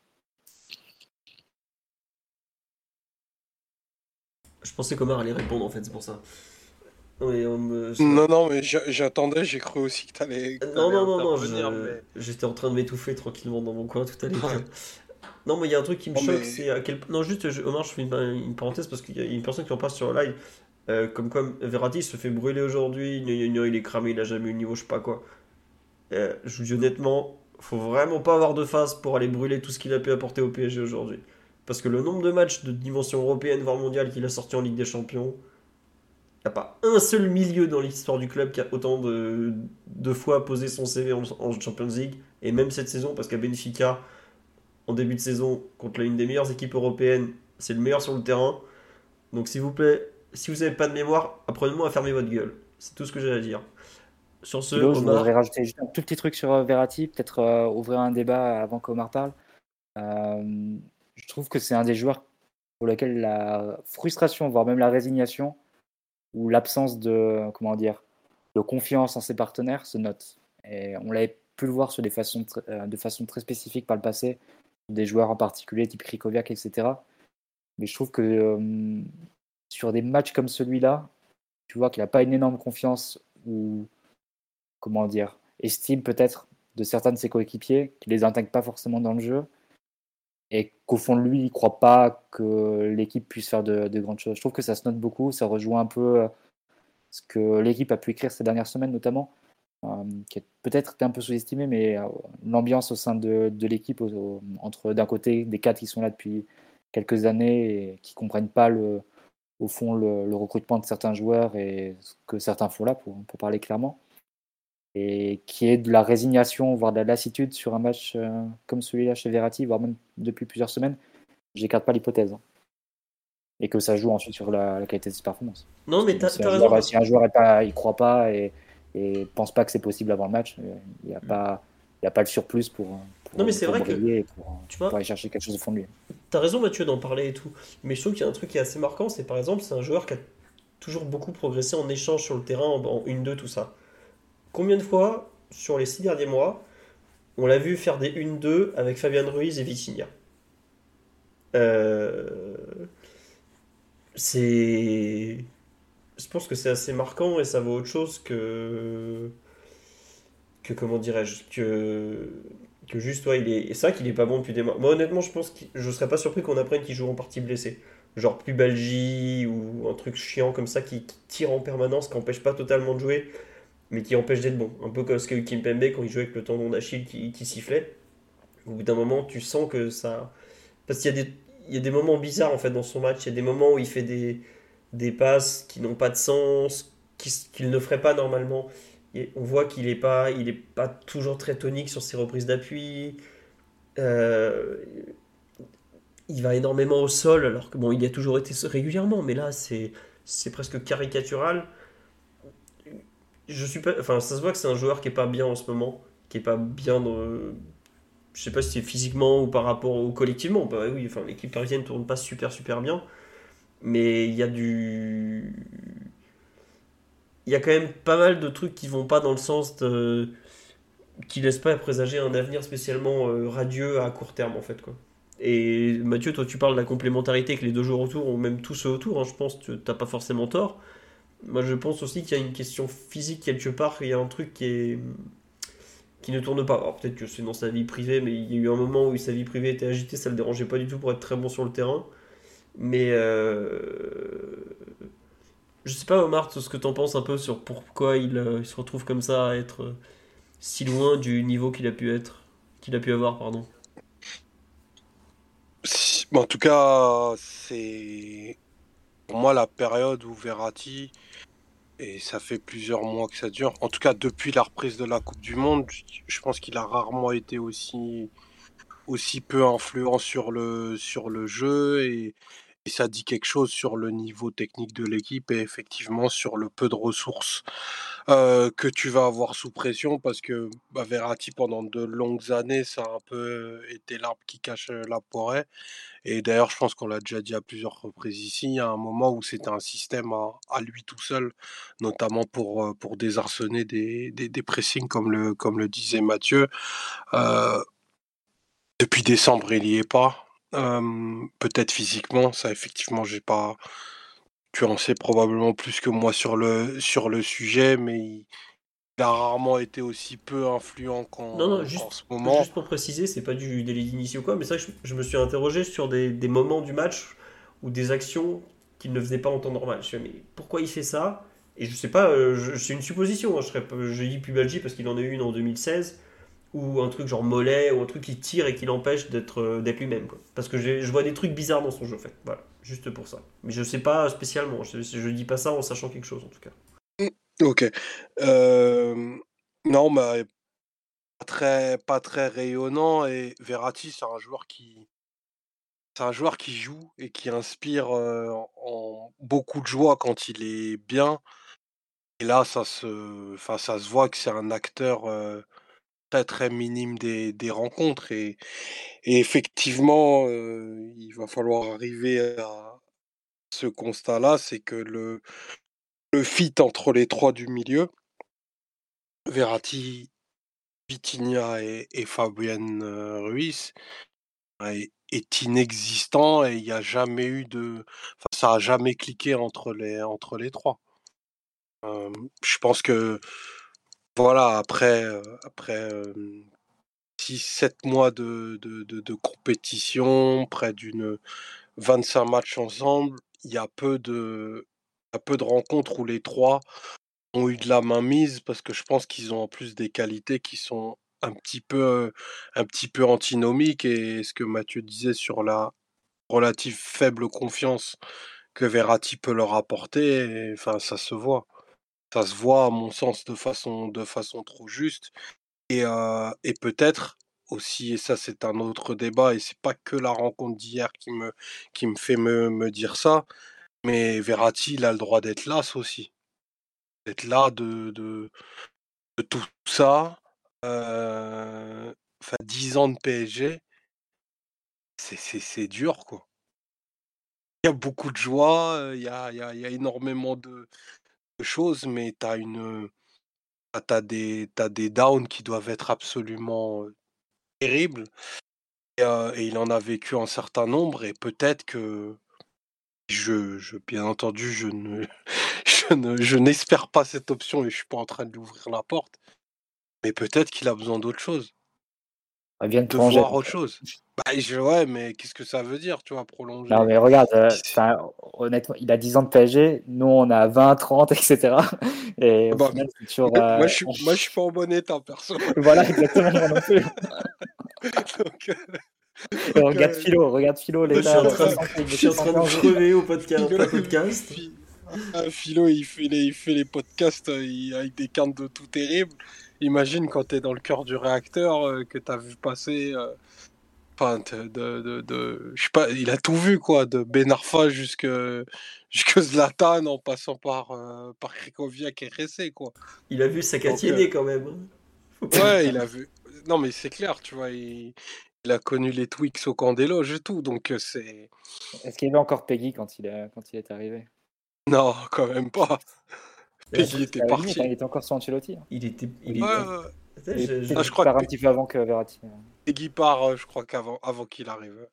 Je pensais qu'Omar allait répondre en fait, c'est pour ça. Non, non, mais j'attendais, j'ai cru aussi que t'allais. Non, non, non, non, j'étais en train de m'étouffer tranquillement dans mon coin tout à l'heure. non, mais il y a un truc qui me choque, c'est à quel Non, juste, Omar, je fais une, parenthèse parce qu'il y a une personne qui en passe sur le live. Euh, comme quoi, Verratti se fait brûler aujourd'hui, il est cramé, il a jamais eu le niveau, je sais pas quoi. Euh, je vous dis honnêtement, faut vraiment pas avoir de face pour aller brûler tout ce qu'il a pu apporter au PSG aujourd'hui. Parce que le nombre de matchs de dimension européenne, voire mondiale, qu'il a sorti en Ligue des Champions, il n'y a pas un seul milieu dans l'histoire du club qui a autant de, de fois posé son CV en, Champions League. Et même cette saison, parce qu'à Benfica, en début de saison, contre l'une des meilleures équipes européennes, c'est le meilleur sur le terrain. Donc s'il vous plaît, si vous n'avez pas de mémoire, apprenez-moi à fermer votre gueule. C'est tout ce que j'ai à dire. Sur ce, je voudrais rajouter juste un tout petit truc sur euh, Verratti, peut-être euh, ouvrir un débat avant qu'Omar parle. Euh, je trouve que c'est un des joueurs pour lequel la frustration, voire même la résignation, ou l'absence de, comment dire, de confiance en ses partenaires se note. Et on l'avait pu le voir sur des façons, de façon très spécifique par le passé, des joueurs en particulier, type Krikoviak, etc. Mais je trouve que euh, sur des matchs comme celui-là, tu vois qu'il n'a pas une énorme confiance ou, comment dire, estime peut-être de certains de ses coéquipiers, qui les intègre pas forcément dans le jeu et qu'au fond de lui, il ne croit pas que l'équipe puisse faire de, grandes choses. Je trouve que ça se note beaucoup, ça rejoint un peu euh, ce que l'équipe a pu écrire ces dernières semaines notamment, qui a peut-être été un peu sous-estimé, mais euh, l'ambiance au sein de, l'équipe, entre d'un côté des quatre qui sont là depuis quelques années et qui ne comprennent pas le, au fond le, recrutement de certains joueurs et ce que certains font là, pour, pour parler clairement et qui est de la résignation, voire de la lassitude sur un match euh, comme celui-là chez Verratti, voire même depuis plusieurs semaines, j'écarte pas l'hypothèse. Hein. Et que ça joue ensuite sur la, qualité de ses performances. Non, mais tu as, raison. si un joueur ne croit pas et, pense pas que c'est possible avant le match, euh, il n'y a, pas, a pas le surplus pour, non, mais c'est vrai que pour, tu aller chercher quelque chose au fond de lui. Tu as raison, Mathieu, d'en parler et tout. Mais je trouve qu'il y a un truc qui est assez marquant c'est par exemple, c'est un joueur qui a toujours beaucoup progressé en échange sur le terrain, en, en 1-2, tout ça. Combien de fois, sur les six derniers mois, on l'a vu faire des 1-2 avec Fabien Ruiz et Vitinha? Euh, C'est. Je pense que c'est assez marquant et ça vaut autre chose que. Que comment dirais-je Que. Que juste, ouais, il est. Et ça qu'il est pas bon depuis des mois. Moi, honnêtement, je pense que je serais pas surpris qu'on apprenne qu'il joue en partie blessé. Genre plus Balgi ou un truc chiant comme ça qui, qui tire en permanence, qui empêche pas totalement de jouer mais qui empêche d'être bon. Un peu comme ce qu'a eu Kimpembe quand il jouait avec le tendon d'Achille qui, qui, sifflait. Au bout d'un moment, tu sens que ça. Parce qu'il y, a des, il y a des moments bizarres en fait dans son match. Il y a des moments où il fait des, des passes qui n'ont pas de sens, qu'il ne ferait pas normalement. On voit qu'il n'est pas, pas toujours très tonique sur ses reprises d'appui. Euh, il va énormément au sol, alors que bon, il y a toujours été régulièrement, mais là, c'est presque caricatural. Je suis enfin, ça se voit que c'est un joueur qui est pas bien en ce moment, qui est pas bien dans, je sais pas si c'est physiquement ou par rapport au collectivement. Bah oui, enfin, l'équipe parisienne tourne pas super super bien, mais il y a du, il y a quand même pas mal de trucs qui vont pas dans le sens de, qui laissent pas présager un avenir spécialement euh, radieux à court terme en fait quoi. Et Mathieu, toi tu parles de la complémentarité que les deux joueurs autour, ou même tous autour, hein, je pense que t'as pas forcément tort. Moi je pense aussi qu'il y a une question physique quelque part, il y a un truc qui qui ne tourne pas. Alors peut-être que c'est dans sa vie privée, mais il y a eu un moment où sa vie privée était agitée, ça le dérangeait pas du tout pour être très bon sur le terrain. Mais euh... je sais pas Omar, ce que t'en penses un peu sur pourquoi il, euh, se retrouve comme ça à être si loin du niveau qu'il a pu être, qu'il a pu avoir, pardon. En tout cas, c'est pour moi la période où Verratti, et ça fait plusieurs mois que ça dure, en tout cas depuis la reprise de la Coupe du Monde, je pense qu'il a rarement été aussi, aussi peu influent sur le, sur le jeu et, ça dit quelque chose sur le niveau technique de l'équipe et effectivement sur le peu de ressources euh, que tu vas avoir sous pression parce que bah, Verratti pendant de longues années ça a un peu été l'arbre qui cache euh, la forêt et d'ailleurs je pense qu'on l'a déjà dit à plusieurs reprises ici il y a un moment où c'était un système à, lui tout seul notamment pour, euh, pour désarçonner des, des, pressings comme le, comme le disait Mathieu euh, depuis décembre il n'y est pas peut-être physiquement, ça effectivement, j'ai pas. Tu en sais probablement plus que moi sur le, sur le sujet, mais il, a rarement été aussi peu influent qu'en non, non, juste, ce moment. Juste pour préciser, c'est pas du délit d'initié ou quoi, mais ça, je, je, me suis interrogé sur des, des, moments du match ou des actions qu'il ne faisait pas en temps normal. Je me suis dit, mais pourquoi il fait ça? Et je sais pas, euh, c'est une supposition, hein, je, serais, je dis Pubalgi parce qu'il en a eu une en 2016 ou un truc genre mollet ou un truc qui tire et qui l'empêche d'être euh, d'être lui-même parce que je vois des trucs bizarres dans son jeu en fait. Voilà. Juste pour ça. Mais je sais pas spécialement. Je, je dis pas ça en sachant quelque chose en tout cas. Ok. Euh, non mais pas très pas très rayonnant. Et Verratti c'est un joueur qui c'est un joueur qui joue et qui inspire euh, en beaucoup de joie quand il est bien. Et là ça se enfin ça se voit que c'est un acteur très très minime des, des rencontres et, effectivement euh, il va falloir arriver à ce constat là c'est que le, le fit entre les trois du milieu. Verratti Vitinha et, et Fabienne Ruiz est, est, inexistant et il n'y a jamais eu de ça a jamais cliqué entre les entre les trois. Euh, je pense que voilà, après, après 6-7 mois de, compétition, près d'une 25 matchs ensemble, il y a peu de, peu de rencontres où les trois ont eu de la main mise parce que je pense qu'ils ont en plus des qualités qui sont un petit peu, un petit peu antinomiques et ce que Mathieu disait sur la relative faible confiance que Verratti peut leur apporter, enfin ça se voit. Ça se voit à mon sens de façon de façon trop juste et et peut-être aussi et ça c'est un autre débat et c'est pas que la rencontre d'hier qui me qui me fait me me dire ça, mais Verratti, il a le droit d'être là aussi. D'être là de de tout ça, enfin 10 ans de PSG c'est dur quoi. Il y a beaucoup de joie, il y a il y a énormément de choses, mais tu as une, tu des tu des downs qui doivent être absolument, terribles et et il en a vécu un certain nombre et peut-être que je je bien entendu, je ne je ne je n'espère pas cette option et je suis pas en train de lui ouvrir la porte, mais peut-être qu'il a besoin d'autre chose. De voir autre chose. Bah, je, ouais, mais qu'est-ce que ça veut dire, tu vois, prolonger? Non, mais regarde, euh, honnêtement, il a 10 ans de PSG, nous on a 20, 30, etc. Et bah, toujours, moi, je suis, moi, je suis pas en bon état, perso. voilà, exactement, moi non plus. Donc, euh, regarde euh, Philo, regarde Philo, les Je suis en train, je suis en train de crever au podcast. Philo, podcast. Philo, il fait les, il fait les podcasts avec des cannes de tout terrible. Imagine quand tu es dans le cœur du réacteur, que tu as vu passer Enfin, de, de, de, je sais pas, il a tout vu, quoi, de Ben Arfa jusque, jusque Zlatan en passant par, euh, par Krikoviak et Ressé, quoi. Il a vu Sakatiene euh, quand même. Hein. Ouais, il a vu. Non, mais c'est clair, tu vois, il, il, a connu les Twix au camp des loges et tout, donc euh, c'est. Est-ce qu'il y avait encore Peggy quand il, a, quand il est arrivé? Non, quand même pas. Peggy était parti. il était encore sur Ancelotti. Hein. Il était. Il était... Je, ah, je, crois un petit peu avant que Verratti. Peggy part, je crois qu'avant avant, qu'il arrive.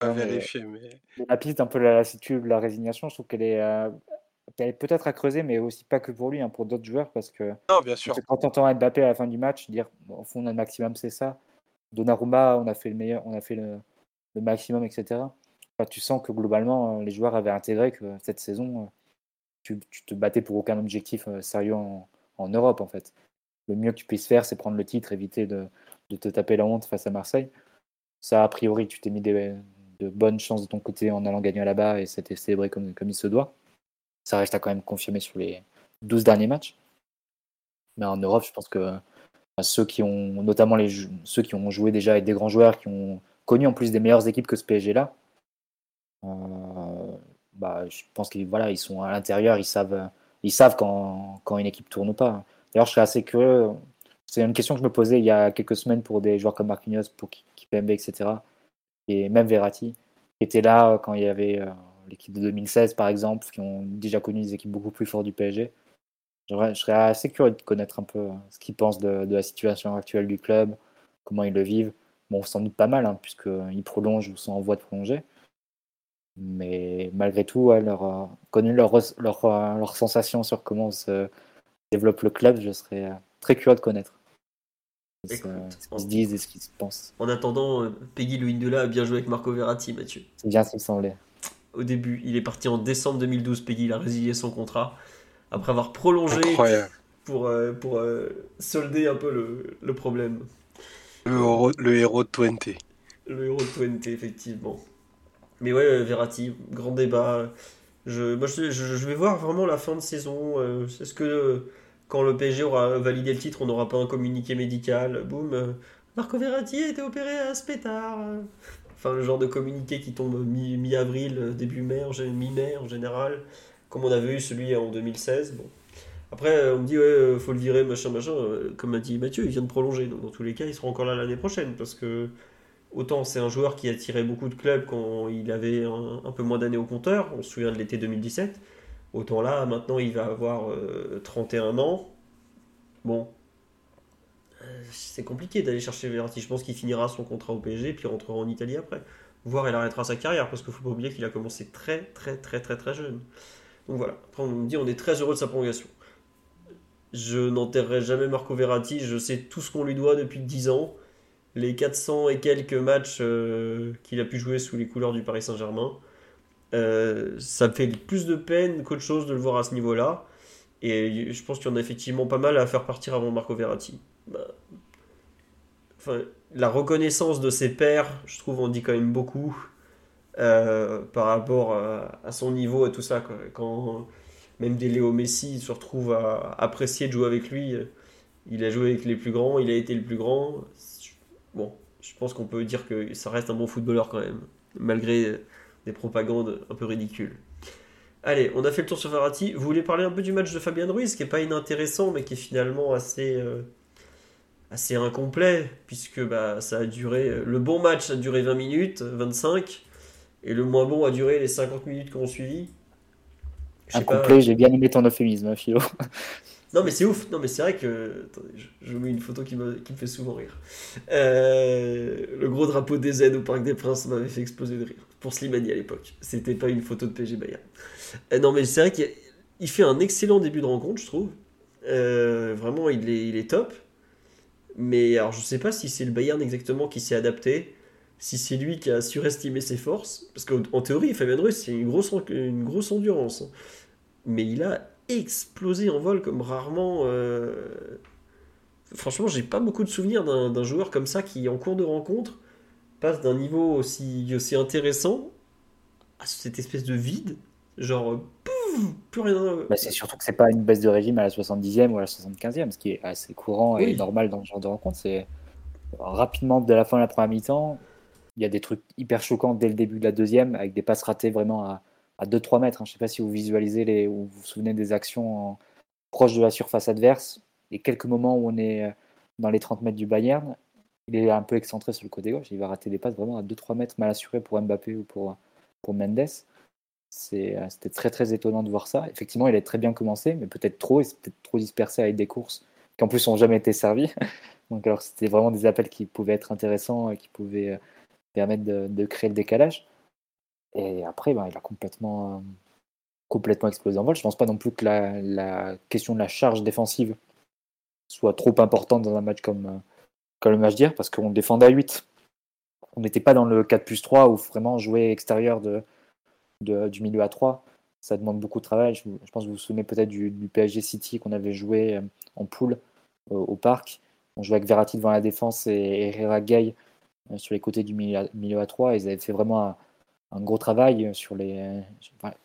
À vérifier, mais... La piste, un peu la lassitude, la résignation, je trouve qu'elle est, euh, est peut-être à creuser, mais aussi pas que pour lui, hein, pour d'autres joueurs, parce que non, bien sûr. quand on entend Mbappé à la fin du match dire, bon, au fond, on a le maximum, c'est ça. Donnarumma, on a fait le meilleur, on a fait le, le maximum, etc. tu sens que globalement, euh, les joueurs avaient intégré que cette saison, euh, tu, tu te battais pour aucun objectif sérieux en, en Europe, en fait le mieux que tu puisses faire, c'est prendre le titre, éviter de, te taper la honte face à Marseille. Ça, a priori, tu t'es mis de bonnes chances de ton côté en allant gagner là-bas et c'était célébré comme, il se doit. Ça reste à quand même confirmer sur les 12 derniers matchs. Mais en Europe, je pense que ceux qui ont, notamment ceux qui ont joué déjà avec des grands joueurs, qui ont connu en plus des meilleures équipes que ce PSG-là, euh, bah, je pense qu'ils voilà, ils sont à l'intérieur, ils savent, ils savent quand une équipe tourne ou pas. D'ailleurs, je serais assez curieux. C'est une question que je me posais il y a quelques semaines pour des joueurs comme Marquinhos, pour Kipembe, etc. Et même Verratti, qui était là euh, quand il y avait euh, l'équipe de 2016, par exemple, qui ont déjà connu des équipes beaucoup plus fortes du PSG. Je serais assez curieux de connaître un peu euh, ce qu'ils pensent de, la situation actuelle du club, comment ils le vivent. Bon, sans doute pas mal, hein, puisqu'ils prolongent ou sont en voie de prolonger. Mais malgré tout, connu leur, leur, leur, sensation sur comment se, développe le club, je serais euh, très curieux de connaître ce qu'ils se disent et ce qu'ils se pensent. En attendant, euh, Peggy Luindula a bien joué avec Marco Verratti, Mathieu. C'est bien ce qu'il semblait. Au début, il est parti en décembre 2012. Peggy il a résilié son contrat après avoir prolongé pour, euh, pour solder un peu le, le problème. Le héros, le héros de 20. Le héros de 20, effectivement. Mais ouais, Verratti, grand débat. Je, moi, je, je, vais voir vraiment la fin de saison. Est-ce que quand le PSG aura validé le titre, on n'aura pas un communiqué médical. Boum, euh, Marco Verratti a été opéré à Spétard. Enfin, le genre de communiqué qui tombe mi-avril, début mai, mi-mai en général, comme on avait eu celui en 2016. Bon. Après, euh, on me dit, ouais, euh, faut le virer, machin, machin. Comme a dit Mathieu, il vient de prolonger. Donc, dans tous les cas, il sera encore là l'année prochaine. Parce que, autant c'est un joueur qui a tiré beaucoup de clubs quand il avait un, un peu moins d'années au compteur. On se souvient de l'été 2017. Autant là, maintenant, il va avoir 31 euh, ans. Bon, euh, c'est compliqué d'aller chercher Verratti. Je pense qu'il finira son contrat au PSG puis rentrera en Italie après. Voire il arrêtera sa carrière parce qu'il ne faut pas oublier qu'il a commencé très très très très très jeune. Donc voilà. Après on me dit on est très heureux de sa prolongation. Je n'enterrerai jamais Marco Verratti. Je sais tout ce qu'on lui doit depuis 10 ans. Les 400 et quelques matchs euh, qu'il a pu jouer sous les couleurs du Paris Saint-Germain. Euh, ça me fait plus de peine qu'autre chose de le voir à ce niveau-là. Et je pense qu'il y en a effectivement pas mal à faire partir avant Marco Verratti. Bah, la reconnaissance de ses pairs, je trouve, on dit quand même beaucoup euh, par rapport à, son niveau et tout ça. Quand même des Léo Messi se retrouve à apprécier de jouer avec lui, il a joué avec les plus grands, il a été le plus grand. Bon, je pense qu'on peut dire que ça reste un bon footballeur quand même, malgré des propagandes un peu ridicules. Allez, on a fait le tour sur Verratti. Vous voulez parler un peu du match de Fabien Ruiz, qui est pas inintéressant, mais qui est finalement assez, euh, assez incomplet, puisque bah, ça a duré. Le bon match a duré 20 minutes, 25, et le moins bon a duré les 50 minutes qu'on suivi. Incomplet, j'ai bien aimé ton euphémisme, hein, Philo. Non mais c'est ouf, non mais c'est vrai que attendez, je, mets une photo qui me, qui me fait souvent rire. Euh, le gros drapeau des Z au Parc des Princes m'avait fait exploser de rire pour Slimani à l'époque. C'était pas une photo de PG Bayern. Euh, non mais c'est vrai qu'il fait un excellent début de rencontre, je trouve. Euh, vraiment, il est, top. Mais alors je sais pas si c'est le Bayern exactement qui s'est adapté, si c'est lui qui a surestimé ses forces, parce qu'en théorie, Fabien Ruiz c'est une grosse, une grosse endurance. Mais il a explosé en vol comme rarement. Euh... Franchement, j'ai pas beaucoup de souvenirs d'un joueur comme ça qui, en cours de rencontre, passe d'un niveau aussi, aussi intéressant à cette espèce de vide. Genre, pouf, plus rien. Bah, c'est surtout que c'est pas une baisse de régime à la 70e ou à la 75e, ce qui est assez courant et normal dans ce genre de rencontre. C'est rapidement, dès la fin de la première mi-temps, il y a des trucs hyper choquants dès le début de la deuxième, avec des passes ratées vraiment à, à 2-3 mètres. Hein. Je ne sais pas si vous visualisez les, ou vous vous souvenez des actions proches de la surface adverse. Et quelques moments où on est euh, dans les 30 mètres du Bayern, il est un peu excentré sur le côté gauche. Il va rater des passes vraiment à 2-3 mètres mal assurés pour Mbappé ou pour, pour Mendes. Euh, c'était très très étonnant de voir ça. Effectivement, il a très bien commencé, mais peut-être trop. Il s'est peut-être trop dispersé avec des courses qui en plus n'ont jamais été servies. Donc alors c'était vraiment des appels qui pouvaient être intéressants et qui pouvaient euh, permettre de, créer le décalage. Et après, ben, il a complètement, euh, complètement explosé en vol. Je ne pense pas non plus que la, question de la charge défensive soit trop importante dans un match comme, comme le match d'hier, parce qu'on défendait à 8. On n'était pas dans le 4 plus 3 où vraiment jouer extérieur de, du milieu à 3, ça demande beaucoup de travail. Je, pense que vous vous souvenez peut-être du, PSG City qu'on avait joué euh, en poule euh, au parc. On jouait avec Verratti devant la défense et Herrera Gay euh, sur les côtés du milieu à, 3. Ils avaient fait vraiment un, gros travail sur les,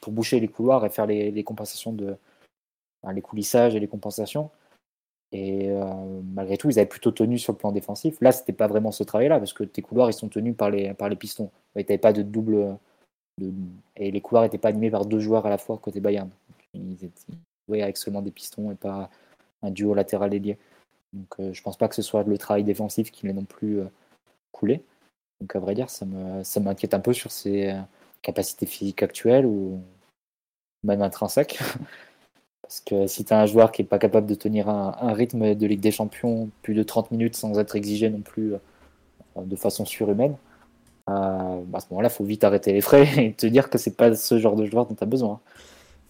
pour boucher les couloirs et faire les, compensations de les coulissages et les compensations. Et malgré tout, ils avaient plutôt tenu sur le plan défensif. Là, c'était pas vraiment ce travail-là, parce que tes couloirs, ils sont tenus par les, par les pistons. Pas de double, et les couloirs n'étaient pas animés par deux joueurs à la fois côté Bayern. Ils étaient avec seulement des pistons et pas un duo latéral ailier. Donc euh, je pense pas que ce soit le travail défensif qui l'ait non plus euh, coulé. Donc à vrai dire, ça m'inquiète un peu sur ses euh, capacités physiques actuelles ou même intrinsèques. Parce que si tu as un joueur qui n'est pas capable de tenir un, un, rythme de Ligue des Champions plus de 30 minutes sans être exigé non plus de façon surhumaine, euh, bah, à ce moment-là, il faut vite arrêter les frais et te dire que c'est pas ce genre de joueur dont tu as besoin.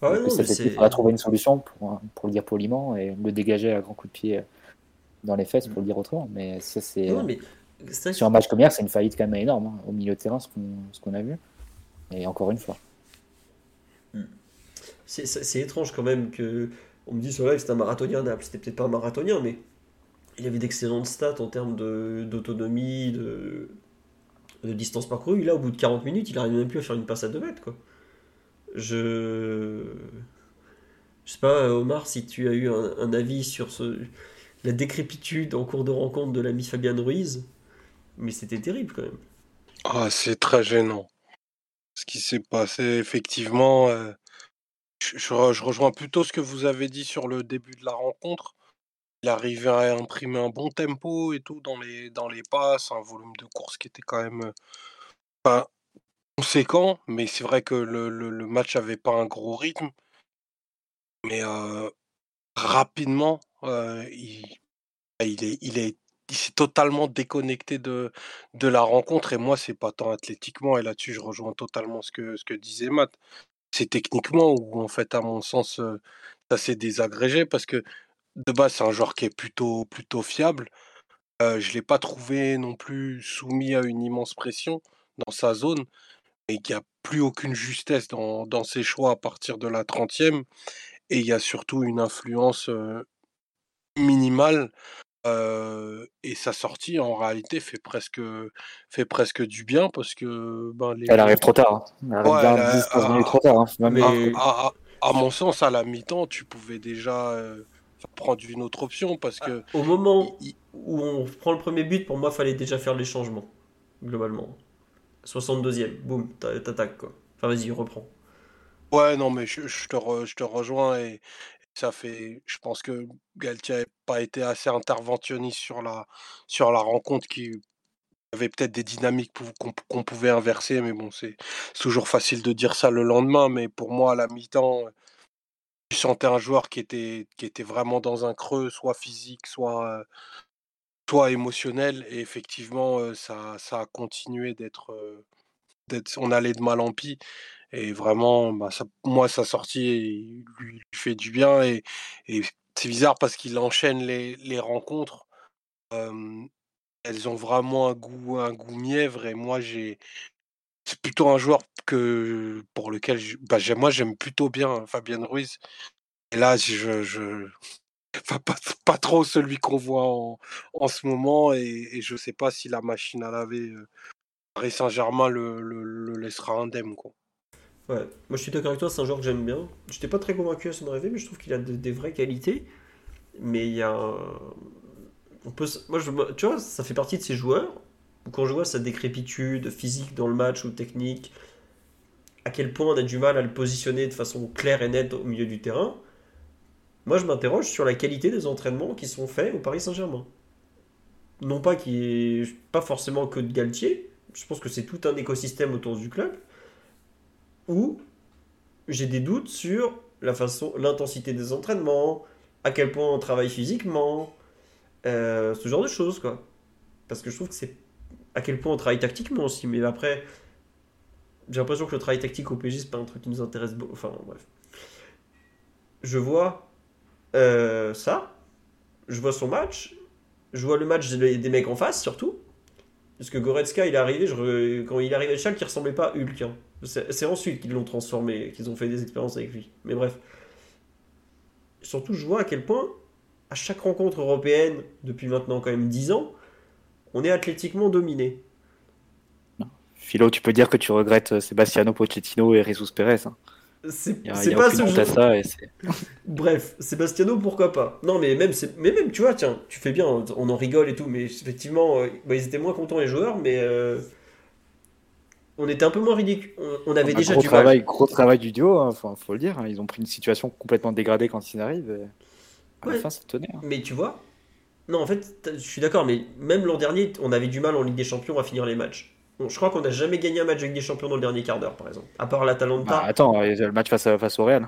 Ah il faudra trouver une solution pour, pour, le dire poliment et le dégager à grand coup de pied dans les fesses pour le dire autrement. Mais ça, c'est. Sur un match comme hier, c'est une faillite quand même énorme hein, au milieu de terrain, ce qu'on a vu. Et encore une fois. C'est étrange quand même que. On me dit sur live c'est un marathonien C'était peut-être pas un marathonien, mais il avait d'excellentes stats en termes d'autonomie, de, de distance parcourue. Là, au bout de 40 minutes, il n'arrive même plus à faire une passe à 2 mètres. Quoi. Je. Je sais pas, Omar, si tu as eu un, avis sur ce... la décrépitude en cours de rencontre de l'ami Fabian Ruiz, mais c'était terrible quand même. Ah, c'est très gênant. Ce qui s'est passé, effectivement, euh, je, rejoins plutôt ce que vous avez dit sur le début de la rencontre il arrivait à imprimer un bon tempo et tout dans les, dans les passes, un volume de course qui était quand même pas conséquent, mais c'est vrai que le, match avait pas un gros rythme. Mais rapidement, il, il, est, il, est, s'est totalement déconnecté de, de la rencontre. Et moi, c'est pas tant athlétiquement, et là-dessus, je rejoins totalement ce que, ce que disait Matt. C'est techniquement où, en fait, à mon sens, ça s'est désagrégé parce que de base, c'est un joueur qui est plutôt, plutôt fiable. je ne l'ai pas trouvé non plus soumis à une immense pression dans sa zone, et il n'y a plus aucune justesse dans, ses choix à partir de la 30e. Et il y a surtout une influence minimale. Et sa sortie, en réalité, fait presque, fait presque du bien parce que. Ben, Elle arrive trop tard. Hein. Elle arrive bien trop tard. Hein. Mais... À, mon sens, à la mi-temps, tu pouvais déjà prendre une autre option parce que. Ah, au moment où on prend le premier but, pour moi, fallait déjà faire les changements, globalement. 62e, boum, t'attaques quoi. Enfin, vas-y, reprends. Ouais, non, mais je, te, je te rejoins et, ça fait. Je pense que Galtier n'a pas été assez interventionniste sur la, sur la rencontre qui avait peut-être des dynamiques qu'on pouvait inverser, mais bon, c'est toujours facile de dire ça le lendemain, mais pour moi, à la mi-temps, tu sentais un joueur qui était, qui était vraiment dans un creux, soit physique, soit, soit émotionnel. Et effectivement, ça, ça a continué d'être. on allait de mal en pis. Et vraiment, bah, moi, sa sortie lui, fait du bien. Et, c'est bizarre parce qu'il enchaîne les, les rencontres. elles ont vraiment un goût, un goût mièvre. Et moi, j'ai, c'est plutôt un joueur que pour lequel bah, moi j'aime plutôt bien Fabien Ruiz. Et là, je, je... Enfin, pas, pas, trop celui qu'on voit en, en, ce moment et, je sais pas si la machine à laver euh, Paris Saint-Germain le, le, laissera indemne quoi. Ouais, moi je suis d'accord avec toi, c'est un joueur que j'aime bien. Je n'étais pas très convaincu à son arrivée, mais je trouve qu'il a des vraies qualités. Mais il y a on peut, moi, tu vois, ça fait partie de ces joueurs. Quand je vois sa décrépitude physique dans le match ou technique, à quel point on a du mal à le positionner de façon claire et nette au milieu du terrain, moi je m'interroge sur la qualité des entraînements qui sont faits au Paris Saint-Germain. Non pas qui pas forcément que de Galtier, je pense que c'est tout un écosystème autour du club, où j'ai des doutes sur la façon, l'intensité des entraînements, à quel point on travaille physiquement, euh, ce genre de choses quoi. Parce que je trouve que c'est à quel point on travaille tactiquement aussi, mais après, j'ai l'impression que le travail tactique au PG, c'est pas un truc qui nous intéresse beaucoup. Enfin, bref. Je vois euh, ça, je vois son match, je vois le match des mecs en face surtout. Parce que Goretzka, il est arrivé, je, quand il arrivé à Schalke, il ressemblait pas à Hulk. Hein. C'est ensuite qu'ils l'ont transformé, qu'ils ont fait des expériences avec lui. Mais bref. Surtout, je vois à quel point, à chaque rencontre européenne, depuis maintenant quand même 10 ans, on est athlétiquement dominé. Philo, tu peux dire que tu regrettes Sebastiano Pochettino et Jesus Perez. Hein. C'est pas ce jeu. Ça et Bref, Sebastiano, pourquoi pas? Non, mais même, mais même, tu vois, tiens, tu fais bien, on en rigole et tout, mais effectivement, euh, bah, ils étaient moins contents les joueurs, mais euh, on était un peu moins ridicule. On, avait déjà gros du travail, Gros travail du duo, il hein, faut, le dire. Hein. Ils ont pris une situation complètement dégradée quand ils arrivent. À la fin, ça tenait. Hein. Mais tu vois, non, en fait, je suis d'accord, mais même l'an dernier, on avait du mal en Ligue des Champions à finir les matchs je crois qu'on n'a jamais gagné un match avec des champions dans le dernier quart d'heure, par exemple. À part l'Atalanta. Bah, attends, a le match face, face au Real.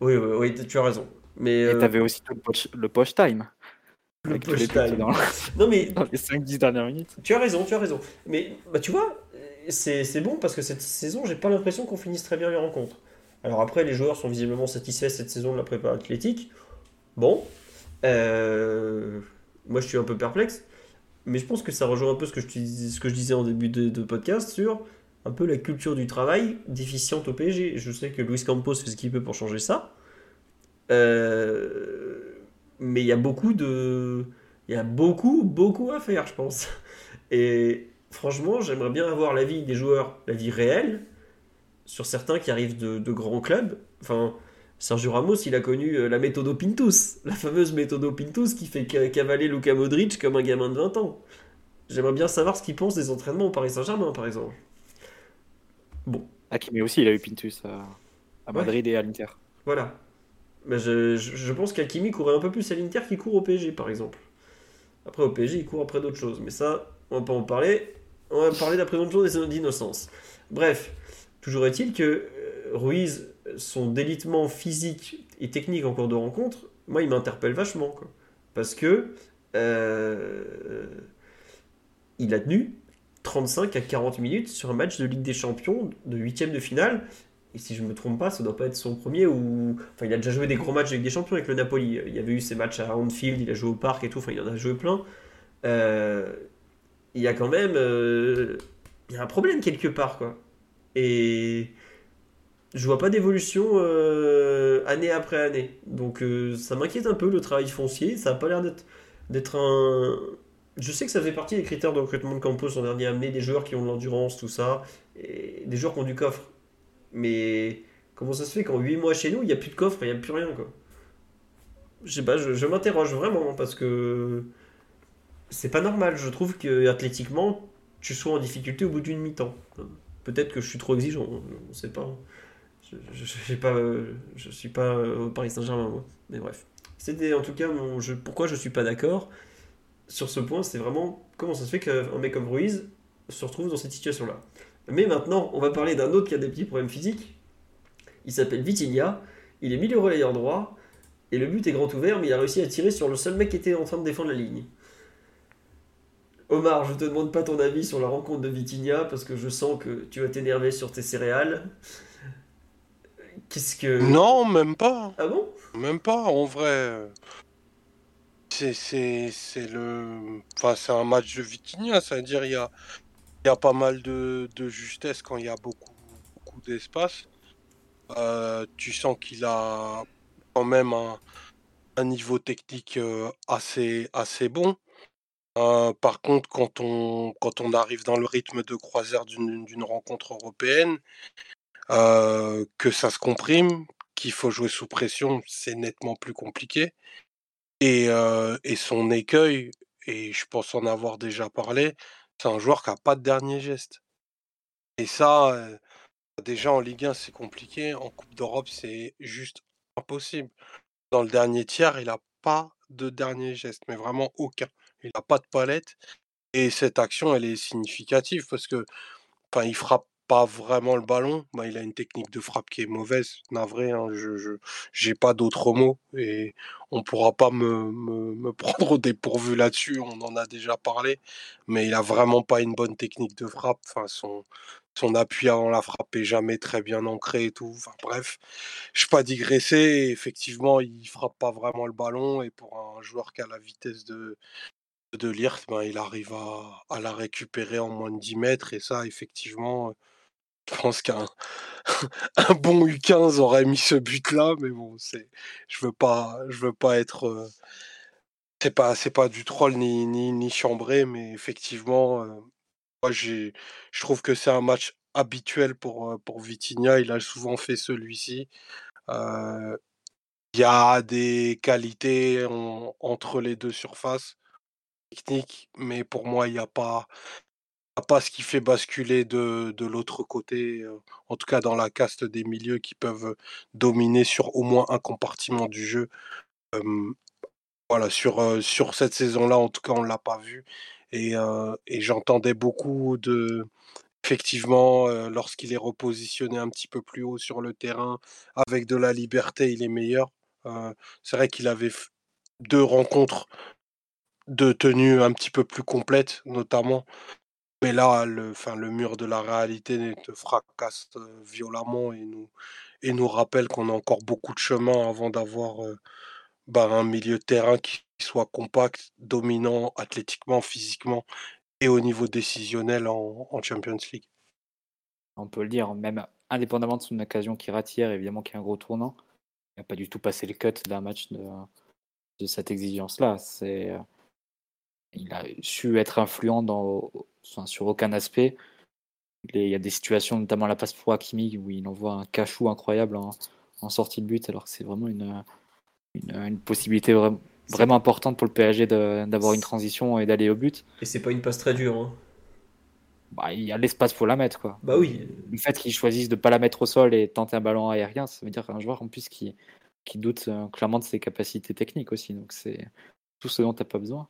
Oui, oui, oui, tu as raison. Mais, Et euh... t'avais aussi le poche, le poche time. Le poche time. Dans... non, mais... dans les 5-10 dernières minutes. Tu as raison, tu as raison. Mais bah, tu vois, c'est bon parce que cette saison, j'ai pas l'impression qu'on finisse très bien les rencontres. Alors après, les joueurs sont visiblement satisfaits cette saison de la prépa athlétique. Bon. Euh... Moi, je suis un peu perplexe mais je pense que ça rejoint un peu ce que je, ce que je disais en début de, podcast sur un peu la culture du travail déficiente au PSG. Je sais que Luis Campos fait ce qu'il peut pour changer ça. Euh, mais il y a beaucoup de. Il y a beaucoup, beaucoup à faire, je pense. Et franchement, j'aimerais bien avoir l'avis des joueurs, l'avis réel, sur certains qui arrivent de, de grands clubs. Enfin, Sergio Ramos, il a connu euh, la méthode Pintus, la fameuse méthode Pintus qui fait cavaler Luka Modric comme un gamin de 20 ans. J'aimerais bien savoir ce qu'il pense des entraînements au Paris Saint-Germain, par exemple. Bon. Hakimi aussi, il a eu Pintus à, Madrid et à l'Inter. Voilà. Mais je, pense qu'Hakimi courait un peu plus à l'Inter qu'il court au PSG, par exemple. Après, au PSG, il court après d'autres choses. Mais ça, on va pas en parler. On va parler de la présomption d'innocence. Bref, toujours est-il que euh, Ruiz son délitement physique et technique en cours de rencontre, moi, il m'interpelle vachement. Parce que euh, il a tenu 35 à 40 minutes sur un match de Ligue des Champions de huitième de finale. Et si je me trompe pas, ça doit pas être son premier. Enfin, il a déjà joué des gros matchs de Ligue des Champions avec le Napoli. Il y avait eu ses matchs à Anfield, il a joué au parc et tout. Enfin, il en a joué plein. Euh, il y a quand même. Euh, a un problème quelque part, quoi. Et je vois pas d'évolution euh, année après année. Donc euh, ça m'inquiète un peu le travail foncier. Ça a pas l'air d'être un. Je sais que ça fait partie des critères de recrutement de Campos en dernier, amener des joueurs qui ont de l'endurance, tout ça, et des joueurs qui ont du coffre. Mais comment ça se fait qu'en 8 mois chez nous, il n'y a plus de coffre, il n'y a plus rien quoi? Je sais pas, je, m'interroge vraiment parce que c'est pas normal. Je trouve que athlétiquement, tu sois en difficulté au bout d'une mi-temps. Peut-être que je suis trop exigeant, on sait pas. Je, je, pas, je suis pas au Paris Saint-Germain, Mais bref. C'était en tout cas mon, pourquoi je suis pas d'accord sur ce point. C'est vraiment comment ça se fait qu'un mec comme Ruiz se retrouve dans cette situation-là. Mais maintenant, on va parler d'un autre qui a des petits problèmes physiques. Il s'appelle Vitinha. Il est milieu relayeur droit. Et le but est grand ouvert, mais il a réussi à tirer sur le seul mec qui était en train de défendre la ligne. Omar, je te demande pas ton avis sur la rencontre de Vitinha parce que je sens que tu vas t'énerver sur tes céréales. Qu'est-ce que. Non, même pas. Ah bon? Même pas, en vrai. C'est le. Enfin, c'est un match de Vitinha, c'est-à-dire il y a, y a pas mal de, de justesse quand il y a beaucoup, beaucoup d'espace. Euh, tu sens qu'il a quand même un, un niveau technique euh, assez, assez bon. Euh, par contre, quand on, arrive dans le rythme de croisière d'une rencontre européenne, euh, que ça se comprime, qu'il faut jouer sous pression, c'est nettement plus compliqué. Et, et son écueil, et je pense en avoir déjà parlé, c'est un joueur qui a pas de dernier geste. Et ça, déjà en Ligue 1, c'est compliqué. En Coupe d'Europe, c'est juste impossible. Dans le dernier tiers, il a pas de dernier geste, mais vraiment aucun. Il a pas de palette. Et cette action, elle est significative parce que, enfin, il frappe pas vraiment le ballon. Bah, il a une technique de frappe qui est mauvaise, navré. Hein, je j'ai pas d'autres mots et on pourra pas me, prendre au dépourvu là-dessus. On en a déjà parlé, mais il a vraiment pas une bonne technique de frappe. Enfin, son son appui avant la frappe est jamais très bien ancré et tout. Enfin bref, je pas digresser. Effectivement, il frappe pas vraiment le ballon et pour un joueur qui a la vitesse de de Lirt, ben, il arrive à, la récupérer en moins de 10 mètres et ça, effectivement, je pense qu'un un bon U15 aurait mis ce but-là, mais bon, c'est, je veux pas, je veux pas être, euh, c'est pas, c'est pas du troll ni ni, ni chambré, mais effectivement, euh, moi j'ai, je trouve que c'est un match habituel pour euh, pour Vitinha. Il a souvent fait celui-ci. Il y a des qualités entre les deux surfaces techniques, mais pour moi il n'y a pas pas ce qui fait basculer de, de l'autre côté, en tout cas dans la caste des milieux qui peuvent dominer sur au moins un compartiment du jeu. voilà, sur, sur cette saison-là, en tout cas, on ne l'a pas vu. Et, et j'entendais beaucoup de. Effectivement, lorsqu'il est repositionné un petit peu plus haut sur le terrain, avec de la liberté, il est meilleur. c'est vrai qu'il avait deux rencontres de tenue un petit peu plus complètes, notamment mais là, le, enfin, le mur de la réalité te fracasse violemment et nous, et nous rappelle qu'on a encore beaucoup de chemin avant d'avoir bah, un milieu de terrain qui soit compact, dominant athlétiquement, physiquement et au niveau décisionnel en, Champions League. On peut le dire, même indépendamment de son occasion qui rate hier, évidemment qu'il y a un gros tournant. Il n'a pas du tout passé le cut d'un match de, de cette exigence-là. C'est il a su être influent dans, sur aucun aspect. Il y a des situations, notamment la passe pour Hakimi, où il envoie un cachou incroyable en, sortie de but, alors que c'est vraiment une, une, possibilité vraiment importante pour le PSG d'avoir une transition et d'aller au but. Et c'est pas une passe très dure. Hein. Bah, il y a l'espace pour la mettre. Quoi. Bah oui. Le fait qu'ils choisissent de ne pas la mettre au sol et tenter un ballon aérien, ça veut dire un joueur en plus qui, qui doute euh, clairement de ses capacités techniques aussi. Donc c'est tout ce dont tu n'as pas besoin.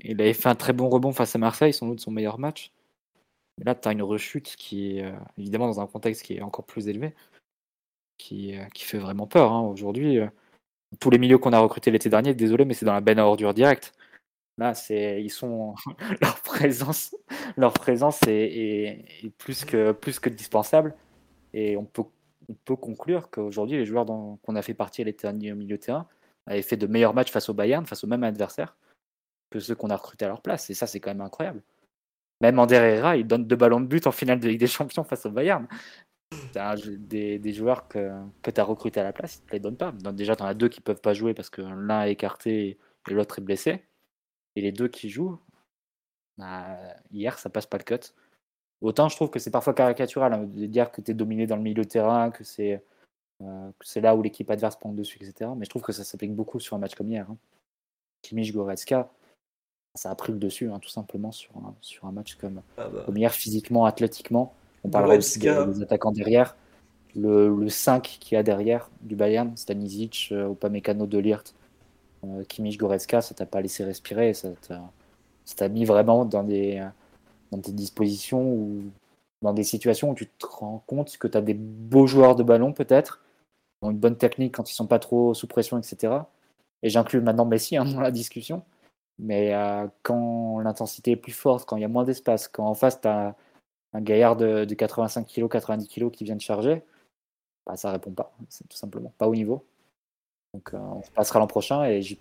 Il avait fait un très bon rebond face à Marseille, sans doute son meilleur match. Mais là, tu as une rechute qui est euh, évidemment dans un contexte qui est encore plus élevé, qui, euh, fait vraiment peur. Hein. Aujourd'hui, euh, tous les milieux qu'on a recrutés l'été dernier, désolé, mais c'est dans la benne à ordures directe. Là, ils sont leur présence, leur est, plus que plus que dispensable. Et on peut, on peut conclure qu'aujourd'hui, les joueurs qu'on a fait partir l'été dernier au milieu de terrain avaient fait de meilleurs matchs face au Bayern, face au même adversaire ceux qu'on a recrutés à leur place. Et ça, c'est quand même incroyable. Même Ander Herrera, il donne deux ballons de but en finale de Ligue des Champions face au Bayern. Des, joueurs que, que tu as recrutés à la place, ils ne les donnent pas. Donc déjà, tu en as deux qui peuvent pas jouer parce que l'un est écarté et l'autre est blessé. Et les deux qui jouent, bah, hier, ça passe pas le cut. Autant je trouve que c'est parfois caricatural hein, de dire que tu es dominé dans le milieu de terrain, que c'est euh, là où l'équipe adverse prend le dessus, etc. Mais je trouve que ça s'applique beaucoup sur un match comme hier. Hein. Goretzka, ça a pris le dessus, hein, tout simplement, sur un, sur un match comme, ah bah. hier, physiquement, athlétiquement. On parlera aussi des, attaquants derrière. Le, le 5 qui a derrière du Bayern, Stanisic, euh, Upamecano, Delirte, euh, Kimmich, Goretzka, ça t'a pas laissé respirer, ça t'a mis vraiment dans des, dans des dispositions ou dans des situations où tu te rends compte que tu as des beaux joueurs de ballon peut-être, ont une bonne technique quand ils sont pas trop sous pression, etc. Et j'inclus maintenant Messi hein, dans la discussion. Mais euh, quand l'intensité est plus forte, quand il y a moins d'espace, quand en face tu as un gaillard de, 85 kg, 90 kg qui vient de charger, bah, ça répond pas, c'est tout simplement pas au niveau. Donc euh, on passera l'an prochain et,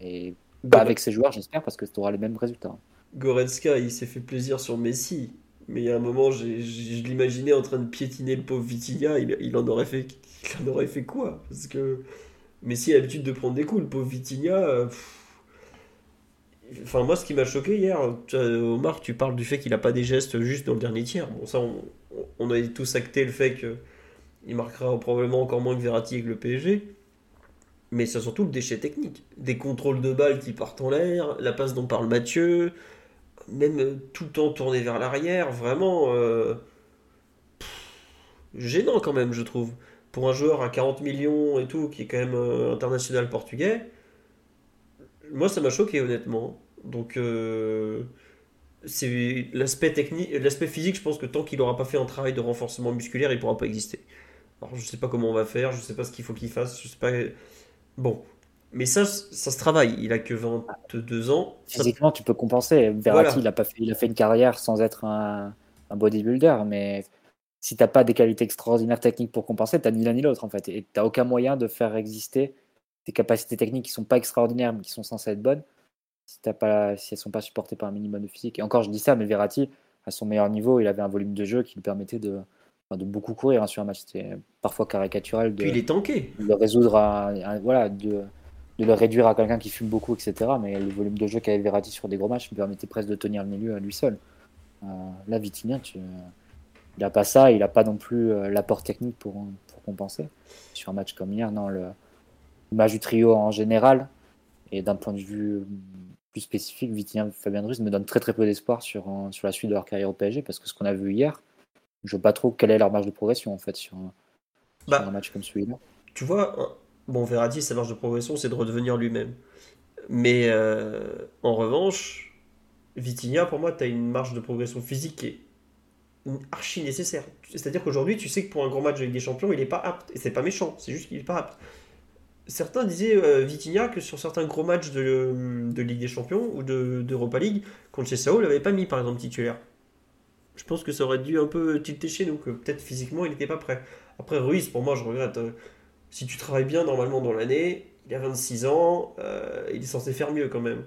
et avec ces joueurs, j'espère, parce que tu auras les mêmes résultats. Goretzka, il s'est fait plaisir sur Messi, mais il y a un moment, je l'imaginais en train de piétiner le pauvre Vitinha, il, en aurait fait, il en aurait fait quoi? Parce que Messi a l'habitude de prendre des coups, le pauvre Vitinha. Euh, Enfin, moi, ce qui m'a choqué hier, Omar, tu parles du fait qu'il n'a pas des gestes juste dans le dernier tiers. Bon, ça, on, on a tous acté le fait qu'il marquera probablement encore moins que Verratti avec le PSG. mais c'est surtout le déchet technique. Des contrôles de balles qui partent en l'air, la passe dont parle Mathieu, même euh, tout le temps tourné vers l'arrière, vraiment euh, gênant quand même, je trouve. Pour un joueur à 40 millions et tout, qui est quand même euh, international portugais, moi ça m'a choqué honnêtement. Donc c'est l'aspect technique, l'aspect physique, je pense que tant qu'il n'aura pas fait un travail de renforcement musculaire, il pourra pas exister. Alors je sais pas comment on va faire, je sais pas ce qu'il faut qu'il fasse, je sais pas. Bon, mais ça, ça se travaille. Il a que 22 ans. Physiquement, tu peux compenser. Verratti, il, a pas fait, il a fait une carrière sans être un, bodybuilder, mais si tu n'as pas des qualités extraordinaires techniques pour compenser, tu n'as ni l'un ni l'autre en fait. Et tu n'as aucun moyen de faire exister tes capacités techniques qui sont pas extraordinaires, mais qui sont censées être bonnes, si, as pas, si elles sont pas supportées par un minimum de physique. Et encore, je dis ça, mais Verratti, à son meilleur niveau, il avait un volume de jeu qui lui permettait de, de beaucoup courir hein, sur un match. C'était parfois caricatural. De, Puis il est tanké. De résoudre à, voilà, de, de, le réduire à quelqu'un qui fume beaucoup, etc. Mais le volume de jeu qu'avait Verratti sur des gros matchs me permettait presque de tenir le milieu à lui seul. Euh, là, Vitinha, tu, il n'a pas ça, il n'a pas non plus euh, l'apport technique pour, pour, compenser. Sur un match comme hier, non, le, le match du trio en général, et d'un point de vue plus spécifique, Vitinha Fabien Ruiz me donne très très peu d'espoir sur, sur la suite de leur carrière au PSG, parce que ce qu'on a vu hier, je vois pas trop quelle est leur marge de progression en fait sur, bah, un match comme celui-là. Tu vois, bon, Verratti, sa marge de progression, c'est de redevenir lui-même. Mais euh, en revanche, Vitinha, pour moi, tu as une marge de progression physique qui est archi nécessaire. C'est-à-dire qu'aujourd'hui, tu sais que pour un grand match Ligue des Champions, il n'est pas apte. Et c'est pas méchant, c'est juste qu'il n'est pas apte. Certains disaient euh, que sur certains gros matchs de, de Ligue des Champions ou d'Europa de, League, contre Chessao, il l'avait pas mis par exemple titulaire je pense que ça aurait dû un peu tilter chez nous, que peut-être physiquement il n'était pas prêt. Après Ruiz, pour moi, je regrette. Euh, si tu travailles bien normalement dans l'année, il a 26 ans, euh, il est censé faire mieux quand même.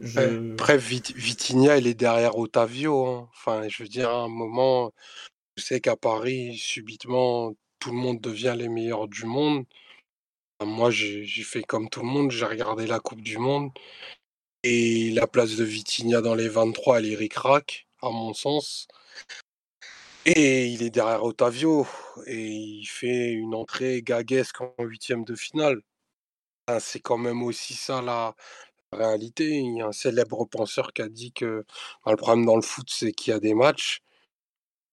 Je... Après, Vitinha, il est derrière Otavio. Hein. Enfin, je veux dire, à un moment, je sais qu'à Paris, subitement, tout le monde devient les meilleurs du monde. Moi, j'ai fait comme tout le monde, j'ai regardé la Coupe du Monde. Et la place de Vitinha dans les 23, elle est ric-rac à mon sens. Et il est derrière Otavio et il fait une entrée gaguesque en huitième de finale. c'est quand même aussi ça la réalité. Il y a un célèbre penseur qui a dit que le problème dans le foot, c'est qu'il y a des matchs.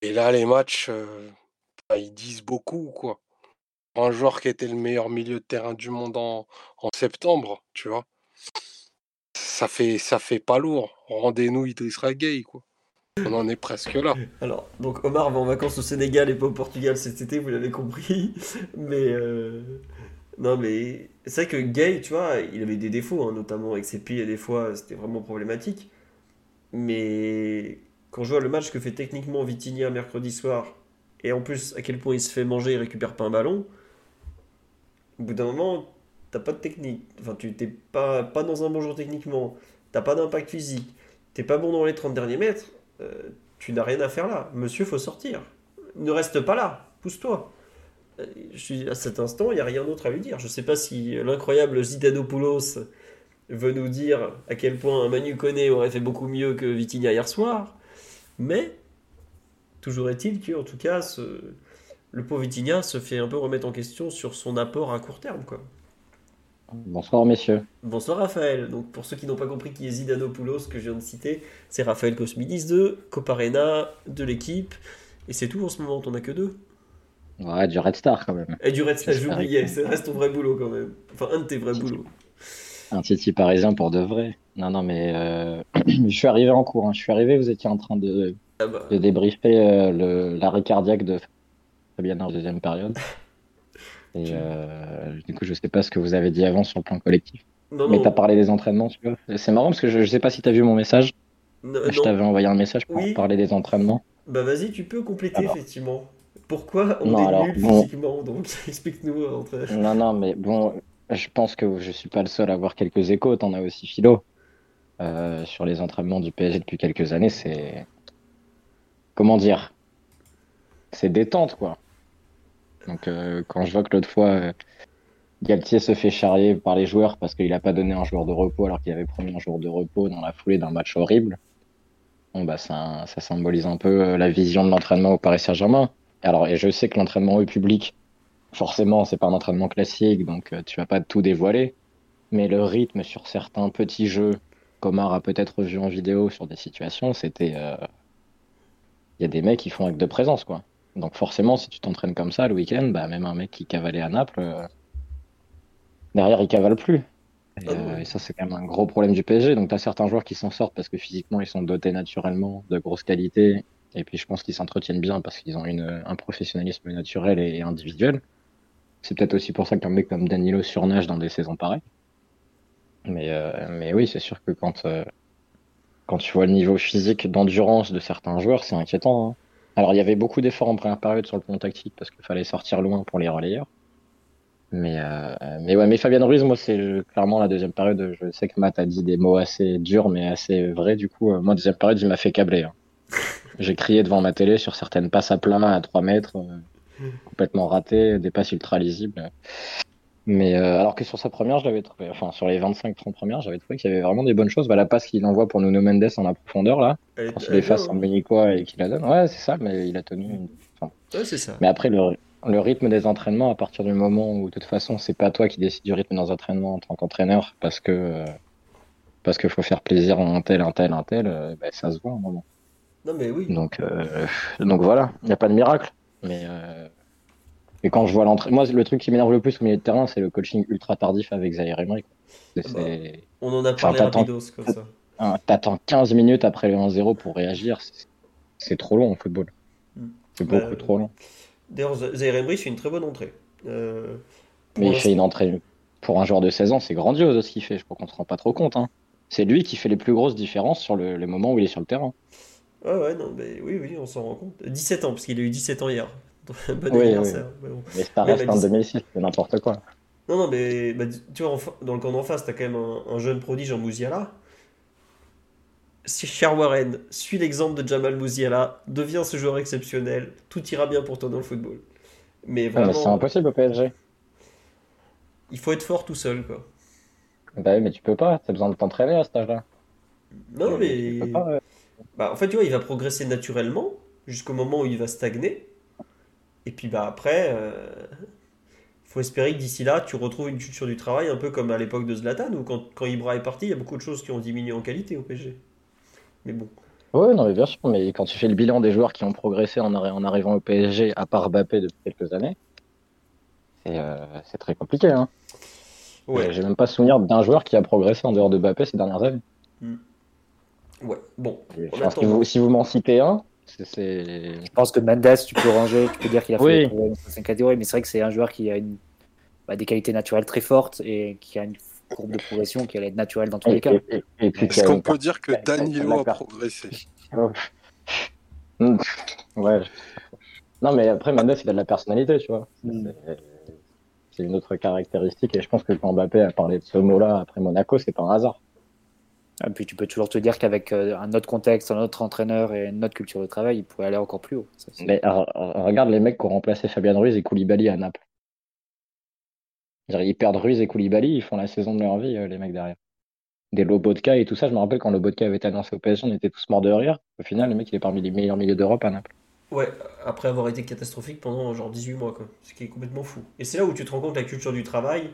Et là, les matchs, bah, ils disent beaucoup, quoi. Un joueur qui était le meilleur milieu de terrain du monde en, septembre, tu vois? Ça fait, ça fait pas lourd. Rendez-nous Idriss Gueye, quoi. On en est presque là. Alors, donc Omar va en vacances au Sénégal et pas au Portugal cet été, vous l'avez compris. Mais euh, non, mais c'est vrai que Gay, tu vois, il avait des défauts, hein, notamment avec ses pieds, des fois c'était vraiment problématique. Mais quand je vois le match que fait techniquement Vitinha mercredi soir, et en plus à quel point il se fait manger, il récupère pas un ballon, au bout d'un moment, t'as pas de technique. Enfin, tu t'es pas, dans un bon jour techniquement, t'as pas d'impact physique, t'es pas bon dans les 30 derniers mètres euh, tu n'as rien à faire là. Monsieur, faut sortir. Ne reste pas là. Pousse-toi. Euh, à cet instant, il n'y a rien d'autre à lui dire. Je ne sais pas si l'incroyable Zidanopoulos veut nous dire à quel point Manu Koné aurait fait beaucoup mieux que Vitinha hier soir, mais toujours est-il qu'en tout cas, ce, le pauvre Vitinha se fait un peu remettre en question sur son apport à court terme. Quoi. Bonsoir messieurs. Bonsoir Raphaël. Donc pour ceux qui n'ont pas compris qui est Zidanopoulos que je viens de citer, c'est Raphaël Cosmidis de Coparena, de l'équipe. Et c'est tout en ce moment, on a que deux. Ouais, du Red Star quand même. Et du Red Star, j'oubliais, ça reste ton vrai boulot quand même. Enfin, un de tes vrais boulots. Un Titi parisien pour de vrai. Non, non, mais euh, je suis arrivé en cours. Hein. Je suis arrivé, vous étiez en train de, ah bah. de débriefer euh, l'arrêt cardiaque de Fabien en deuxième période. Et euh, du coup, je sais pas ce que vous avez dit avant sur le plan collectif. mais tu as parlé des entraînements, tu vois. C'est marrant parce que je, je sais pas si tu as vu mon message. je t'avais envoyé un message pour parler des entraînements. Bah vas-y, tu peux compléter effectivement. Pourquoi on est nul physiquement Donc explique-nous. Entre... Non, non, mais bon, je pense que je suis pas le seul à avoir quelques échos. T'en as aussi Philo. Euh, sur les entraînements du PSG depuis quelques années, c'est. Comment dire C'est détente, quoi. Donc euh, quand je vois que l'autre fois, euh, Galtier se fait charrier par les joueurs parce qu'il n'a pas donné un joueur de repos alors qu'il avait promis un jour de repos dans la foulée d'un match horrible, bon, bah, ça, symbolise un peu euh, la vision de l'entraînement au Paris Saint-Germain. Alors, et je sais que l'entraînement au public, forcément, c'est pas un entraînement classique, donc tu vas pas tout dévoiler. Mais le rythme sur certains petits jeux, qu'Omar a peut-être vu en vidéo sur des situations, c'était. Il y a des mecs qui font acte de présence, quoi. Donc forcément, si tu t'entraînes comme ça le week-end, bah, même un mec qui cavalait à Naples, euh, derrière, il cavale plus. Et, euh, et ça, c'est quand même un gros problème du PSG. Donc, tu as certains joueurs qui s'en sortent parce que physiquement, ils sont dotés naturellement de grosses qualités. Et puis, je pense qu'ils s'entretiennent bien parce qu'ils ont une, un professionnalisme naturel et individuel. C'est peut-être aussi pour ça qu'un mec comme Danilo surnage dans des saisons pareilles. Mais, euh, mais oui, c'est sûr que quand, euh, quand tu vois le niveau physique d'endurance de certains joueurs, c'est inquiétant. hein. Alors, il y avait beaucoup d'efforts en première période sur le plan tactique parce qu'il fallait sortir loin pour les relayeurs. Mais, euh, mais ouais, mais Fabien Ruiz, moi, c'est euh, clairement la deuxième période. Je sais que Matt a dit des mots assez durs, mais assez vrais. Du coup, euh, moi, deuxième période, il m'a fait câbler. hein. J'ai crié devant ma télé sur certaines passes à plat à 3 mètres, euh, complètement ratées, des passes ultra lisibles. Mais euh, alors que sur sa première, je l'avais trouvé, enfin, sur les 25-30 premières, j'avais trouvé qu'il y avait vraiment des bonnes choses. Bah, la passe qu'il envoie pour Nuno Mendes en la profondeur, là, Elle quand il efface en Munichois et qu'il la donne. Ouais, c'est ça, mais il a tenu une. Ouais, c'est ça. mais après, le, le rythme des entraînements, à partir du moment où, de toute façon, c'est pas toi qui décides du rythme des entraînements en tant qu'entraîneur, parce que euh, parce qu'il faut faire plaisir à un tel, un tel, un tel, euh, ben, ça se voit à un moment. Non, mais oui. Donc, donc voilà, il n'y a pas de miracle. Mais et quand je vois l'entraînement, moi, le truc qui m'énerve le plus au milieu de terrain, c'est le coaching ultra tardif avec Zaire Emery. Bah. On en a parlé t'attends- rapidos comme ça. T'attends 15 minutes après le 1-0 pour réagir, c'est- trop long en football. Mm. C'est Bah, beaucoup trop long. D'ailleurs, Zaire Emery fait une très bonne entrée. Euh, Mais il fait une entrée pour un joueur de 16 ans, c'est grandiose ce qu'il fait. Je crois qu'on se rend pas trop compte. hein. C'est lui qui fait les plus grosses différences sur le, les moments où il est sur le terrain. Ouais, ouais, non, mais oui, oui, on s'en rend compte. 17 ans, parce qu'il a eu 17 ans hier. bon Oui, anniversaire. mais bon. Mais ça reste en dis- 2006, c'est n'importe quoi. Non, non, mais bah, tu vois, en dans le camp d'en face, t'as quand même un, un jeune prodige en Mouziala. Si Cher Warren suit l'exemple de Jamal Mouziala, devient ce joueur exceptionnel, tout ira bien pour toi dans le football. Mais Ouais, mais c'est vraiment, impossible au PSG. il faut être fort tout seul, quoi. Bah oui, mais tu peux pas, t'as besoin de t'entraîner à cet âge-là. Non, mais pas, bah, en fait, tu vois, il va progresser naturellement jusqu'au moment où il va stagner. Et puis bah après, euh, faut espérer que d'ici là, tu retrouves une culture du travail un peu comme à l'époque de Zlatan, où quand, quand Ibra est parti, il y a beaucoup de choses qui ont diminué en qualité au PSG. Mais bon. Ouais, non, mais bien sûr, mais quand tu fais le bilan des joueurs qui ont progressé en, arri- en arrivant au PSG, à part Mbappé depuis quelques années, c'est euh, c'est très compliqué. Hein. Ouais, J'ai même pas souvenir d'un joueur qui a progressé en dehors de Mbappé ces dernières années. ouais. Bon. Je En pense que vous- si vous m'en citez un, Je pense que Mendes, tu peux ranger, tu peux dire qu'il a fait Oui. des progrès dans certaines catégories, mais c'est vrai que c'est un joueur qui a une, bah, des qualités naturelles très fortes et qui a une courbe de progression qui allait être naturelle dans tous Et, les cas. et- et- et puis, Est-ce qu'on peut dire que Danilo a progressé Mm. Ouais. Non, mais après, Mendes, il a de la personnalité, tu vois. Mm. C'est- C'est une autre caractéristique. Et je pense que quand Mbappé a parlé de ce mot-là après Monaco, c'est pas un hasard. Et puis tu peux toujours te dire qu'avec euh, un autre contexte, un autre entraîneur et une autre culture de travail, il pourrait aller encore plus haut. Ça, Mais regarde les mecs qui ont remplacé Fabien Ruiz et Koulibaly à Naples. Ils perdent Ruiz et Koulibaly, ils font la saison de leur vie, euh, les mecs derrière. Des Lobotka et tout ça. Je me rappelle quand Lobotka avait été annoncé au PSG, on était tous morts de rire. Au final, le mec, il est parmi les meilleurs milieux d'Europe à Naples. Ouais, après avoir été catastrophique pendant genre 18 mois, quoi. Ce qui est complètement fou. Et c'est là où tu te rends compte que la culture du travail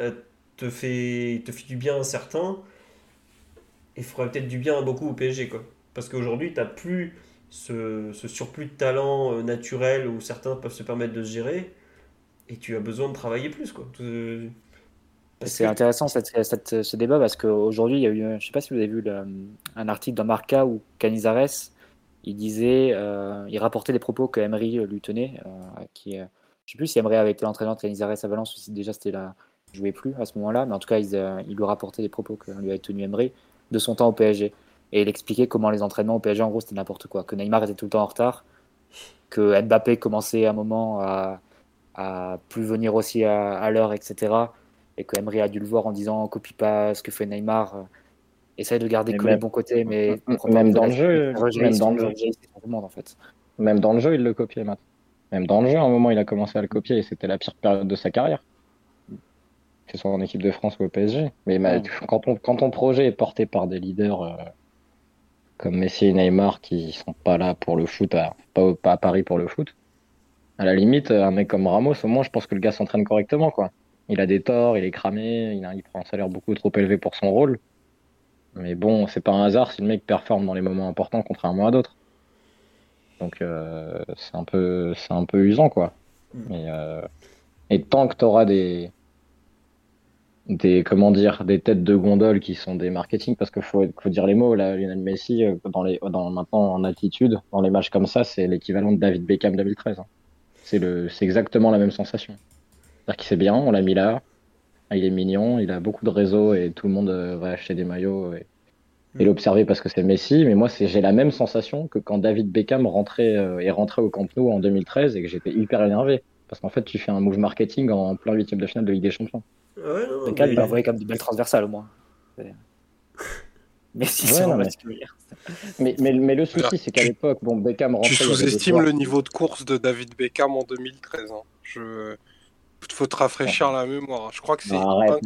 euh, te fait, te fait du bien à certains et ferait peut-être du bien à beaucoup au PSG, quoi. Parce qu'aujourd'hui, t'as plus ce, ce surplus de talent euh, naturel où certains peuvent se permettre de se gérer et tu as besoin de travailler plus, quoi. Euh, C'est que- intéressant cette- cette- ce débat parce qu'aujourd'hui, il y a eu, je sais pas si vous avez vu le- un article dans Marca où Canizares, il disait, euh, il rapportait des propos que Emery lui tenait, euh, qui, euh, je sais plus si Emery avait été l'entraîneur de Canizares à Valence ou si déjà c'était là, il jouait plus à ce moment-là, mais en tout cas, il, il lui rapportait des propos que lui avait tenu Emery de son temps au PSG. Et il expliquait comment les entraînements au PSG, en gros, c'était n'importe quoi, que Neymar était tout le temps en retard, que Mbappé commençait à un moment à, à plus venir aussi à, à l'heure, etc et que Emery a dû le voir en disant copie pas ce que fait Neymar, euh, essaye de garder Mais que même- les bons côtés, mais même dans le jeu, même dans le jeu. en fait. Même dans le jeu, il le copiait, Matt. Même dans le jeu, à un moment, il a commencé à le copier et c'était la pire période de sa carrière. Que ce soit en équipe de France ou au PSG. Mais Ouais. quand, on, quand ton projet est porté par des leaders euh, comme Messi et Neymar qui sont pas là pour le foot, à, pas, à Paris pour le foot, À la limite, un mec comme Ramos, au moins, je pense que le gars s'entraîne correctement, quoi. Il a des torts, il est cramé, il, a- il prend un salaire beaucoup trop élevé pour son rôle. Mais bon, c'est pas un hasard si le mec performe dans les moments importants, contrairement à d'autres. Donc, euh, c'est un peu, c'est un peu usant, quoi. Mm. Mais, euh, et tant que tu auras des, des, comment dire, des têtes de gondole qui sont des marketing, parce qu'il faut, faut dire les mots, là, Lionel Messi, euh, dans les, dans, maintenant en altitude, dans les matchs comme ça, c'est l'équivalent de David Beckham 2013. hein. C'est le, c'est exactement la même sensation. C'est-à-dire qu'il sait bien, on l'a mis là, il est mignon, il a beaucoup de réseaux et tout le monde euh, va acheter des maillots et, et Mm. l'observer parce que c'est Messi. Mais moi, c'est, j'ai la même sensation que quand David Beckham rentrait, euh, est rentré au Camp Nou en 2013 et que j'étais hyper énervé. Parce qu'en fait, tu fais un move marketing en plein huitième de finale de Ligue des Champions. Ouais, non, Beckham, mais- il a envoyé comme des belles transversales au moins. Mais si, Ouais, c'est non, mais-. Mais, mais, mais le souci, c'est qu'à l'époque, bon, Beckham rentrait. Tu des sous-estimes le niveau de course de David Beckham en 2013. hein. Je... Faut te rafraîchir la mémoire. Je crois que c'est mieux. arrête.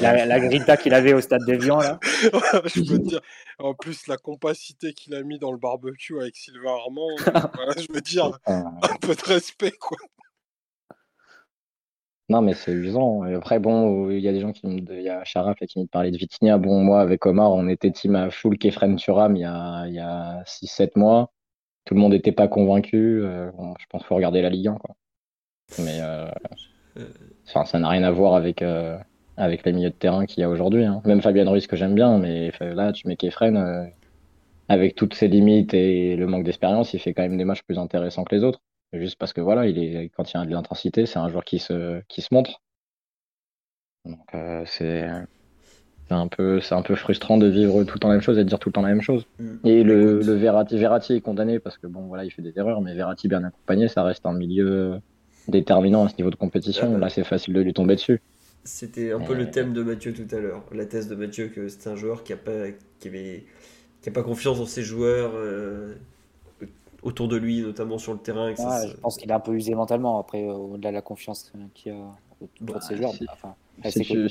La, la grinta qu'il avait au stade d'Evian, là. je peux te dire. En plus, la compacité qu'il a mis dans le barbecue avec Sylvain Armand, euh, voilà, je veux dire, un peu de respect, quoi. Non, mais c'est usant. Et après, bon, il y a des gens qui me, il y a Sharaf qui me parlait de Vitinha. Bon, moi, avec Omar, on était team à full Kefren Turam il y a, il y a 6-7 mois. Tout le monde n'était pas convaincu. Euh, bon, je pense qu'il faut regarder la Ligue 1, quoi. Mais euh, ça n'a rien à voir avec, euh, avec les milieux de terrain qu'il y a aujourd'hui. hein. Même Fabien Ruiz, que j'aime bien, mais là, tu mets Kefren, euh, avec toutes ses limites et le manque d'expérience, il fait quand même des matchs plus intéressants que les autres. Juste parce que voilà, il est, quand il y a de l'intensité, c'est un joueur qui se, qui se montre. Donc euh, c'est c'est un peu, c'est un peu frustrant de vivre tout le temps la même chose et de dire tout le temps la même chose. Mm. Et le, le Verratti, Verratti est condamné parce que bon voilà, il fait des erreurs, mais Verratti bien accompagné, ça reste un milieu déterminant à ce niveau de compétition. Là, c'est facile de lui tomber dessus. C'était un peu Euh. le thème de Mathieu tout à l'heure. La thèse de Mathieu que c'était un joueur qui a pas, qui avait, qui a pas confiance dans ses joueurs euh, autour de lui, notamment sur le terrain. et ça Ouais, je pense qu'il est un peu usé mentalement après, euh, au-delà de la confiance qu'il y a autour Bah, de ses joueurs. si- Enfin, Si c'est tu,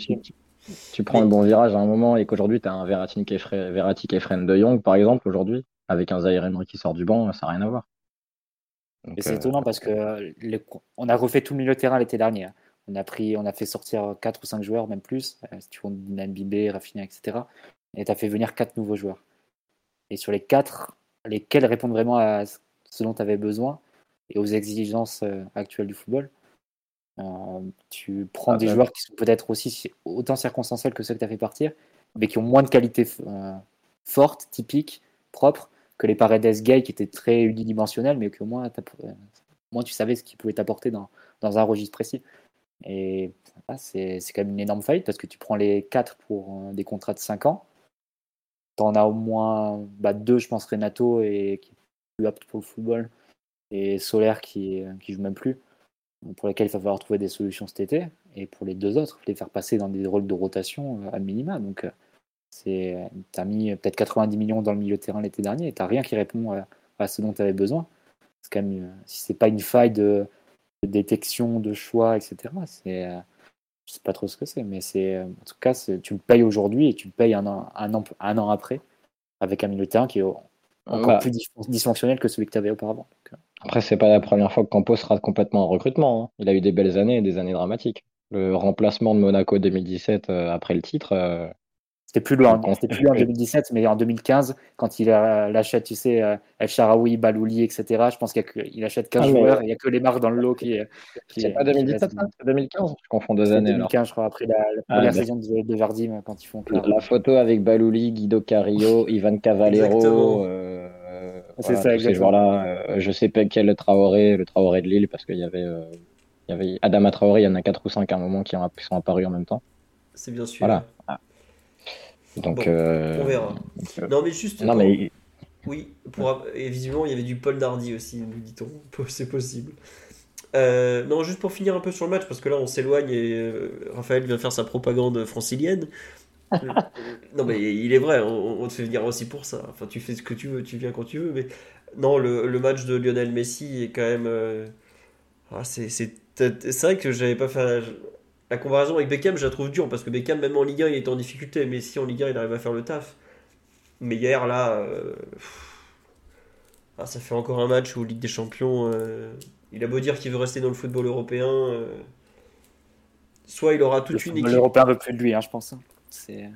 si prends un bon virage à un moment et qu'aujourd'hui tu as un Verratti qui est Verratti qui est Fren de Jong, par exemple, aujourd'hui, avec un Zaire Emery qui sort du banc, ça n'a rien à voir. C'est euh, étonnant parce que les- on a refait tout le milieu de terrain l'été dernier. hein. On a pris, on a fait sortir 4 ou 5 joueurs, même plus. euh, Si tu comptes Mbibé, Rafinha, etc. Et tu as fait venir 4 nouveaux joueurs. Et sur les 4, lesquels répondent vraiment à ce dont tu avais besoin et aux exigences euh, actuelles du football. Euh, tu prends Ah des bah. joueurs qui sont peut-être aussi si- autant circonstanciels que ceux que tu as fait partir, mais qui ont moins de qualité euh, forte, typique, propre, que les Paredes Gay qui étaient très unidimensionnels, mais moins, t'as- euh, au moins tu savais ce qu'ils pouvaient t'apporter dans, dans un registre précis. Et c'est quand même une énorme faillite parce que tu prends les 4 pour des contrats de 5 ans. Tu en as au moins bah, deux, je pense, Renato, et, qui plus apte pour le football, et Solaire qui, qui joue même plus, pour lesquels il va falloir trouver des solutions cet été. Et pour les deux autres, les faire passer dans des rôles de rotation euh, à minima. Donc, euh, tu as mis peut-être 90 millions dans le milieu de terrain l'été dernier et tu rien qui répond à, ce dont tu avais besoin. C'est quand même, euh, si c'est pas une faille de, détection, de choix, etc., c'est. euh, je sais pas trop ce que c'est, mais c'est en tout cas, tu le payes aujourd'hui et tu le payes un an, un an, un an après avec un milieu de terrain qui est encore plus dysfonctionnel que celui que tu avais auparavant. Donc, euh, Après, c'est pas la première fois que Campos rate complètement en recrutement. hein. Il a eu des belles années et des années dramatiques. Le remplacement de Monaco 2017 euh, après le titre, euh, C'était plus loin, Donc, on- c'était plus loin en 2017, mais en 2015, quand il a- l'achète, tu sais, euh, El Sharaoui, Balouli, etc., je pense qu'il achète 15 Ah, joueurs et il n'y a que les marques dans le lot qui. qui c'est pas qui 2017, restent. ça C'est 2015 Je confonds deux années alors. 2015, je crois, après la, la Ah, première bah. saison de, de Jardim, quand ils font quart. La photo avec Balouli, Guido Carillo, Ivan. Cavallero, euh, euh, C'est voilà, ça, ces exactement. joueurs-là. euh, je sais pas quel le Traoré, le Traoré de Lille, parce qu'il y avait, euh, il y avait Adama Traoré, il y en a 4 ou 5 à un moment qui sont apparus en même temps. C'est bien sûr. Voilà. Donc, Bon, euh, On verra. euh, Non, mais juste. non, pour- mais Oui, pour... et visiblement, il y avait du Paul Dardy aussi, nous dit-on. C'est possible. Euh, non, juste pour finir un peu sur le match, parce que là, on s'éloigne et euh, Raphaël vient faire sa propagande francilienne. Euh, non, mais il est vrai, on, on te fait venir aussi pour ça. Enfin, tu fais ce que tu veux, tu viens quand tu veux. Mais non, le, le match de Lionel Messi est quand même. euh, ah, c'est c'est- c'est vrai que j'avais pas fait. La- comparaison avec Beckham, je la trouve dure, parce que Beckham, même en Ligue 1, il était en difficulté. Mais si en Ligue 1, il arrive à faire le taf. Mais hier, là. euh, ah, ça fait encore un match où Ligue des Champions, euh, il a beau dire qu'il veut rester dans le football européen, euh, soit il aura toute Le une équipe. européen veut plus de lui, hein, je pense. hein. C'est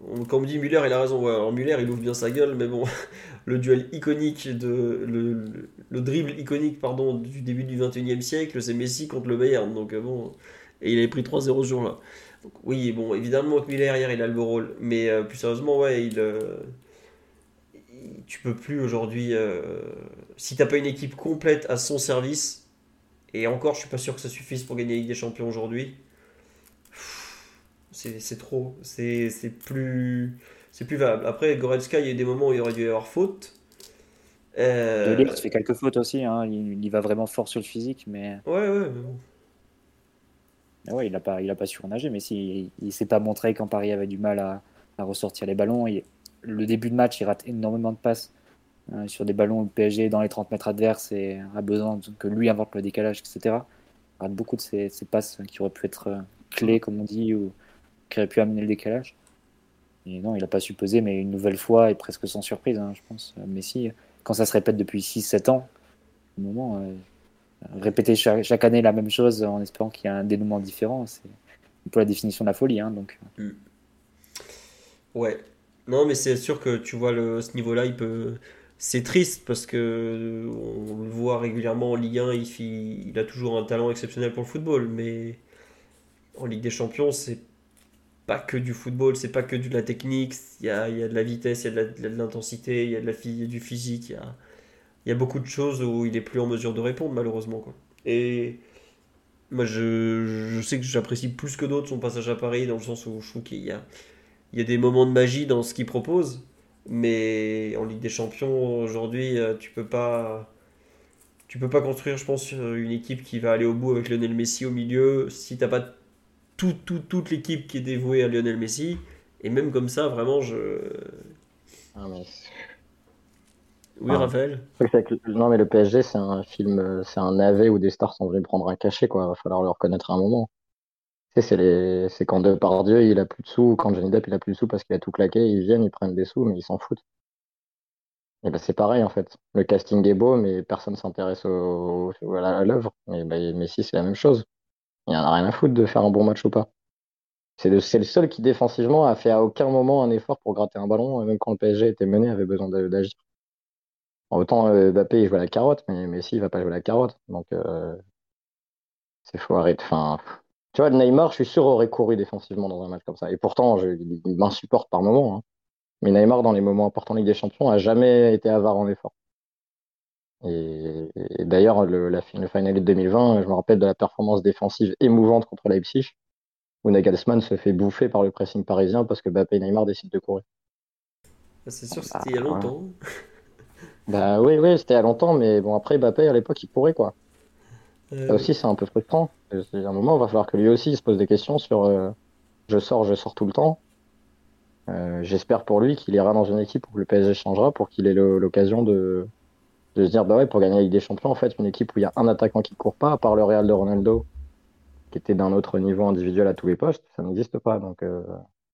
On- Quand on me dit Muller, il a raison. Ouais, alors Muller, il ouvre bien sa gueule, mais bon, le duel iconique de le, le- le dribble iconique pardon du début du 21e siècle, c'est Messi contre le Bayern. Donc bon, et il avait pris 3-0 ce jour-là. Donc oui, bon, évidemment que Muller hier, il a le beau rôle, mais euh, plus sérieusement, ouais, il, euh, il- tu peux plus aujourd'hui euh, si t'as pas une équipe complète à son service. Et encore, je suis pas sûr que ça suffise pour gagner la Ligue des Champions aujourd'hui. C'est c'est trop. C'est c'est plus. C'est plus valable. Après, Goretzka, il y a eu des moments où il aurait dû y avoir faute. Euh, De Ligt fait quelques fautes aussi. hein. Il, il va vraiment fort sur le physique, mais Ouais, ouais, mais bon. Mais ouais, il n'a pas, il a pas surnager. Mais si, il, ne s'est pas montré quand Paris avait du mal à, à ressortir les ballons. Le début de match, il rate énormément de passes euh, sur des ballons où le PSG dans les 30 mètres adverses et a besoin que lui invente le décalage, etc. Il rate beaucoup de ces, passes qui auraient pu être euh, clés, comme on dit, ou qui auraient pu amener le décalage. Et non, il n'a pas su mais une nouvelle fois, et presque sans surprise, hein, je pense. Euh, Messi, quand ça se répète depuis 6-7 ans, au moment, euh, répéter chaque, année la même chose en espérant qu'il y a un dénouement différent, c'est un peu la définition de la folie. Hein, donc, Ouais. Non, mais c'est sûr que tu vois, le, ce niveau-là, il peut. C'est triste parce que on le voit régulièrement en Ligue 1, il, a toujours un talent exceptionnel pour le football, mais en Ligue des Champions, c'est pas que du football, c'est pas que de la technique, il y a, il y a de la vitesse, il y a de l'intensité, il y a de la, il du physique, il y a, il y a beaucoup de choses où il est plus en mesure de répondre, malheureusement. Quoi. Et moi, je, je sais que j'apprécie plus que d'autres son passage à Paris, dans le sens où je trouve qu'il y a, il y a des moments de magie dans ce qu'il propose, mais en Ligue des Champions, aujourd'hui, euh, tu peux pas. Tu peux pas construire, je pense, une équipe qui va aller au bout avec Lionel Messi au milieu si t'as pas tout, tout- toute l'équipe qui est dévouée à Lionel Messi. Et même comme ça, vraiment, je. Ah, mais Oui, Ah. Raphaël Non, mais le PSG, c'est un film, euh, c'est un navet où des stars sont venues prendre un cachet, quoi. Va falloir le reconnaître à un moment. Tu sais, c'est les... c'est quand Depardieu, il a plus de sous, ou quand Johnny Depp, il a plus de sous parce qu'il a tout claqué, ils viennent, ils prennent des sous, mais ils s'en foutent. Et ben, c'est pareil, en fait. Le casting est beau, mais personne s'intéresse au... à l'œuvre. Et ben, Messi, c'est la même chose. Il en a rien à foutre de faire un bon match ou pas. C'est le, seul qui, défensivement, a fait à aucun moment un effort pour gratter un ballon, et même quand le PSG était mené, avait besoin de- d'agir. Autant euh, Mbappé, il joue à la carotte, mais Messi, il va pas jouer à la carotte. Donc, euh, c'est faut arrêter. Enfin, tu vois, Neymar, je suis sûr, aurait couru défensivement dans un match comme ça. Et pourtant, je, il, m'insupporte par moment. hein. Mais Neymar, dans les moments importants de Ligue des Champions, a jamais été avare en effort. Et, et d'ailleurs, le, la, le Final de 2020, je me rappelle de la performance défensive émouvante contre Leipzig, où Nagelsmann se fait bouffer par le pressing parisien parce que Mbappé et Neymar décident de courir. C'est sûr, Ah, c'était il y a longtemps. Bah oui, oui, c'était à longtemps, mais bon, après, Mbappé, à l'époque, il courait, quoi. Euh, Ça aussi, c'est un peu frustrant. À un moment, il va falloir que lui aussi il se pose des questions sur euh, je sors, je sors tout le temps. Euh, J'espère pour lui qu'il ira dans une équipe où le PSG changera pour qu'il ait l'occasion de, de se dire bah ouais, pour gagner la Ligue des Champions, en fait, une équipe où il y a un attaquant qui court pas, à part le Real de Ronaldo, qui était d'un autre niveau individuel à tous les postes, ça n'existe pas. Donc, euh,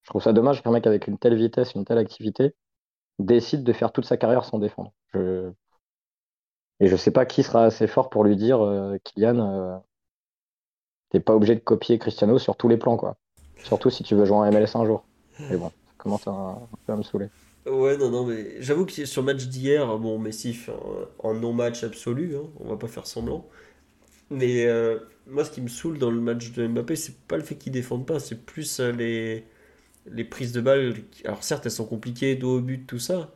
je trouve ça dommage qu'un mec avec une telle vitesse, une telle activité, décide de faire toute sa carrière sans défendre. Et je sais pas qui sera assez fort pour lui dire, euh, Kylian, euh, t'es pas obligé de copier Cristiano sur tous les plans, quoi. Surtout si tu veux jouer en MLS un jour. Mais bon, ça commence à, à me saouler. Ouais, non, non, mais j'avoue que sur le match d'hier, bon, Messi fait un non-match absolu, hein, on va pas faire semblant. Mais euh, moi, ce qui me saoule dans le match de Mbappé, c'est pas le fait qu'il défende pas, c'est plus euh, les, les prises de balles. Alors, certes, elles sont compliquées, dos au but, tout ça,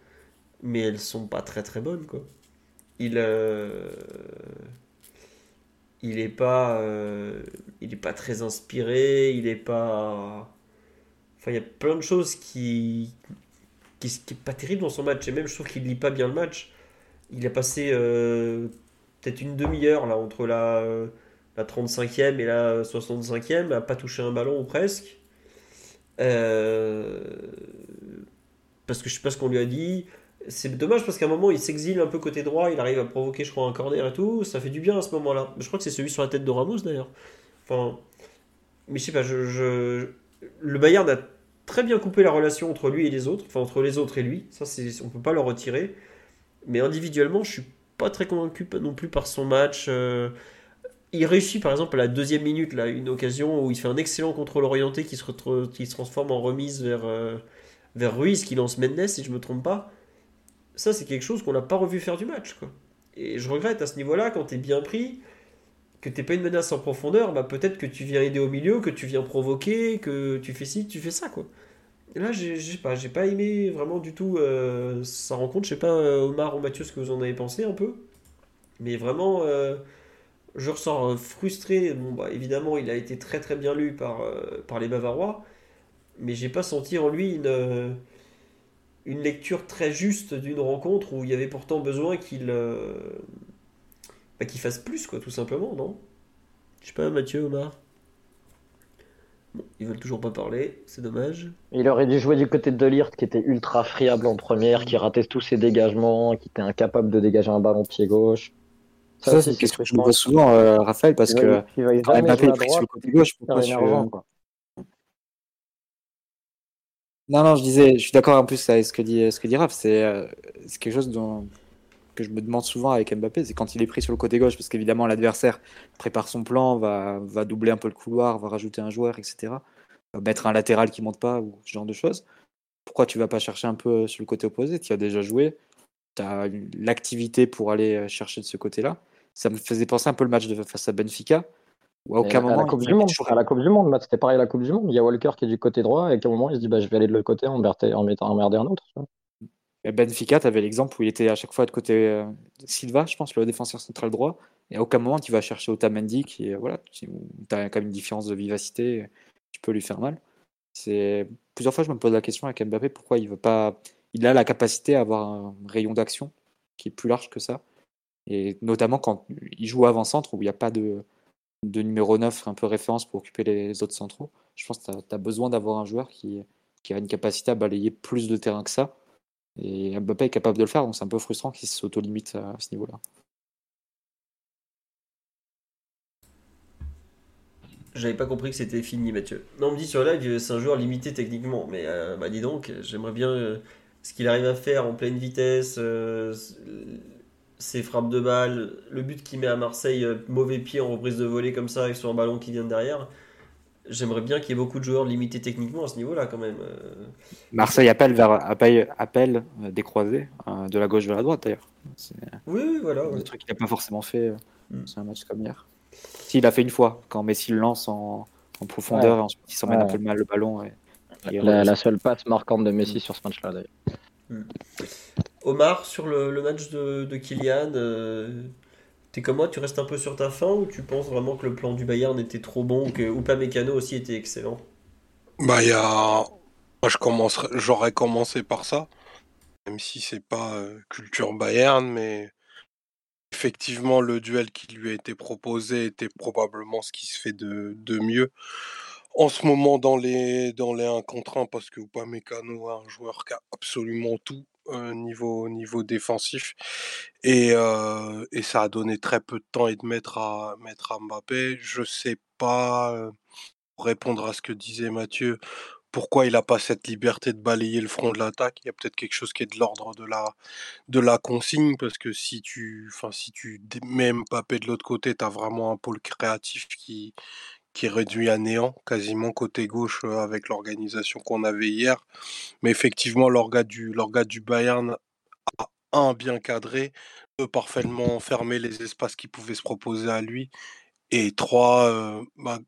mais elles sont pas très très bonnes, quoi. Il, euh, il est pas, euh, il est pas très inspiré, il est pas. Enfin, il y a plein de choses qui, qui, qui est pas terrible dans son match. Et même, je trouve qu'il lit pas bien le match. Il a passé euh, peut-être une demi-heure là entre la, euh, la 35e et la 65e à pas toucher un ballon ou presque. Euh, parce que je sais pas ce qu'on lui a dit. C'est dommage parce qu'à un moment il s'exile un peu côté droit, il arrive à provoquer, je crois, un corner et tout. Ça fait du bien à ce moment-là. Je crois que c'est celui sur la tête de Ramos d'ailleurs. Enfin, mais je sais pas, je, le Bayern a très bien coupé la relation entre lui et les autres, enfin entre les autres et lui. Ça, on peut pas le retirer. Mais individuellement, je suis pas très convaincu non plus par son match. Euh, il réussit par exemple à la deuxième minute, là, une occasion où il fait un excellent contrôle orienté qui se, qui se transforme en remise vers, euh, vers Ruiz qui lance Mendes, si je me trompe pas. Ça, c'est quelque chose qu'on n'a pas revu faire du match. Quoi. Et je regrette à ce niveau-là, quand tu es bien pris, que t'es pas une menace en profondeur, bah peut-être que tu viens aider au milieu, que tu viens provoquer, que tu fais ci, tu fais ça, quoi. Là, j'ai pas, j'ai pas aimé vraiment du tout euh, sa rencontre. Je sais pas, euh, Omar ou Mathieu, ce que vous en avez pensé un peu. Mais vraiment, je ressors frustré. Bon, bah, évidemment, il a été très très bien lu par, par les Bavarois. Mais j'ai pas senti en lui une, une lecture très juste d'une rencontre où il y avait pourtant besoin qu'il bah, qu'il fasse plus, quoi, tout simplement, non? Je sais pas, Mathieu, Omar? Bon, ils veulent toujours pas parler, c'est dommage. Il aurait dû jouer du côté de Delirte, qui était ultra friable en première, qui ratait tous ses dégagements, qui était incapable de dégager un ballon pied gauche. Ça, c'est ce que je vois souvent, euh, Raphaël, parce que Mbappé est pris sur le côté gauche, pourquoi je... Non, non, je disais, je suis d'accord en plus avec ce que dit, ce que dit Raph, c'est euh, quelque chose dont, que je me demande souvent avec Mbappé, c'est quand il est pris sur le côté gauche, parce qu'évidemment l'adversaire prépare son plan, va, va doubler un peu le couloir, va rajouter un joueur, etc. Va mettre un latéral qui monte pas, ou ce genre de choses. Pourquoi tu vas pas chercher un peu sur le côté opposé? Tu as déjà joué, tu as l'activité pour aller chercher de ce côté-là. Ça me faisait penser un peu le match de face à Benfica, où à aucun moment. La Coupe du Monde, à la Coupe du Monde, c'était pareil à la Coupe du Monde. Il y a Walker qui est du côté droit, et à un moment il se dit bah, je vais aller de l'autre côté en, en mettant emmerder un autre. Benfica, tu avais l'exemple où il était à chaque fois de côté euh, Silva, je pense, le défenseur central droit. Et à aucun moment, tu vas chercher Otamendi, qui voilà, tu as quand même une différence de vivacité, tu peux lui faire mal. C'est Plusieurs fois, je me pose la question avec Mbappé, pourquoi il veut pas. Il a la capacité à avoir un rayon d'action qui est plus large que ça. Et notamment quand il joue avant-centre, où il n'y a pas de, de numéro 9 un peu référence pour occuper les autres centraux. Je pense que tu as, besoin d'avoir un joueur qui, qui a une capacité à balayer plus de terrain que ça et Mbappé est capable de le faire, donc c'est un peu frustrant qu'il s'auto-limite à ce niveau-là. J'avais pas compris que c'était fini, Mathieu. Non, on me dit sur live, c'est un joueur limité techniquement. Mais euh, bah dis donc, j'aimerais bien euh, ce qu'il arrive à faire en pleine vitesse, euh, ses frappes de balle, le but qu'il met à Marseille, mauvais pied en reprise de volée comme ça, avec son ballon qui vient de derrière j'aimerais bien qu'il y ait beaucoup de joueurs limités techniquement à ce niveau-là quand même. Euh. Marseille appelle vers appelle, appelle euh, des croisés euh, de la gauche vers la droite d'ailleurs. Oui, oui, voilà. Un truc qu'il n'a pas forcément fait. Mm. C'est un match comme hier. S'il a fait une fois quand Messi le lance en, en profondeur et ensuite il s'emmène un peu mal le ballon. Et, la, seule passe marquante de Messi mm. sur ce match-là d'ailleurs. Mm. Omar sur le, match de, de Kylian. T'es comme moi, tu restes un peu sur ta fin ou tu penses vraiment que le plan du Bayern était trop bon ou que Upamecano aussi était excellent? Bah, il je j'aurais commencé par ça, même si c'est pas euh, culture Bayern, mais effectivement, le duel qui lui a été proposé était probablement ce qui se fait de, de mieux en ce moment dans les, dans les 1 contre 1 parce que Upamecano est un joueur qui a absolument tout niveau, niveau défensif. Et, et ça a donné très peu de temps et de mettre à, mettre à Mbappé. Je sais pas, pour répondre à ce que disait Mathieu, pourquoi il n'a pas cette liberté de balayer le front de l'attaque. Il y a peut-être quelque chose qui est de l'ordre de la, de la consigne, parce que si tu, si tu mets Mbappé de l'autre côté, tu as vraiment un pôle créatif qui, qui est réduit à néant quasiment côté gauche avec l'organisation qu'on avait hier. Mais effectivement, l'orga du, du Bayern a un bien cadré, peut parfaitement fermer les espaces qui pouvaient se proposer à lui. Et trois, euh, bah,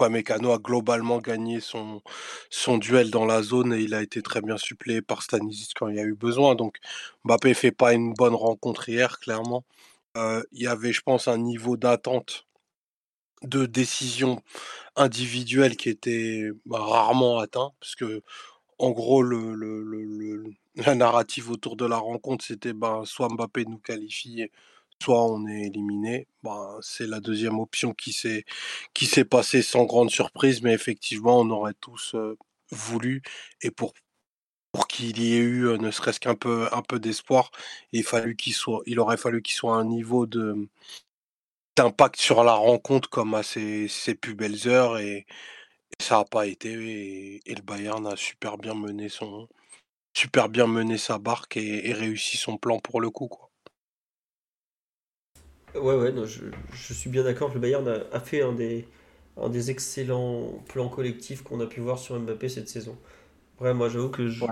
a globalement gagné son, son duel dans la zone et il a été très bien suppléé par Stanisic quand il y a eu besoin. Donc Mbappé fait pas une bonne rencontre hier, clairement. Il y avait, je pense, un niveau d'attente de décisions individuelles qui étaient bah, rarement atteints, parce que en gros, le, le, la narrative autour de la rencontre, c'était ben, soit Mbappé nous qualifie, soit on est éliminé. Ben, c'est la deuxième option qui s'est passée sans grande surprise, mais effectivement, on aurait tous voulu et pour pour qu'il y ait eu ne serait-ce qu'un peu un peu d'espoir, il il aurait fallu qu'il soit à un niveau de d'impact sur la rencontre comme à ses, plus belles heures et, ça n'a pas été et, le Bayern a super bien mené son super bien mené sa barque et, réussi son plan pour le coup quoi. Ouais, ouais, non, je, je suis bien d'accord. Le Bayern a, a fait un des, un des excellents plans collectifs qu'on a pu voir sur Mbappé cette saison. Ouais, moi j'avoue que je... Ouais,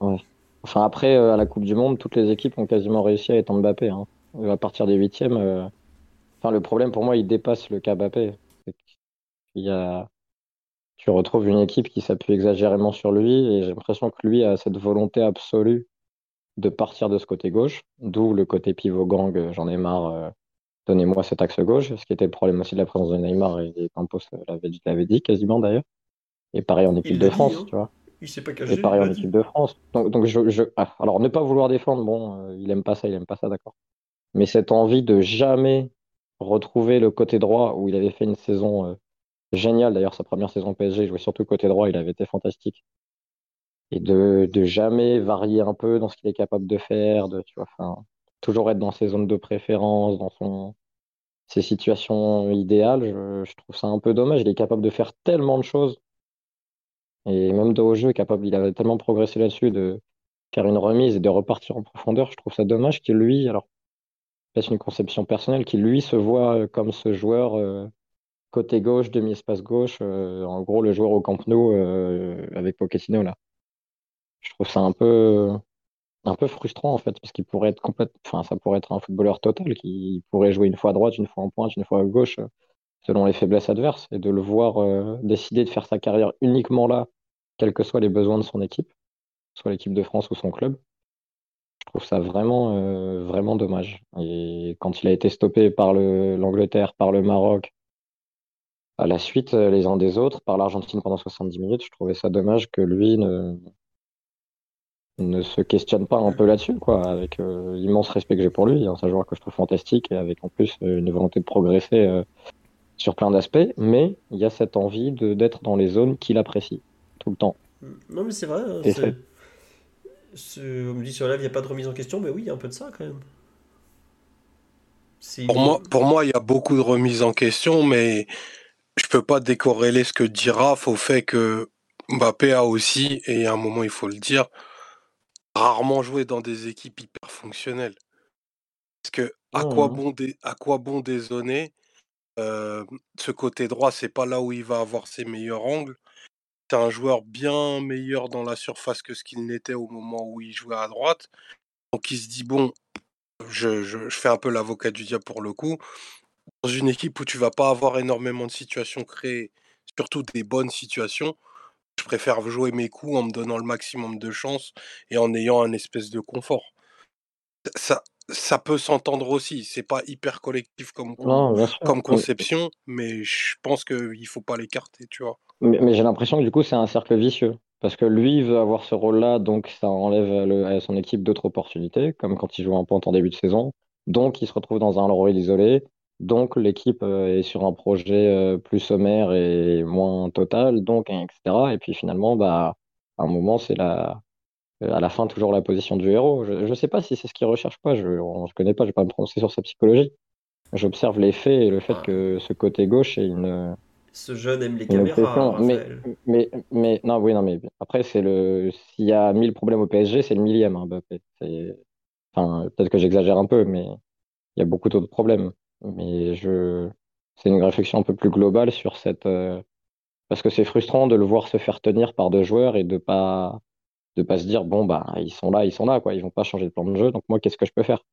ouais. Enfin, après, euh, à la Coupe du Monde, toutes les équipes ont quasiment réussi à être Mbappé. Hein. Euh, À partir des huitièmes, euh, enfin, le problème pour moi, il dépasse le cas Mbappé. Qu'il y a... Tu retrouves une équipe qui s'appuie exagérément sur lui et j'ai l'impression que lui a cette volonté absolue de partir de ce côté gauche, d'où le côté pivot gang, euh, j'en ai marre, euh, donnez-moi cet axe gauche, ce qui était le problème aussi de la présence de Neymar et, et Campos euh, l'avait dit quasiment d'ailleurs. Et pareil en équipe Il de dit, France, hein. tu vois. Il s'est pas Et caché, il pareil en dit. équipe de France. Donc, donc je, je... ah, alors ne pas vouloir défendre, bon, euh, il aime pas ça, il aime pas ça, d'accord. Mais cette envie de jamais retrouver le côté droit où il avait fait une saison euh, géniale, d'ailleurs sa première saison PSG, il jouait surtout côté droit, il avait été fantastique. Et de, jamais varier un peu dans ce qu'il est capable de faire, de, tu vois, toujours être dans ses zones de préférence, dans son, ses situations idéales, je, trouve ça un peu dommage. Il est capable de faire tellement de choses. Et même de haut jeu, capable, il avait tellement progressé là-dessus de faire une remise et de repartir en profondeur. Je trouve ça dommage qu'il lui, alors, c'est une conception personnelle, qu'il lui se voit euh, comme ce joueur euh, côté gauche, demi-espace gauche, euh, en gros le joueur au Camp Nou avec Pochettino là. Je trouve ça un peu un peu frustrant en fait, parce qu'il pourrait être complète, enfin ça pourrait être un footballeur total qui pourrait jouer une fois à droite, une fois en pointe, une fois à gauche, selon les faiblesses adverses, et de le voir décider de faire sa carrière uniquement là, quels que soient les besoins de son équipe, soit l'équipe de France ou son club. Je trouve ça vraiment, euh, vraiment dommage. Et quand il a été stoppé par le, l'Angleterre, par le Maroc, à la suite, euh, les uns des autres, par l'Argentine pendant 70 minutes, je trouvais ça dommage que lui ne, ne se questionne pas un peu là-dessus, quoi, avec euh, l'immense respect que j'ai pour lui. hein, C'est un joueur que je trouve fantastique et avec en plus une volonté de progresser euh, sur plein d'aspects, mais il y a cette envie de d'être dans les zones qu'il apprécie tout le temps. Non, mais c'est vrai. hein, Et c'est- c'est- c'est- On me dit sur live, il n'y a pas de remise en question, mais oui, il y a un peu de ça quand même. Pour moi, pour moi, il y a beaucoup de remises en question, mais je peux pas décorréler ce que dit Raph au fait que Mbappé a aussi, et à un moment il faut le dire, rarement joué dans des équipes hyper fonctionnelles. Parce que à quoi Mhm. bon, dé- à quoi bon dézonner euh, ce côté droit, c'est pas là où il va avoir ses meilleurs angles. C'est un joueur bien meilleur dans la surface que ce qu'il n'était au moment où il jouait à droite. Donc il se dit bon, je, fais un peu l'avocat du diable pour le coup. Dans une équipe où tu vas pas avoir énormément de situations créées, surtout des bonnes situations, je préfère jouer mes coups en me donnant le maximum de chance et en ayant un espèce de confort. Ça, ça peut s'entendre aussi. C'est pas hyper collectif comme, Non, conception, mais je pense qu'il faut pas l'écarter, tu vois. mais- mais j'ai l'impression que du coup, c'est un cercle vicieux. Parce que lui veut avoir ce rôle-là, donc ça enlève à, le- à son équipe d'autres opportunités, comme quand il joue en pointe en début de saison. Donc, il se retrouve dans un rôle isolé. Donc, l'équipe euh, est sur un projet euh, plus sommaire et moins total, donc, etc. Et puis finalement, bah, à un moment, c'est la, à la fin toujours la position du héros. Je ne sais pas si c'est ce qu'il recherche pas, je ne connais pas, je vais pas me prononcer sur sa psychologie. J'observe les faits et le fait Ah, que ce côté gauche est une, ce jeune aime les caméras, obsession. Mais, mais, mais, non, oui, non, mais après, c'est le, s'il y a 1000 problèmes au PSG, c'est le millième, hein, Mbappé. Enfin, peut-être que j'exagère un peu, mais il y a beaucoup d'autres problèmes. Mais je, c'est une réflexion un peu plus globale sur cette, euh, parce que c'est frustrant de le voir se faire tenir par deux joueurs et de pas, de pas se dire, bon, bah, ils sont là, ils sont là, quoi. Ils vont pas changer de plan de jeu, donc moi, qu'est-ce que je peux faire?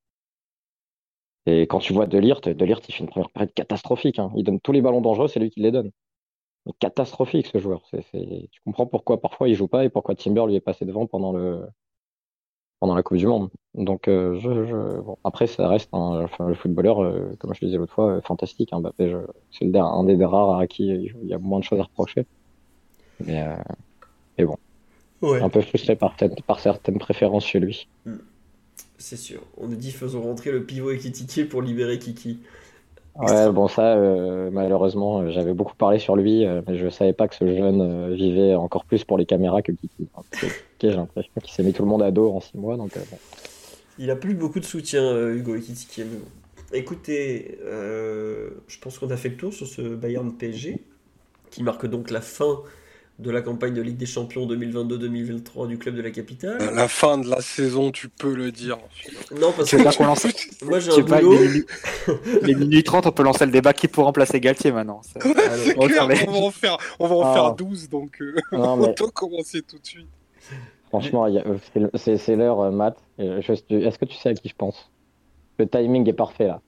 Et quand tu vois De Ligt, De Ligt, il fait une première période catastrophique, hein. Il donne tous les ballons dangereux, c'est lui qui les donne. Catastrophique, ce joueur. Tu comprends pourquoi parfois il joue pas et pourquoi Timber lui est passé devant pendant le, pendant la Coupe du Monde. Donc, euh, après, ça reste un, le footballeur, euh, comme je le disais l'autre fois, euh, fantastique. Hein, c'est un des rares à qui il y a moins de choses à reprocher. Mais bon, Ouais, un peu frustré par, certaines préférences chez lui. c'est sûr. On nous dit faisons rentrer le pivot Ekitike pour libérer Kiki. Ouais, bon, ça, euh, malheureusement, euh, j'avais beaucoup parlé sur lui, euh, mais je savais pas que ce jeune euh, vivait encore plus pour les caméras que Kiki. J'ai l'impression qu'il s'est mis tout le monde à dos en six mois, donc bon. Il a plus beaucoup de soutien, Hugo bon. Écoutez, je pense qu'on a fait le tour sur ce Bayern PSG, qui marque donc la fin de la campagne de Ligue des Champions 2022-2023 du club de la capitale. À la fin de la saison, tu peux le dire. Non, parce que pas qu'on lance moi j'ai Je un boulot. les minuit 30, on peut lancer le débat qui pour remplacer Galtier maintenant. Ça- Alors, C'est On va clair, faire les- on va en faire, on va en Ah. faire 12, donc euh, Non, mais autant commencer tout de suite. franchement, euh, c'est l'heure, euh, Matt. Est-ce que tu sais à qui je pense? Le timing est parfait là.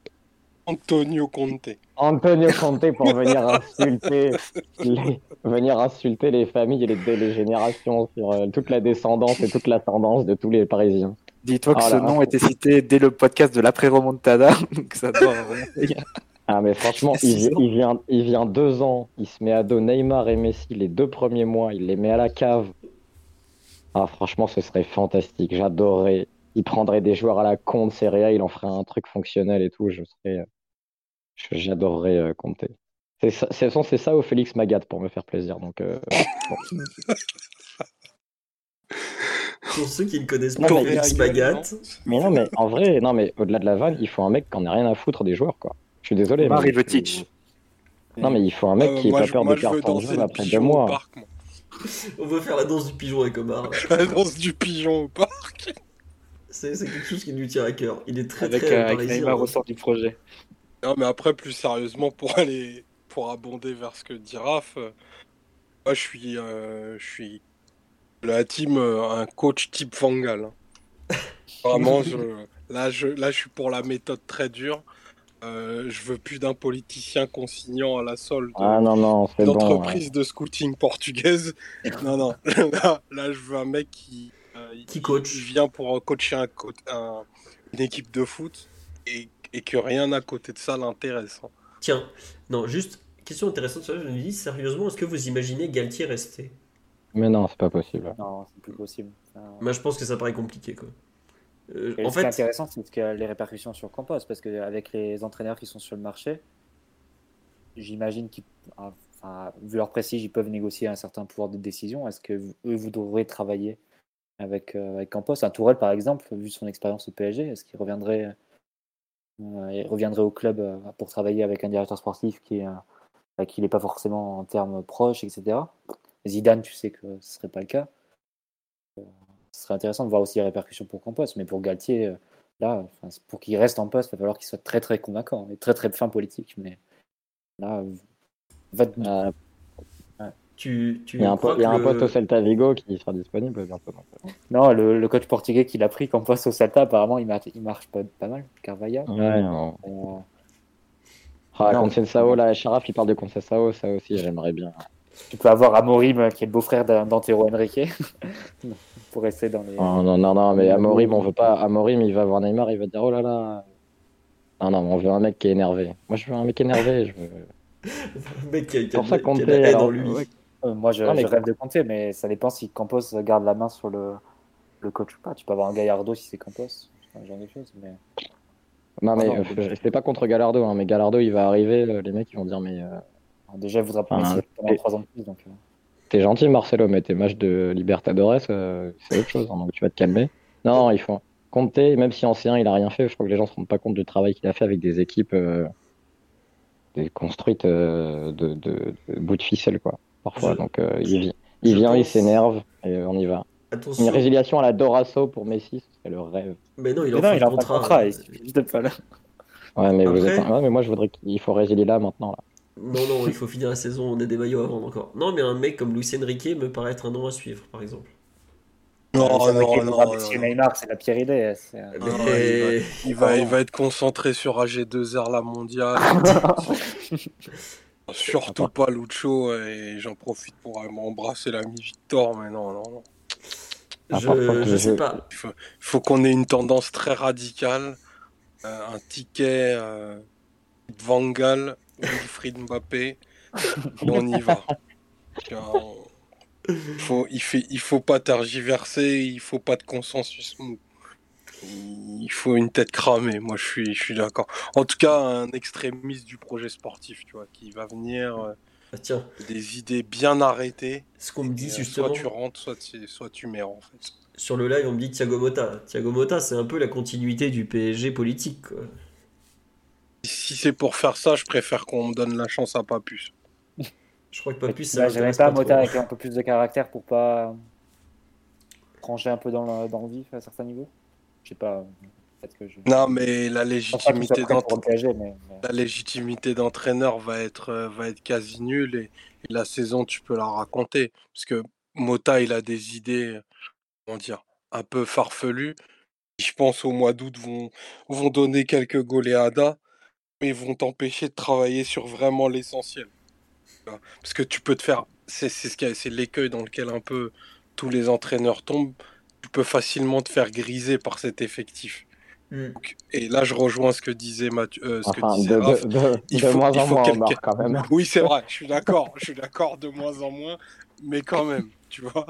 Antonio Conte. Antonio Conte pour venir insulter les, venir insulter les familles et les, les générations sur euh, toute la descendance et toute l'ascendance de tous les Parisiens. Dis-toi que Ah ce nom était cité dès le podcast de l'après-remontada, donc ça doit remonter. Ah mais franchement, il, il vient, il vient deux ans, il se met à dos Neymar et Messi les deux premiers mois, il les met à la cave. Ah franchement, ce serait fantastique, j'adorerais. Il prendrait des joueurs à la con de Serie A, il en ferait un truc fonctionnel et tout, je serais, j'adorerais euh, compter. C'est ça, c'est c'est ça au Félix Magat pour me faire plaisir. Donc euh, Pour ceux qui ne connaissent pas mais- Félix Magat, mais non, mais en vrai, non mais au-delà de la vanne, il faut un mec qui en a rien à foutre des joueurs quoi. Je suis désolé. mais- Marivetic. Non mais il faut un mec Euh, qui moi, pas peur moi, de carton jaune le après deux mois. parc, moi. on veut faire la danse du pigeon avec Omar. La danse du pigeon au parc. C'est quelque chose qui nous tient à cœur. Il est très Avec, très euh, avec. Neymar hein. au sort du projet. Non, mais après, plus sérieusement, pour aller, pour abonder vers ce que dit Raph, euh, moi, je suis, euh, je suis la team, euh, un coach type Vangal. hein. Vraiment, je, là, je, là, je suis pour la méthode très dure. Euh, je veux plus d'un politicien consignant à la solde Ah non non, c'est bon. d'entreprise de scouting portugaise. Non, non, là, là, je veux un mec qui, Qui il- coach. Il vient pour coacher un, co- un- une équipe de foot et, et que rien à côté de ça l'intéresse. hein. Tiens, non, juste question intéressante. Je me dis sérieusement, est-ce que vous imaginez Galtier rester? Mais non, c'est pas possible. Non, c'est plus possible. Ça- Moi, je pense que ça paraît compliqué, quoi. Euh, en ce qui est intéressant, c'est ce que les répercussions sur Campos, parce qu'avec les entraîneurs qui sont sur le marché, j'imagine qu'ils, enfin, vu leur prestige, ils peuvent négocier un certain pouvoir de décision. Est-ce que vous- eux voudraient travailler avec, euh, avec Campos Un Tourelle, par exemple, vu son expérience au PSG, est-ce qu'il reviendrait, euh, reviendrait au club euh, pour travailler avec un directeur sportif qui est, il n'est pas forcément en termes proches, etc. Zidane, tu sais que ce serait pas le cas. Ce serait intéressant de voir aussi les répercussions pour Campos, mais pour Galtier, là, pour qu'il reste en poste, il va falloir qu'il soit très très convaincant et très très fin politique. Mais là, va tu, tu Il y a un, crois po- il y a que un le- poste au Celta Vigo qui sera disponible bientôt. euh. non, le, le coach portugais qu'il a pris Campos au Salta, apparemment, il, mar- il marche pas, pas mal. Carvaya. Ouais, non. Euh, Ah, Non. Conceição, là, Sharaf, il parle de Conceição, ça aussi, j'aimerais bien. tu peux avoir Amorim, qui est le beau-frère d'A- d'Antero Henrique, pour rester dans les. Oh, non, non, non, mais Amorim, on veut pas. Amorim, il va voir Neymar, il va dire oh là là. Non, non, on veut un mec qui est énervé. Moi, je veux un mec énervé. Je veux... le mec qui a, qui a Pour ça, qui a la haine alors, en lui. ouais. Euh, moi, je, Non, je rêve de compter, mais ça dépend si Campos garde la main sur le, le coach ou pas. Tu peux avoir un Gallardo si c'est Campos, ce genre de choses. Mais... Non, mais Ah non, euh, pas contre Gallardo, hein, mais Gallardo, il va arriver, euh, les mecs, ils vont dire mais euh, déjà, il voudra pas Messi pendant et- 3 ans de plus. Donc, euh, t'es gentil, Marcelo, mais tes matchs de Libertadores, c'est autre chose, hein, donc tu vas te calmer. Non, il faut. Conte, même si en C1, il a rien fait, je crois que les gens se rendent pas compte du travail qu'il a fait avec des équipes des- construites de, de, de bout de ficelle, quoi, parfois. Je- Donc, euh, il, vi- il vient, il pense- s'énerve, et euh, on y va. Attention. Une résiliation à la Dorasso pour Messi, ce serait le rêve. Mais non, il Mais en non, fait il a de contrat. Il suffit juste de pas là. Ouais, mais, vous Après- êtes... ouais, mais moi, je voudrais qu'il faut résilier là, maintenant. Là. Non, non, il faut finir la saison, on a des maillots à vendre encore. Non, mais un mec comme Luis Enrique me paraît être un nom à suivre, par exemple. Non, C'est non, non, non. Neymar, c'est la pire idée. c'est, euh, Mais- Non, il va, il va, il va être concentré sur AG2R la mondiale. Surtout pas Lucho et j'en profite pour euh, m'embrasser l'ami Victor, mais non, non, non. Je, sais pas. Il faut, qu'on ait une tendance très radicale, euh, un ticket euh, Van Gaal, Wilfried Mbappé, et on y va. Faut, il, fait, il faut pas tergiverser, il faut pas de consensus mou. Il faut une tête cramée, moi je suis, je suis d'accord. En tout cas, un extrémiste du projet sportif, tu vois, qui va venir euh, Ah, tiens, des idées bien arrêtées. ce qu'on me dit et, euh, justement soit tu rentres, soit tu, soit tu mets en fait. sur le live, on me dit Thiago Motta. Thiago Motta, c'est un peu la continuité du PSG politique. quoi. Si c'est pour faire ça, je préfère qu'on me donne la chance à Papus. Je crois que Papus, ça Bah, J'aimerais m'intéresse pas. Mota avec un peu plus de caractère pour pas trancher un peu dans le, dans le vif à certains niveaux. Je sais pas. Peut-être que je. Non, mais la légitimité d'entraîneur. PSG, mais, mais- la légitimité d'entraîneur va être, euh, va être quasi nulle et, et la saison, tu peux la raconter. Parce que Mota, il a des idées, comment dire, un peu farfelues. Je pense au mois d'août vont, vont donner quelques goleadas, mais vont t'empêcher de travailler sur vraiment l'essentiel. Parce que tu peux te faire, c'est ce c'est l'écueil dans lequel un peu tous les entraîneurs tombent. Tu peux facilement te faire griser par cet effectif. Hmm. Donc, et là, je rejoins ce que disait Mathieu, euh, ce que Enfin, disait de, Raph. de, de, Il de faut- moins il en faut moins, quand même. Oui, c'est vrai, je suis d'accord, je suis d'accord de moins en moins, mais quand même, tu vois,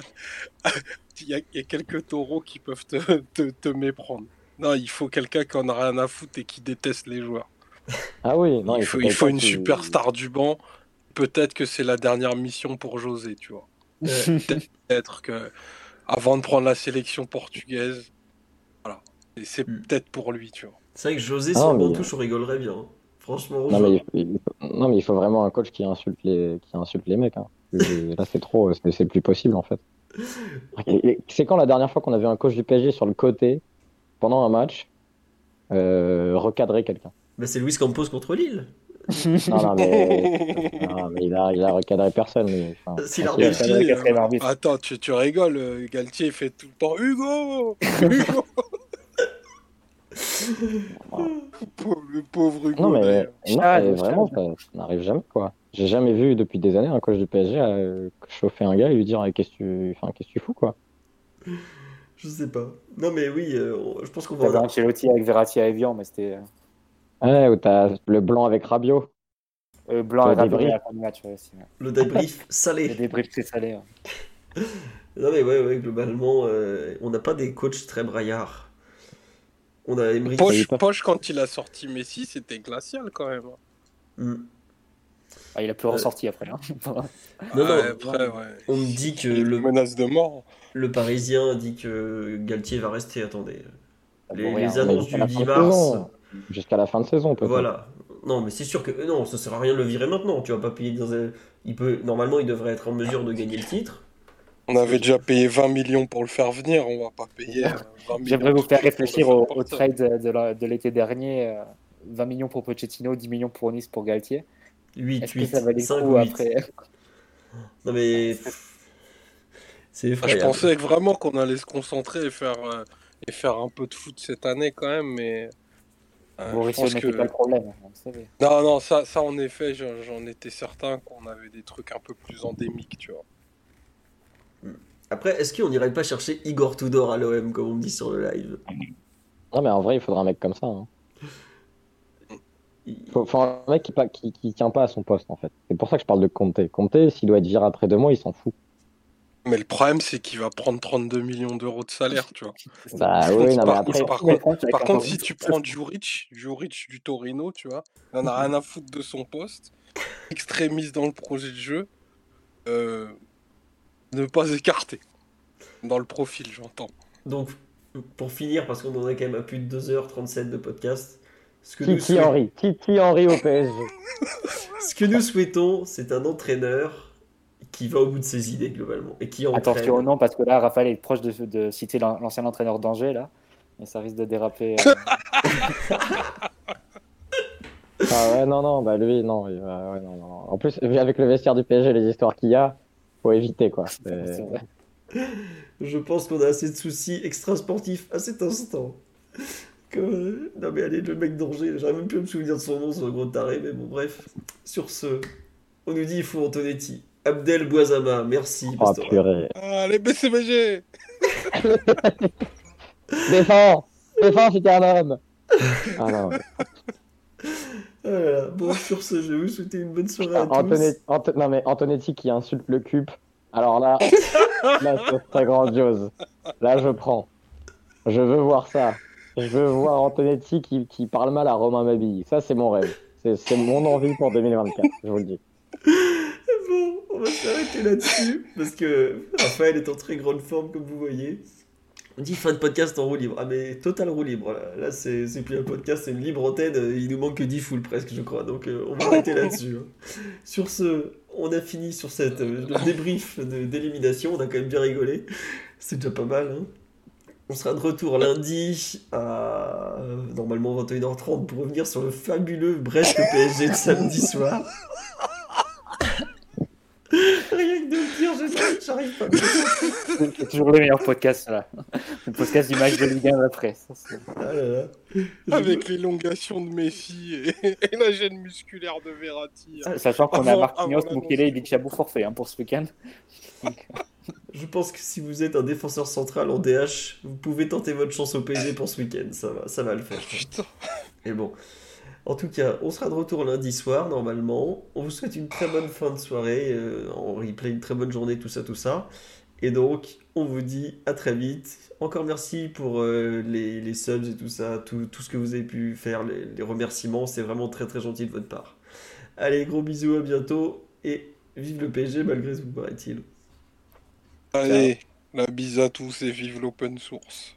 il y, a, il y a quelques taureaux qui peuvent te, te, te méprendre. Non, il faut quelqu'un qui en a rien à foutre et qui déteste les joueurs. Ah oui, non, il, faut, il faut une qui- superstar du banc. Peut-être que c'est la dernière mission pour José, tu vois. Peut-être que avant de prendre la sélection portugaise, voilà, Et c'est Hmm. peut-être pour lui, tu vois. C'est vrai que José, sur le touche, on rigolerait bien. hein. Franchement, Non mais, il, faut- non, mais il faut vraiment un coach qui insulte les, qui insulte les mecs. hein. Là, c'est trop, c'est plus possible en fait. C'est quand la dernière fois qu'on avait un coach du PSG sur le côté, pendant un match, euh, recadrer quelqu'un Bah, c'est Luis Campos contre Lille. Non, non, mais, non, mais il, a, il a recadré personne. mais, enfin, S'il on a sait- remis- c'est le quatrième arbitre. Attends, tu, tu rigoles, euh, Galtier fait tout le temps Hugo Hugo Pauvre- Le pauvre Hugo. Non, mais, d'ailleurs. non, Ah, mais vraiment, ça, ça n'arrive jamais, quoi. J'ai jamais vu depuis des années un coach du PSG euh, chauffer un gars et lui dire eh, qu'est-ce que tu, enfin, que tu fous, quoi. Je sais pas. Non, mais oui, euh, je pense qu'on va. Ancelotti avec Verratti et Evian, mais c'était Ouais, ou t'as le blanc avec Rabiot. euh, blanc Le et Rabiot débrief. à la fin du match. ouais, aussi, ouais. Le débrief salé. débriefs très salés. ouais. Non, mais ouais, ouais, globalement, euh, on n'a pas des coachs très braillards. On a Emery. Poche, Poche, quand il a sorti Messi, c'était glacial quand même. Hmm. Ah, il a plus Euh, ressorti après. hein. Non, Ouais, non, après, ouais. on me dit que le, menace de mort. le Parisien dit que Galtier va rester. Attendez. Ça Les, annonces du la 10 fin de mars. Jusqu'à la fin de saison, peut-être. Voilà. Non, mais c'est sûr que euh, non, ça sert à rien de le virer maintenant. Tu vas pas payer dans un... Il peut normalement, il devrait être en mesure de gagner le titre. On avait déjà payé 20 millions pour le faire venir, on va pas payer euh, 20 millions. J'aimerais vous faire réfléchir au, trade de la- de l'été dernier. euh, 20 millions pour Pochettino, 10 millions pour Nice pour Galtier. 8, Est-ce que 8, ça valait le 5 coup ou 8. après Non mais c'est Ah, Je pensais vraiment qu'on allait se concentrer et faire, euh, et faire un peu de foot cette année quand même, mais. Euh, je Mauricio pense n'était que... pas le problème, vous le savez. Non, non, ça, ça en effet, j'en étais certain qu'on avait des trucs un peu plus endémiques, tu vois. Après, est-ce qu'on irait pas chercher Igor Tudor à l'OM comme on me dit sur le live? Non, mais en vrai, il faudra un mec comme ça. hein. Il- Faut, faut un mec qui, qui, qui tient pas à son poste, en fait. C'est pour ça que je parle de Conte. Conte, s'il doit être viré après deux mois, il s'en fout. Mais le problème, c'est qu'il va prendre 32 millions d'euros de salaire, tu vois. Bah oui, non, mais Par après, contre, par contre, par si tu prends Juric, Juric du Torino, tu vois, il en a rien à foutre de son poste, extrémiste dans le projet de jeu, euh, ne pas écarter. Dans le profil, j'entends. Donc, pour finir, parce qu'on en est quand même à plus de 2h37 de podcast, ce que, Titi nous, Henry. Titi Henry au PSG. ce que nous souhaitons, c'est un entraîneur qui va au bout de ses idées globalement et qui entraîne. Attention au nom, parce que là, Raphaël est proche de, de citer l'an- l'ancien entraîneur d'Angers, là. Et ça risque de déraper. euh. Ah ouais, non, non, bah lui, non, il va- ouais, non, non. En plus, avec le vestiaire du PSG, les histoires qu'il y a, faut éviter, quoi. C'est- C'est. Je pense qu'on a assez de soucis extra-sportifs à cet instant. Que... Non mais allez, le mec d'Angers, j'arrive même plus à me souvenir de son nom, ce gros taré, mais bon bref. Sur ce, on nous dit il faut Antonetti. Abdel Boisama, merci. Oh Pastora. purée. Ah, les BCBG Défends Défends t'es un homme Ah non, là. Bon, sur ce, je vais vous souhaiter une bonne soirée à tous. Non mais Antonetti qui insulte le cube. Alors là, là c'est très grandiose. Là je prends. Je veux voir ça. Je veux voir Antonetti qui, qui parle mal à Romain Mabille. Ça c'est mon rêve. C'est c'est mon envie pour 2024, je vous le dis. Bon, on va s'arrêter là-dessus parce que Raphaël est en très grande forme comme vous voyez. On dit fin de podcast en roue libre. Ah mais total roue libre. Là, Là, c'est c'est plus un podcast, c'est une libre antenne. Il nous manque que 10 foules presque je crois. Donc euh, on va arrêter là-dessus. hein. Sur ce, on a fini sur cette euh, le débrief d'élimination. On a quand même bien rigolé. C'est déjà pas mal. hein. On sera de retour lundi à euh, normalement 21h30 pour revenir sur le fabuleux Brest PSG de samedi soir. Rien que de le dire, je- j'arrive pas. C'est toujours le meilleur podcast, là. Le podcast du match de Ligue 1 d'après. Ça, c'est- Ah là là. Je- Avec l'élongation de Messi et, et la gêne musculaire de Verratti. Sachant qu'on a Marquinhos. Mukele et Bichabou forfait hein, pour ce week-end. Donc, Je pense que si vous êtes un défenseur central en DH, vous pouvez tenter votre chance au PSG pour ce week-end. Ça va, ça va le faire. Putain. Et bon. En tout cas, on sera de retour lundi soir, normalement. On vous souhaite une très bonne fin de soirée, euh, en replay, une très bonne journée, tout ça, tout ça. Et donc, on vous dit à très vite. Encore merci pour euh, les, les subs et tout ça, tout, tout ce que vous avez pu faire, les, les remerciements. C'est vraiment très très gentil de votre part. Allez, gros bisous, à bientôt. Et vive le PSG malgré tout, paraît-il. Allez, la bise à tous et vive l'open source.